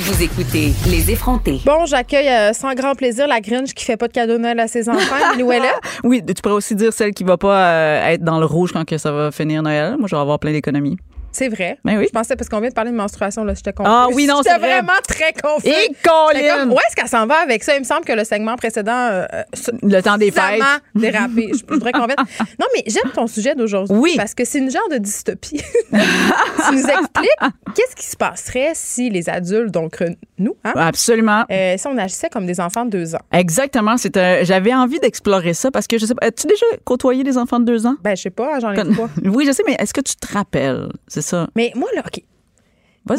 Speaker 1: vous écoutez Les effrontés.
Speaker 3: Bon, j'accueille euh, sans grand plaisir la Grinch qui fait pas de cadeau Noël à ses enfants. Où elle
Speaker 11: Oui, tu pourrais aussi dire celle qui va pas euh, être dans le rouge quand que ça va finir Noël. Moi, je vais avoir plein d'économies.
Speaker 3: C'est vrai.
Speaker 11: Ben oui.
Speaker 3: Je pensais parce qu'on vient de parler de menstruation là, j'étais confuse.
Speaker 11: Ah oui, non, c'est
Speaker 3: vraiment très confuse.
Speaker 11: Et Colin!
Speaker 3: Où est-ce qu'elle s'en va avec ça? Il me semble que le segment précédent euh,
Speaker 11: le temps des fêtes
Speaker 3: dérapé. Je voudrais qu'on Non, mais j'aime ton sujet d'aujourd'hui
Speaker 11: oui.
Speaker 3: parce que c'est une genre de dystopie. tu nous expliques qu'est-ce qui se passerait si les adultes donc nous, hein,
Speaker 11: Absolument.
Speaker 3: Euh, si on agissait comme des enfants de deux ans?
Speaker 11: Exactement, c'était j'avais envie d'explorer ça parce que je sais pas, as-tu déjà côtoyé des enfants de deux ans?
Speaker 3: Ben je sais pas, j'en ai pas.
Speaker 11: Oui, je sais mais est-ce que tu te rappelles? C'est ça.
Speaker 3: Mais moi, là, OK. Moi,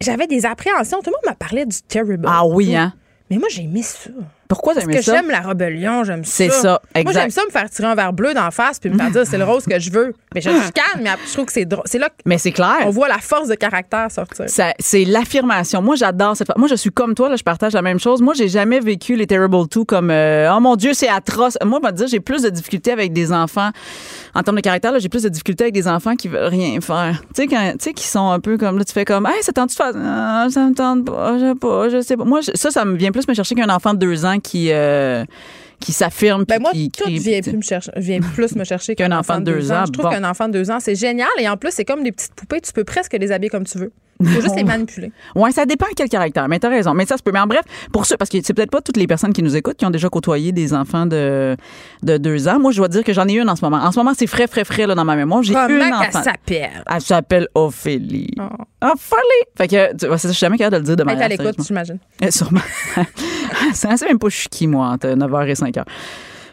Speaker 3: j'avais des appréhensions. Tout le monde m'a parlé du Terrible.
Speaker 11: Ah oui, hein?
Speaker 3: Mais moi, j'ai aimé ça.
Speaker 11: Pourquoi
Speaker 3: Parce
Speaker 11: que
Speaker 3: j'aime la rébellion, j'aime ça.
Speaker 11: C'est ça, exact.
Speaker 3: Moi, j'aime ça me faire tirer un verre bleu d'en face puis me faire dire c'est le rose que je veux. Mais je suis calme, mais je trouve que c'est drôle. C'est là que
Speaker 11: mais c'est clair.
Speaker 3: on voit la force de caractère sortir.
Speaker 11: c'est l'affirmation. Moi, j'adore cette Moi, je suis comme toi, là, je partage la même chose. Moi, j'ai jamais vécu les Terrible 2 comme euh, oh mon Dieu, c'est atroce. Moi, on va dire, j'ai plus de difficultés avec des enfants en termes de caractère. J'ai plus de difficultés avec des enfants qui veulent rien faire. Tu sais, quand, tu sais, qui sont un peu comme là, tu fais comme, hey, ça tente de faire, ah, ça me tente pas, je sais pas, je sais pas. Moi, ça, ça me vient plus me chercher qu'un enfant de deux ans qui euh, qui s'affirme.
Speaker 3: Ben moi,
Speaker 11: qui,
Speaker 3: tout vient, plus me chercher, vient plus me chercher qu'un enfant, de deux ans. Je trouve qu'un enfant de deux ans, c'est génial. Et en plus, c'est comme des petites poupées. Tu peux presque les habiller comme tu veux. Faut juste les manipuler.
Speaker 11: Oui, ça dépend quel caractère. Mais tu as raison. Mais ça se peut. Mais en bref, pour ceux, parce que c'est peut-être pas toutes les personnes qui nous écoutent qui ont déjà côtoyé des enfants de, de deux ans. Moi, je dois dire que j'en ai une en ce moment. En ce moment, c'est frais, frais, frais là, dans ma mémoire. J'ai une enfant.
Speaker 3: elle s'appelle?
Speaker 11: Elle s'appelle Ophélie. Oh. Ophélie! Fait que, tu vois, je suis jamais capable de le dire de manière
Speaker 3: Elle est à l'écoute, j'imagine.
Speaker 11: Eh, sûrement. c'est même pas qui, moi, entre 9h et 5h.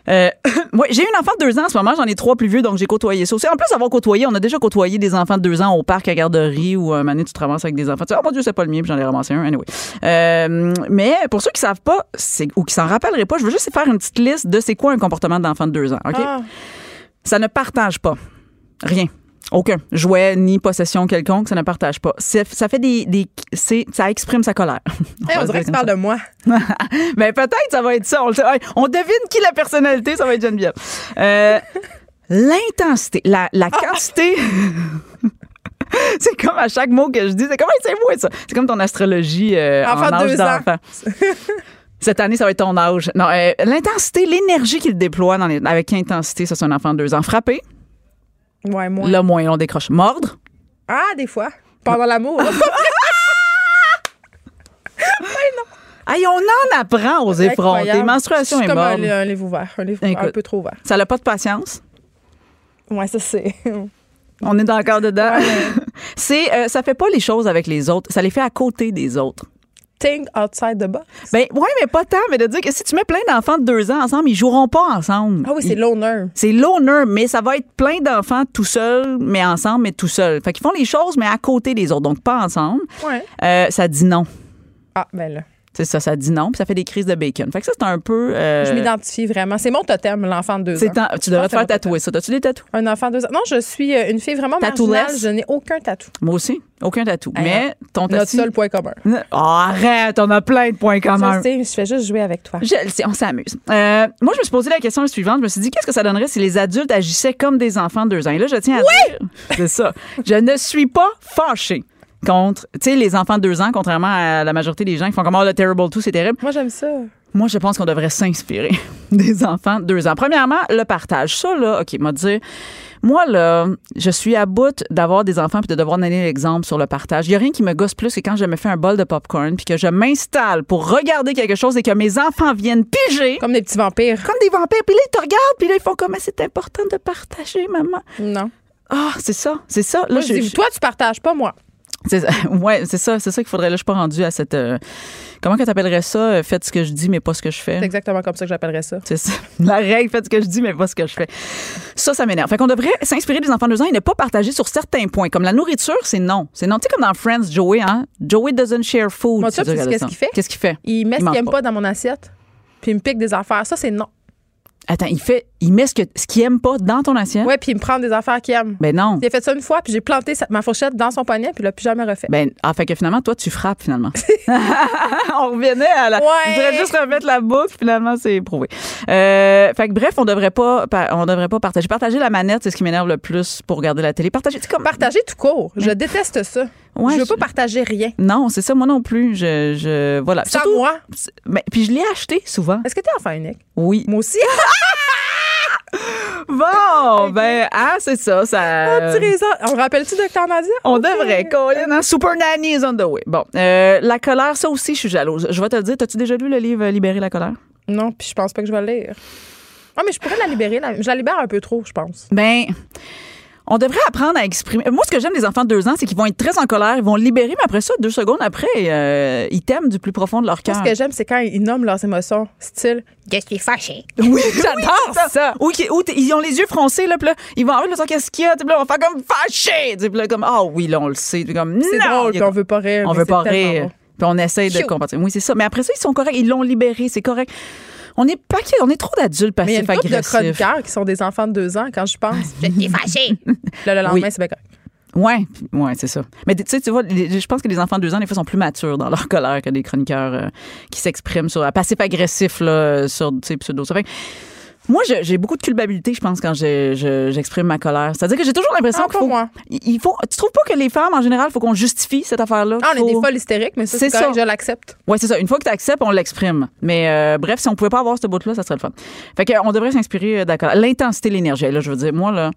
Speaker 11: Euh, j'ai une enfant de deux ans en ce moment, j'en ai trois plus vieux, donc j'ai côtoyé ça aussi. En plus d'avoir côtoyé, on a déjà côtoyé des enfants de deux ans au parc à garderie ou un moment tu te ramasses avec des enfants. Tu dis, oh mon Dieu, c'est pas le mien, puis j'en ai ramassé un. Anyway. Euh, mais pour ceux qui savent pas ou qui s'en rappelleraient pas, je veux juste faire une petite liste de c'est quoi un comportement d'enfant de deux ans. OK? Ah. Ça ne partage pas. Rien. Aucun jouet ni possession quelconque, ça ne partage pas. Ça fait des, des ça exprime sa colère.
Speaker 3: on, dirait que tu parles de moi.
Speaker 11: Mais peut-être ça va être ça. On, devine qui la personnalité, ça va être Geneviève. Euh, l'intensité, la, la ah! quantité. c'est comme à chaque mot que je dis, c'est comme c'est moi ça. C'est comme ton astrologie euh, en âge d'enfant. Cette année, ça va être ton âge. Non, euh, l'intensité, l'énergie qu'il déploie dans avec intensité, ça c'est un enfant de deux ans. Frappé,
Speaker 3: Ouais, moins.
Speaker 11: Le moins, on décroche. Mordre?
Speaker 3: Ah, des fois. Pendant l'amour.
Speaker 11: Aïe, on en apprend aux effrontés. Menstruation
Speaker 3: est
Speaker 11: comme
Speaker 3: un, un, livre ouvert, un livre un peu trop ouvert.
Speaker 11: Ça n'a pas de patience?
Speaker 3: Ouais, ça c'est.
Speaker 11: on est encore dedans. c'est, euh, ça fait pas les choses avec les autres, ça les fait à côté des autres
Speaker 3: think outside the box?
Speaker 11: Ben ouais, mais pas tant, mais de dire que si tu mets plein d'enfants de deux ans ensemble, ils joueront pas ensemble.
Speaker 3: Ah oui, c'est l'honneur.
Speaker 11: C'est l'honneur, mais ça va être plein d'enfants tout seuls, mais ensemble, mais tout seuls. Fait qu'ils font les choses, mais à côté des autres, donc pas ensemble.
Speaker 3: Ouais.
Speaker 11: Euh, ça dit non.
Speaker 3: Ah, ben là.
Speaker 11: C'est ça, ça dit non, puis ça fait des crises de bacon. Fait que ça, c'est un peu. Euh,
Speaker 3: je m'identifie vraiment. C'est mon totem, l'enfant de deux ans.
Speaker 11: tu devrais te faire tatouer ça. As-tu des tatous?
Speaker 3: Un enfant de deux ans. Non, je suis euh, une fille vraiment marginale. Je n'ai aucun tatou.
Speaker 11: Moi aussi, aucun tatou. Mais ton
Speaker 3: tatou. Notre seul point commun.
Speaker 11: Oh, arrête, on a plein de points communs.
Speaker 3: Je sais, je fais juste jouer avec toi.
Speaker 11: Je on s'amuse. Euh, moi, je me suis posé la question suivante. Je me suis dit, qu'est-ce que ça donnerait si les adultes agissaient comme des enfants de deux ans? Et là, je tiens à
Speaker 3: oui!
Speaker 11: dire. C'est ça. Je ne suis pas fâchée contre, tu sais, les enfants de deux ans, contrairement à la majorité des gens qui font comme, oh, le Terrible 2, c'est terrible.
Speaker 3: Moi, j'aime ça.
Speaker 11: Moi, je pense qu'on devrait s'inspirer des enfants de deux ans. Premièrement, le partage. Ça, là, OK, m'a dit, moi, là, je suis à bout d'avoir des enfants puis de devoir donner l'exemple sur le partage. Il n'y a rien qui me gosse plus que quand je me fais un bol de popcorn puis que je m'installe pour regarder quelque chose et que mes enfants viennent piger.
Speaker 3: Comme des petits vampires.
Speaker 11: Comme des vampires. Puis là, ils te regardent puis là, ils font comme, c'est important de partager, maman.
Speaker 3: Non.
Speaker 11: Ah, c'est ça, c'est ça.
Speaker 3: Là, je, dis, toi, tu partages pas, moi.
Speaker 11: C'est ouais, c'est ça, c'est ça qu'il faudrait. Là, je suis pas rendue à cette. Euh, comment que t'appellerais ça? Euh, Faites ce que je dis, mais pas ce que je fais.
Speaker 3: C'est exactement comme ça que j'appellerais ça.
Speaker 11: C'est ça. La règle, faites ce que je dis, mais pas ce que je fais. Ça, ça m'énerve. Fait qu'on devrait s'inspirer des enfants de deux ans et ne pas partager sur certains points. Comme la nourriture, c'est non. C'est non. Tu sais, comme dans Friends, Joey, hein? Joey doesn't share food.
Speaker 3: Moi, tu sais, qu'est-ce qu'il fait?
Speaker 11: Qu'est-ce qu'il fait?
Speaker 3: Il met ce qu'il aime pas dans mon assiette, puis il me pique des affaires. Ça, c'est non.
Speaker 11: Attends, il fait, il met ce que ce qu'il aime pas dans ton assiette.
Speaker 3: Ouais, puis il me prend des affaires qu'il aime.
Speaker 11: Ben non.
Speaker 3: A fait ça une fois, puis j'ai planté ma fourchette dans son poignet, puis il l'a plus jamais refait.
Speaker 11: Ben, en fait que finalement, toi, tu frappes finalement. on revenait à la.
Speaker 3: Ouais.
Speaker 11: Je voudrais juste remettre la boucle, finalement, c'est prouvé. Euh, fait que bref, on devrait pas, on devrait pas partager. Partager la manette, c'est ce qui m'énerve le plus pour regarder la télé. Partager,
Speaker 3: comme partager tout court. Je déteste ça. Ouais, je veux pas partager rien.
Speaker 11: Non, c'est ça, moi non plus. Je, je voilà.
Speaker 3: Surtout, moi.
Speaker 11: Mais puis je l'ai acheté souvent.
Speaker 3: Est-ce que tu es enfant unique?
Speaker 11: Oui.
Speaker 3: Moi aussi.
Speaker 11: Bon, ben, ah, c'est ça. ça...
Speaker 3: On, rappelle-tu Docteur Nadia?
Speaker 11: On devrait. Colin, hein? Super Nanny is on the way. Bon, euh, la colère, ça aussi, je suis jalouse. Je vais te le dire, as-tu déjà lu le livre Libérer la colère?
Speaker 3: Non, puis je pense pas que je vais le lire. Ah, mais je pourrais la libérer. Je la libère un peu trop, je pense.
Speaker 11: Ben on devrait apprendre à exprimer. Moi, ce que j'aime des enfants de deux ans, c'est qu'ils vont être très en colère, ils vont libérer, mais après ça, deux secondes après, euh, ils t'aiment du plus profond de leur cœur.
Speaker 3: Ce que j'aime, c'est quand ils nomment leurs émotions, style « Je suis fâché ».
Speaker 11: Oui, j'adore ça. Ou, ils ont les yeux froncés, là, puis là, ils vont avoir qu'est-ce qu'il y a, puis là, on va faire comme « fâché ». Puis là, comme « Ah oui, là, on le sait ». comme
Speaker 3: C'est drôle, on veut pas rire.
Speaker 11: On veut pas rire. Puis on essaye de comprendre. Oui, c'est ça. Mais après ça, ils sont corrects. Ils l'ont libéré. C'est correct. On est pas on est trop d'adultes passifs agressifs.
Speaker 3: Il y a de chroniqueurs qui sont des enfants de deux ans quand je pense. je suis fâché. Là, le lendemain, c'est bien correct.
Speaker 11: Oui, ouais, c'est ça. Mais tu sais, tu vois, je pense que les enfants de deux ans, des fois, sont plus matures dans leur colère que des chroniqueurs euh, qui s'expriment sur passif agressif là, sur pseudo. Ça fait moi, j'ai beaucoup de culpabilité, je pense, quand j'exprime ma colère. C'est-à-dire que j'ai toujours l'impression
Speaker 3: qu'il faut,
Speaker 11: moi. il faut. Tu trouves pas que les femmes, en général, il faut qu'on justifie cette affaire-là?
Speaker 3: Ah, on est des folles hystériques, mais ça, c'est ça. je l'accepte.
Speaker 11: Oui, c'est ça. Une fois que tu acceptes, on l'exprime. Mais euh, bref, si on pouvait pas avoir ce bout-là, ça serait le fun. Fait qu'on devrait s'inspirer euh, d'accord. L'intensité, l'énergie. Là, je veux dire, moi, là.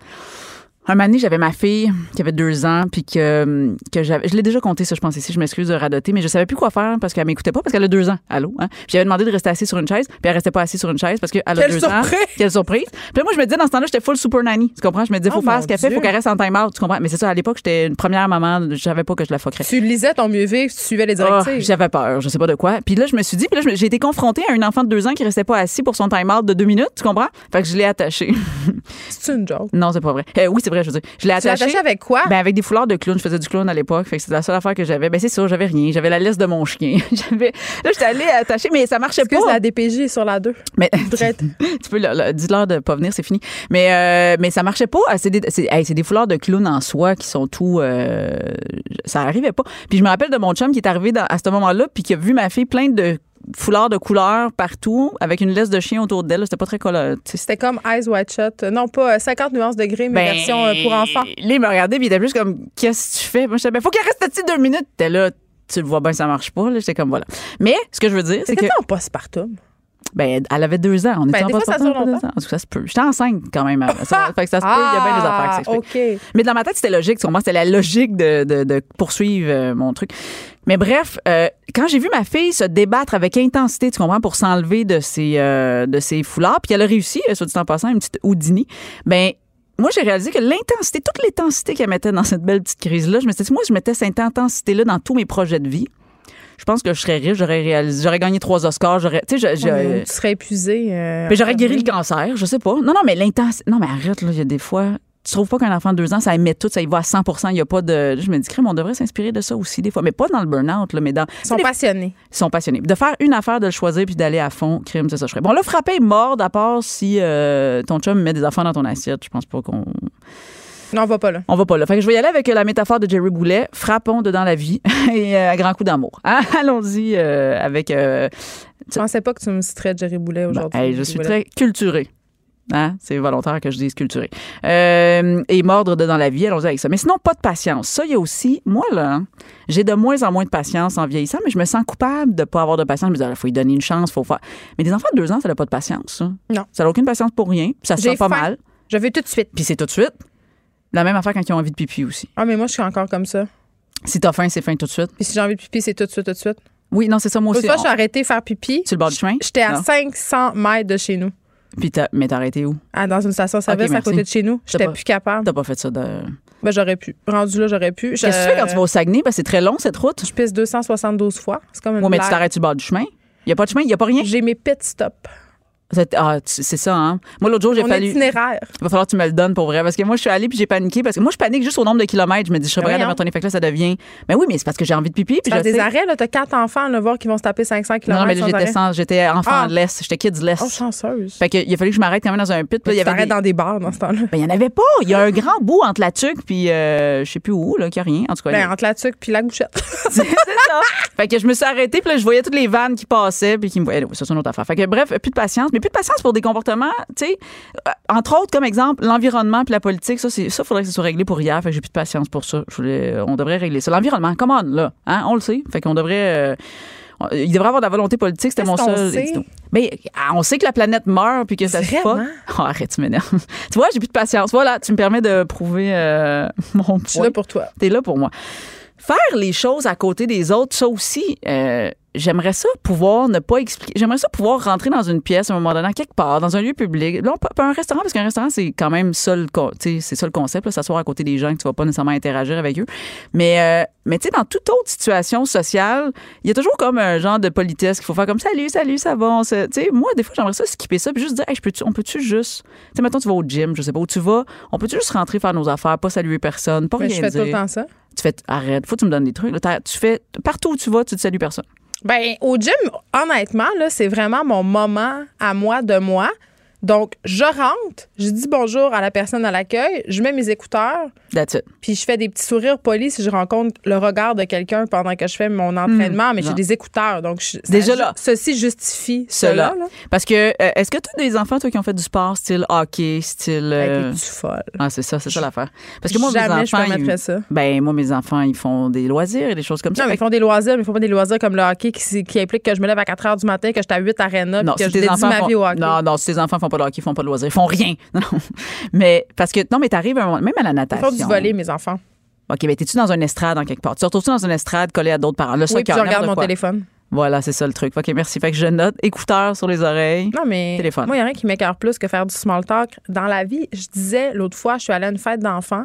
Speaker 11: Un moment j'avais ma fille qui avait deux ans, puis que, que j'avais. Je l'ai déjà compté, ça, je pense ici. Je m'excuse de radoter, mais je savais plus quoi faire parce qu'elle m'écoutait pas, parce qu'elle a deux ans. Allô? Hein? Puis j'avais demandé de rester assise sur une chaise, puis elle restait pas assise sur une chaise parce qu'elle a
Speaker 3: Quelle
Speaker 11: deux
Speaker 3: surprise!
Speaker 11: ans. Quelle surprise! Puis moi, je me disais, dans ce temps-là, j'étais full super nanny. Tu comprends? Je me disais, faut
Speaker 3: oh
Speaker 11: faire ce qu'elle fait, faut qu'elle reste en time-out. Tu comprends? Mais c'est ça, à l'époque, j'étais une première maman, je savais pas que je la fuckerais.
Speaker 3: Tu lisais ton mieux vivre, tu suivais les directives.
Speaker 11: Oh, j'avais peur, je sais pas de quoi. Puis là, je me suis dit, puis là, j'ai été confrontée à un enfant de deux ans qui restait pas assis pour son time-out de deux minutes, tu comprends? Fait que je l'ai attaché.
Speaker 3: C'est une joke.
Speaker 11: Non, c'est pas vrai. Euh, oui, c'est vrai, je veux dire. Je l'ai
Speaker 3: attaché. avec quoi?
Speaker 11: Ben, avec des foulards de clown. Je faisais du clown à l'époque. Fait que c'était la seule affaire que j'avais. Ben, c'est sûr, j'avais rien. J'avais la laisse de mon chien. j'avais, là, j'étais allée attacher, mais ça marchait
Speaker 3: pas. la DPJ sur la 2.
Speaker 11: Mais, tu peux, dis-leur de pas venir, c'est fini. Mais, euh, mais ça marchait pas. C'est des, c'est, des foulards de clown en soi qui sont tout, euh, ça arrivait pas. Puis je me rappelle de mon chum qui est arrivé à ce moment-là puis qui a vu ma fille plein de foulard de couleur partout avec une laisse de chien autour d'elle. C'était pas très coloré.
Speaker 3: C'était comme Eyes White Shut. Non, pas 50 euh, nuances de gris, mais ben, version euh, pour enfants.
Speaker 11: Là, il me regardait et il était plus comme Qu'est-ce que tu fais? Moi, je disais, ben, faut qu'elle reste deux minutes. T'es là, tu le vois bien, ça marche pas. J'étais comme voilà. Mais ce que je veux dire, c'est que.
Speaker 3: en postpartum.
Speaker 11: Ben, elle avait deux ans. On était
Speaker 3: ben, en
Speaker 11: ça,
Speaker 3: En
Speaker 11: ça se peut. J'étais enceinte quand même. Ça, fait que ça se peut. Il y a bien des affaires
Speaker 3: qui
Speaker 11: s'expliquent. Mais dans ma tête, c'était logique. C'était la logique de, de, de poursuivre euh, mon truc. Mais bref, euh, quand j'ai vu ma fille se débattre avec intensité, tu comprends, pour s'enlever de ses, euh, de ses foulards, puis elle a réussi, soit dit en passant, une petite Houdini, ben moi, j'ai réalisé que l'intensité, toute l'intensité qu'elle mettait dans cette belle petite crise-là, je me suis dit, moi, je mettais cette intensité-là dans tous mes projets de vie je pense que je serais riche, j'aurais réalisé, j'aurais gagné trois Oscars, j'aurais, tu sais,
Speaker 3: je, tu serais épuisé.
Speaker 11: Euh, mais j'aurais guéri le cancer, je sais pas. Non, non, mais l'intensité, non, mais arrête là, il y a des fois, tu trouves pas qu'un enfant de deux ans, ça émet tout, ça y va à 100 Il y a pas de. Je me dis, crème, on devrait s'inspirer de ça aussi des fois. Mais pas dans le burn-out, mais dans.
Speaker 3: Ils sont passionnés.
Speaker 11: Ils sont passionnés. De faire une affaire, de le choisir puis d'aller à fond, crime, c'est ça, je ferais. Bon, là, frapper mort, à part si euh, ton chum met des enfants dans ton assiette. Je pense pas qu'on.
Speaker 3: Non, on va pas là.
Speaker 11: On va pas là. Fait que je vais y aller avec la métaphore de Jerry Boulet. Frappons dedans la vie et euh, à grand coup d'amour. Hein? Allons-y euh, avec. Euh,
Speaker 3: je pensais pas que tu me citerais Jerry Boulet aujourd'hui.
Speaker 11: Ben, je suis très culturée. Hein? C'est volontaire que je dise culturé. et mordre dedans la vie, allons-y avec ça. Mais sinon, pas de patience. Ça, il y a aussi, moi, là, j'ai de moins en moins de patience en vieillissant, mais je me sens coupable de ne pas avoir de patience. Je me dis, il ah, faut lui donner une chance, faut faire. Mais des enfants de deux ans, ça n'a pas de patience.
Speaker 3: Non.
Speaker 11: Ça n'a aucune patience pour rien. Ça se sent pas mal.
Speaker 3: Je veux tout de suite.
Speaker 11: Puis c'est tout de suite. La même affaire quand ils ont envie de pipi aussi.
Speaker 3: Ah, mais moi, je suis encore comme ça.
Speaker 11: Si t'as faim, c'est faim tout de suite.
Speaker 3: Puis si j'ai envie de pipi, c'est tout de suite, tout de suite.
Speaker 11: Oui, non, c'est ça, moi aussi.
Speaker 3: Une fois, je suis arrêtée de faire pipi.
Speaker 11: Sur le bord du chemin?
Speaker 3: J'étais à 500 mètres de chez nous.
Speaker 11: Puis t'as, mais t'as arrêté où?
Speaker 3: Ah, dans une station-service à côté de chez nous. J'étais plus capable.
Speaker 11: T'as pas fait ça de.
Speaker 3: Ben, j'aurais pu. Rendu là, j'aurais pu.
Speaker 11: Qu'est-ce que tu fais quand tu vas au Saguenay? Ben, c'est très long, cette route.
Speaker 3: Je pisse 272 fois. C'est comme une.
Speaker 11: Oui, mais tu t'arrêtes sur le bord du chemin? Il n'y a pas de chemin, il n'y a pas rien?
Speaker 3: J'ai mes pit stops.
Speaker 11: Ah, c'est ça, hein? Moi, l'autre jour, j'ai fallu.
Speaker 3: itinéraire.
Speaker 11: Il va falloir que tu me le donnes pour vrai. Parce que moi, je suis allée puis j'ai paniqué. Parce que moi, je panique juste au nombre de kilomètres. Je me dis, je serais prête à retourner. Fait que là, ça devient. Mais oui, mais c'est parce que j'ai envie de pipi. Puis
Speaker 3: as des arrêts, là. T'as quatre enfants, là, voir qui vont se taper 500 km. Non, mais
Speaker 11: j'étais sans, j'étais enfant ah. de l'Est. J'étais kids de l'Est.
Speaker 3: Oh, chanceuse.
Speaker 11: Fait qu'il a fallu que je m'arrête quand même dans un pit.
Speaker 3: Puis il y avait. Des... dans des bars dans ce temps-là.
Speaker 11: Ben, il y en avait pas. Il y a un grand bout entre la tuque puis euh, je sais plus où, là, qu'il n'y a rien. En tout cas.
Speaker 3: Ben, entre la tuque puis la bouchette.
Speaker 11: c'est ça. Fait que je me suis arrêtée. Puis là, je voyais toutes les vannes qui passaient. Puis qui me. Ça, c'est une autre affaire. Fait que bref, plus de patience. Mais plus de patience pour des comportements, tu sais, euh, entre autres, comme exemple, l'environnement puis la politique, ça, c'est, ça, faudrait que ça soit réglé pour hier. Fait que j'ai plus de patience pour ça. Je voulais, on devrait régler ça. L'environnement, comment là, hein, on le sait. Fait qu'on devrait. Euh, il devrait avoir de la volonté politique, c'était mon seul. Mais on sait que la planète meurt puis que ça se pas. Oh, arrête, tu m'énerves. tu vois, j'ai plus de patience. Voilà, tu me permets de prouver euh, mon point. Je
Speaker 3: suis là pour toi.
Speaker 11: T'es là pour moi. Faire les choses à côté des autres, ça aussi, j'aimerais ça pouvoir ne pas expliquer. J'aimerais ça pouvoir rentrer dans une pièce à un moment donné, quelque part, dans un lieu public. Non, pas, un restaurant, parce qu'un restaurant, c'est quand même ça le, c'est ça le concept, s'asseoir à côté des gens que tu vas pas nécessairement interagir avec eux. Mais, euh, mais tu sais, dans toute autre situation sociale, il y a toujours comme un genre de politesse qu'il faut faire comme salut, salut, ça va. Tu sais, moi, des fois, j'aimerais ça skipper ça, puis juste dire, hey, je peux on peut-tu juste. Tu sais, maintenant, tu vas au gym, je sais pas où tu vas, on peut-tu juste rentrer faire nos affaires, pas saluer personne, pas rien dire. Je
Speaker 3: fais tout le temps ça.
Speaker 11: Tu fais, arrête, faut que tu me donnes des trucs. tu fais, partout où tu vas, tu te salues personne.
Speaker 3: Ben, au gym, honnêtement, là, c'est vraiment mon moment à moi de moi. Donc, je rentre, je dis bonjour à la personne à l'accueil, je mets mes écouteurs.
Speaker 11: That's it.
Speaker 3: Puis je fais des petits sourires polis si je rencontre le regard de quelqu'un pendant que je fais mon entraînement, hmm. mais j'ai des écouteurs. Donc, déjà là. Ceci justifie cela.
Speaker 11: Parce que, euh, est-ce que tu as des enfants, toi, qui ont fait du sport, style hockey, style.
Speaker 3: Euh... tu folle.
Speaker 11: Ah, c'est ça, c'est ça l'affaire. Parce que moi,
Speaker 3: Jamais
Speaker 11: mes enfants.
Speaker 3: je ça.
Speaker 11: Ben, moi, mes enfants, ils font des loisirs et des choses comme ça.
Speaker 3: Non, mais ils font des loisirs, mais ils font pas des loisirs comme le hockey qui, qui implique que je me lève à 4 h du matin, que je suis à 8 arénas, que je dédie ma vie au hockey.
Speaker 11: Non, non, si tes enfants font pas de hockey, ils font pas de loisirs font rien. mais parce que non, mais t'arrives même à la natation.
Speaker 3: Ils font du voler, mes enfants.
Speaker 11: OK, mais t'es-tu dans un estrade en quelque part? Tu retrouves-tu dans une estrade collé à d'autres parents?
Speaker 3: Là, oui, puis je regarde mon téléphone.
Speaker 11: Voilà, c'est ça le truc. OK, merci. Fait que je note écouteurs sur les oreilles.
Speaker 3: Non, mais téléphone. moi, il y a rien qui m'écœure plus que faire du small talk. Dans la vie, je disais l'autre fois, je suis allée à une fête d'enfants.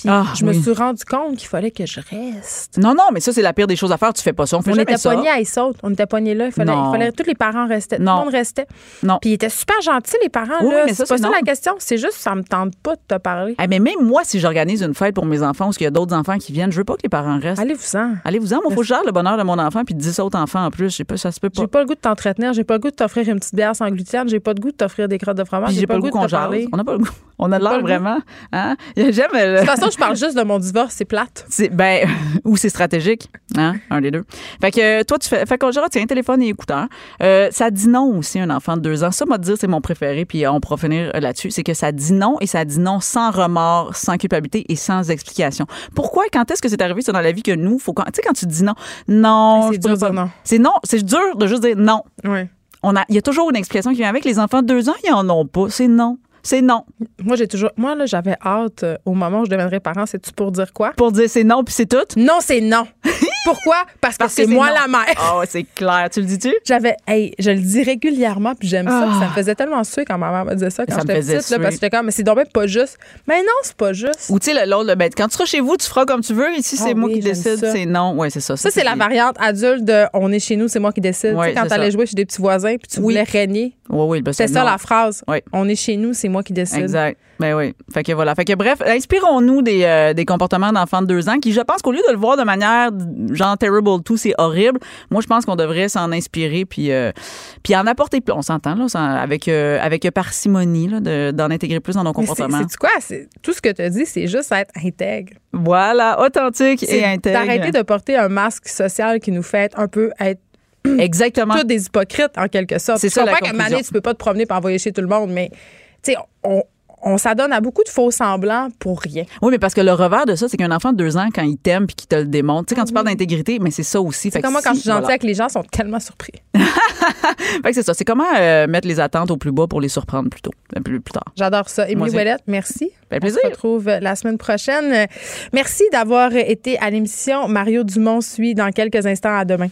Speaker 3: Puis ah, je me suis rendu compte qu'il fallait que je reste.
Speaker 11: Non, non, mais ça, c'est la pire des choses à faire. Tu fais pas ça. On, fait
Speaker 3: on
Speaker 11: était
Speaker 3: pognés à Issaute. On était pognés là. Il fallait, il fallait, tous les parents restaient. Tout le monde restait.
Speaker 11: Non.
Speaker 3: Puis ils étaient super gentils, les parents. là. C'est pas ça la question. C'est juste ça me tente pas de te parler.
Speaker 11: Ah, mais même moi, si j'organise une fête pour mes enfants ou qu'il y a d'autres enfants qui viennent, je veux pas que les parents restent.
Speaker 3: Allez-vous-en.
Speaker 11: Allez-vous-en. Moi, faut que je gère le bonheur de mon enfant puis 10 autres enfants en plus. Pas, ça se peut pas.
Speaker 3: J'ai pas le goût de t'entretenir. J'ai pas le goût de t'offrir une petite bière sans gluten. J'ai pas le goût de t'offrir des crottes de fromage. J'ai pas, le goût.
Speaker 11: On pas le goût. On a l'air vraiment. Hein? J'aime. De
Speaker 3: toute façon, je parle juste de mon divorce, c'est plate.
Speaker 11: Ben, ou c'est stratégique, hein? Un des deux. Fait que toi, tu fais. Fait qu'on tiens, téléphone et écouteur. Euh, ça dit non aussi, un enfant de deux ans. Ça, m'a dire, c'est mon préféré, puis on pourra finir là-dessus. C'est que ça dit non et ça dit non sans remords, sans culpabilité et sans explication. Pourquoi, quand est-ce que c'est arrivé ça dans la vie que nous, faut Tu sais, quand tu dis non, non,
Speaker 3: c'est dur de non.
Speaker 11: C'est non, c'est dur de juste dire non.
Speaker 3: Oui.
Speaker 11: On a, il y a toujours une explication qui vient avec. Les enfants de deux ans, ils en ont pas. C'est non. C'est non.
Speaker 3: Moi, j'ai toujours. Moi, là, j'avais hâte euh, au moment où je deviendrai parent. C'est-tu pour dire quoi?
Speaker 11: Pour dire c'est non, puis c'est tout?
Speaker 3: Non, c'est non. Pourquoi? Parce, que c'est moi la mère.
Speaker 11: Oh, c'est clair. Tu le dis-tu?
Speaker 3: J'avais. Hey, je le dis régulièrement, puis j'aime ça. Ça me ah. faisait tellement suer quand ma mère me disait ça quand j'étais petite. Là, parce que j'étais comme, mais c'est donc même pas juste. Mais non, c'est pas juste.
Speaker 11: Ou tu sais, l'autre, ben, quand tu seras chez vous, tu feras comme tu veux. Ici, c'est ah moi qui décide. C'est non. Ouais, c'est ça.
Speaker 3: Ça, c'est la variante adulte de on est chez nous, c'est moi qui décide. quand tu allais jouer chez des petits voisins, puis tu voulais régner
Speaker 11: Oui, oui. Ben,
Speaker 3: c'est ça la phrase. On est chez nous, c'est moi qui décide.
Speaker 11: Exact. Ben oui. Fait que voilà. Fait que bref, inspirons-nous des, euh, des comportements d'enfants de deux ans qui, je pense qu'au lieu de le voir de manière genre terrible tout, c'est horrible. Moi, je pense qu'on devrait s'en inspirer puis, euh, puis en apporter plus. On s'entend, là, avec, euh, avec parcimonie, d'en intégrer plus dans nos comportements.
Speaker 3: C'est quoi? Tout ce que tu as dit, c'est juste être intègre.
Speaker 11: Voilà, authentique et intègre.
Speaker 3: D'arrêter de porter un masque social qui nous fait un peu être
Speaker 11: Exactement.
Speaker 3: Tous des hypocrites, en quelque sorte.
Speaker 11: C'est ça, la
Speaker 3: pas qu'à tu peux pas te promener pour envoyer chez tout le monde, mais, tu sais, on, on s'adonne à beaucoup de faux semblants pour rien.
Speaker 11: Oui, mais parce que le revers de ça, c'est qu'un enfant de deux ans, quand il t'aime puis qu'il te le démontre, tu sais, quand tu parles d'intégrité, mais c'est ça aussi.
Speaker 3: C'est comme moi, quand je suis gentille avec les gens, ils sont tellement surpris.
Speaker 11: fait que c'est ça. C'est comment euh, mettre les attentes au plus bas pour les surprendre plus tôt, euh, plus, plus tard.
Speaker 3: J'adore ça. Émilie Ouellette, merci.
Speaker 11: Ben, plaisir.
Speaker 3: On se retrouve la semaine prochaine. Merci d'avoir été à l'émission. Mario Dumont suit dans quelques instants. À demain.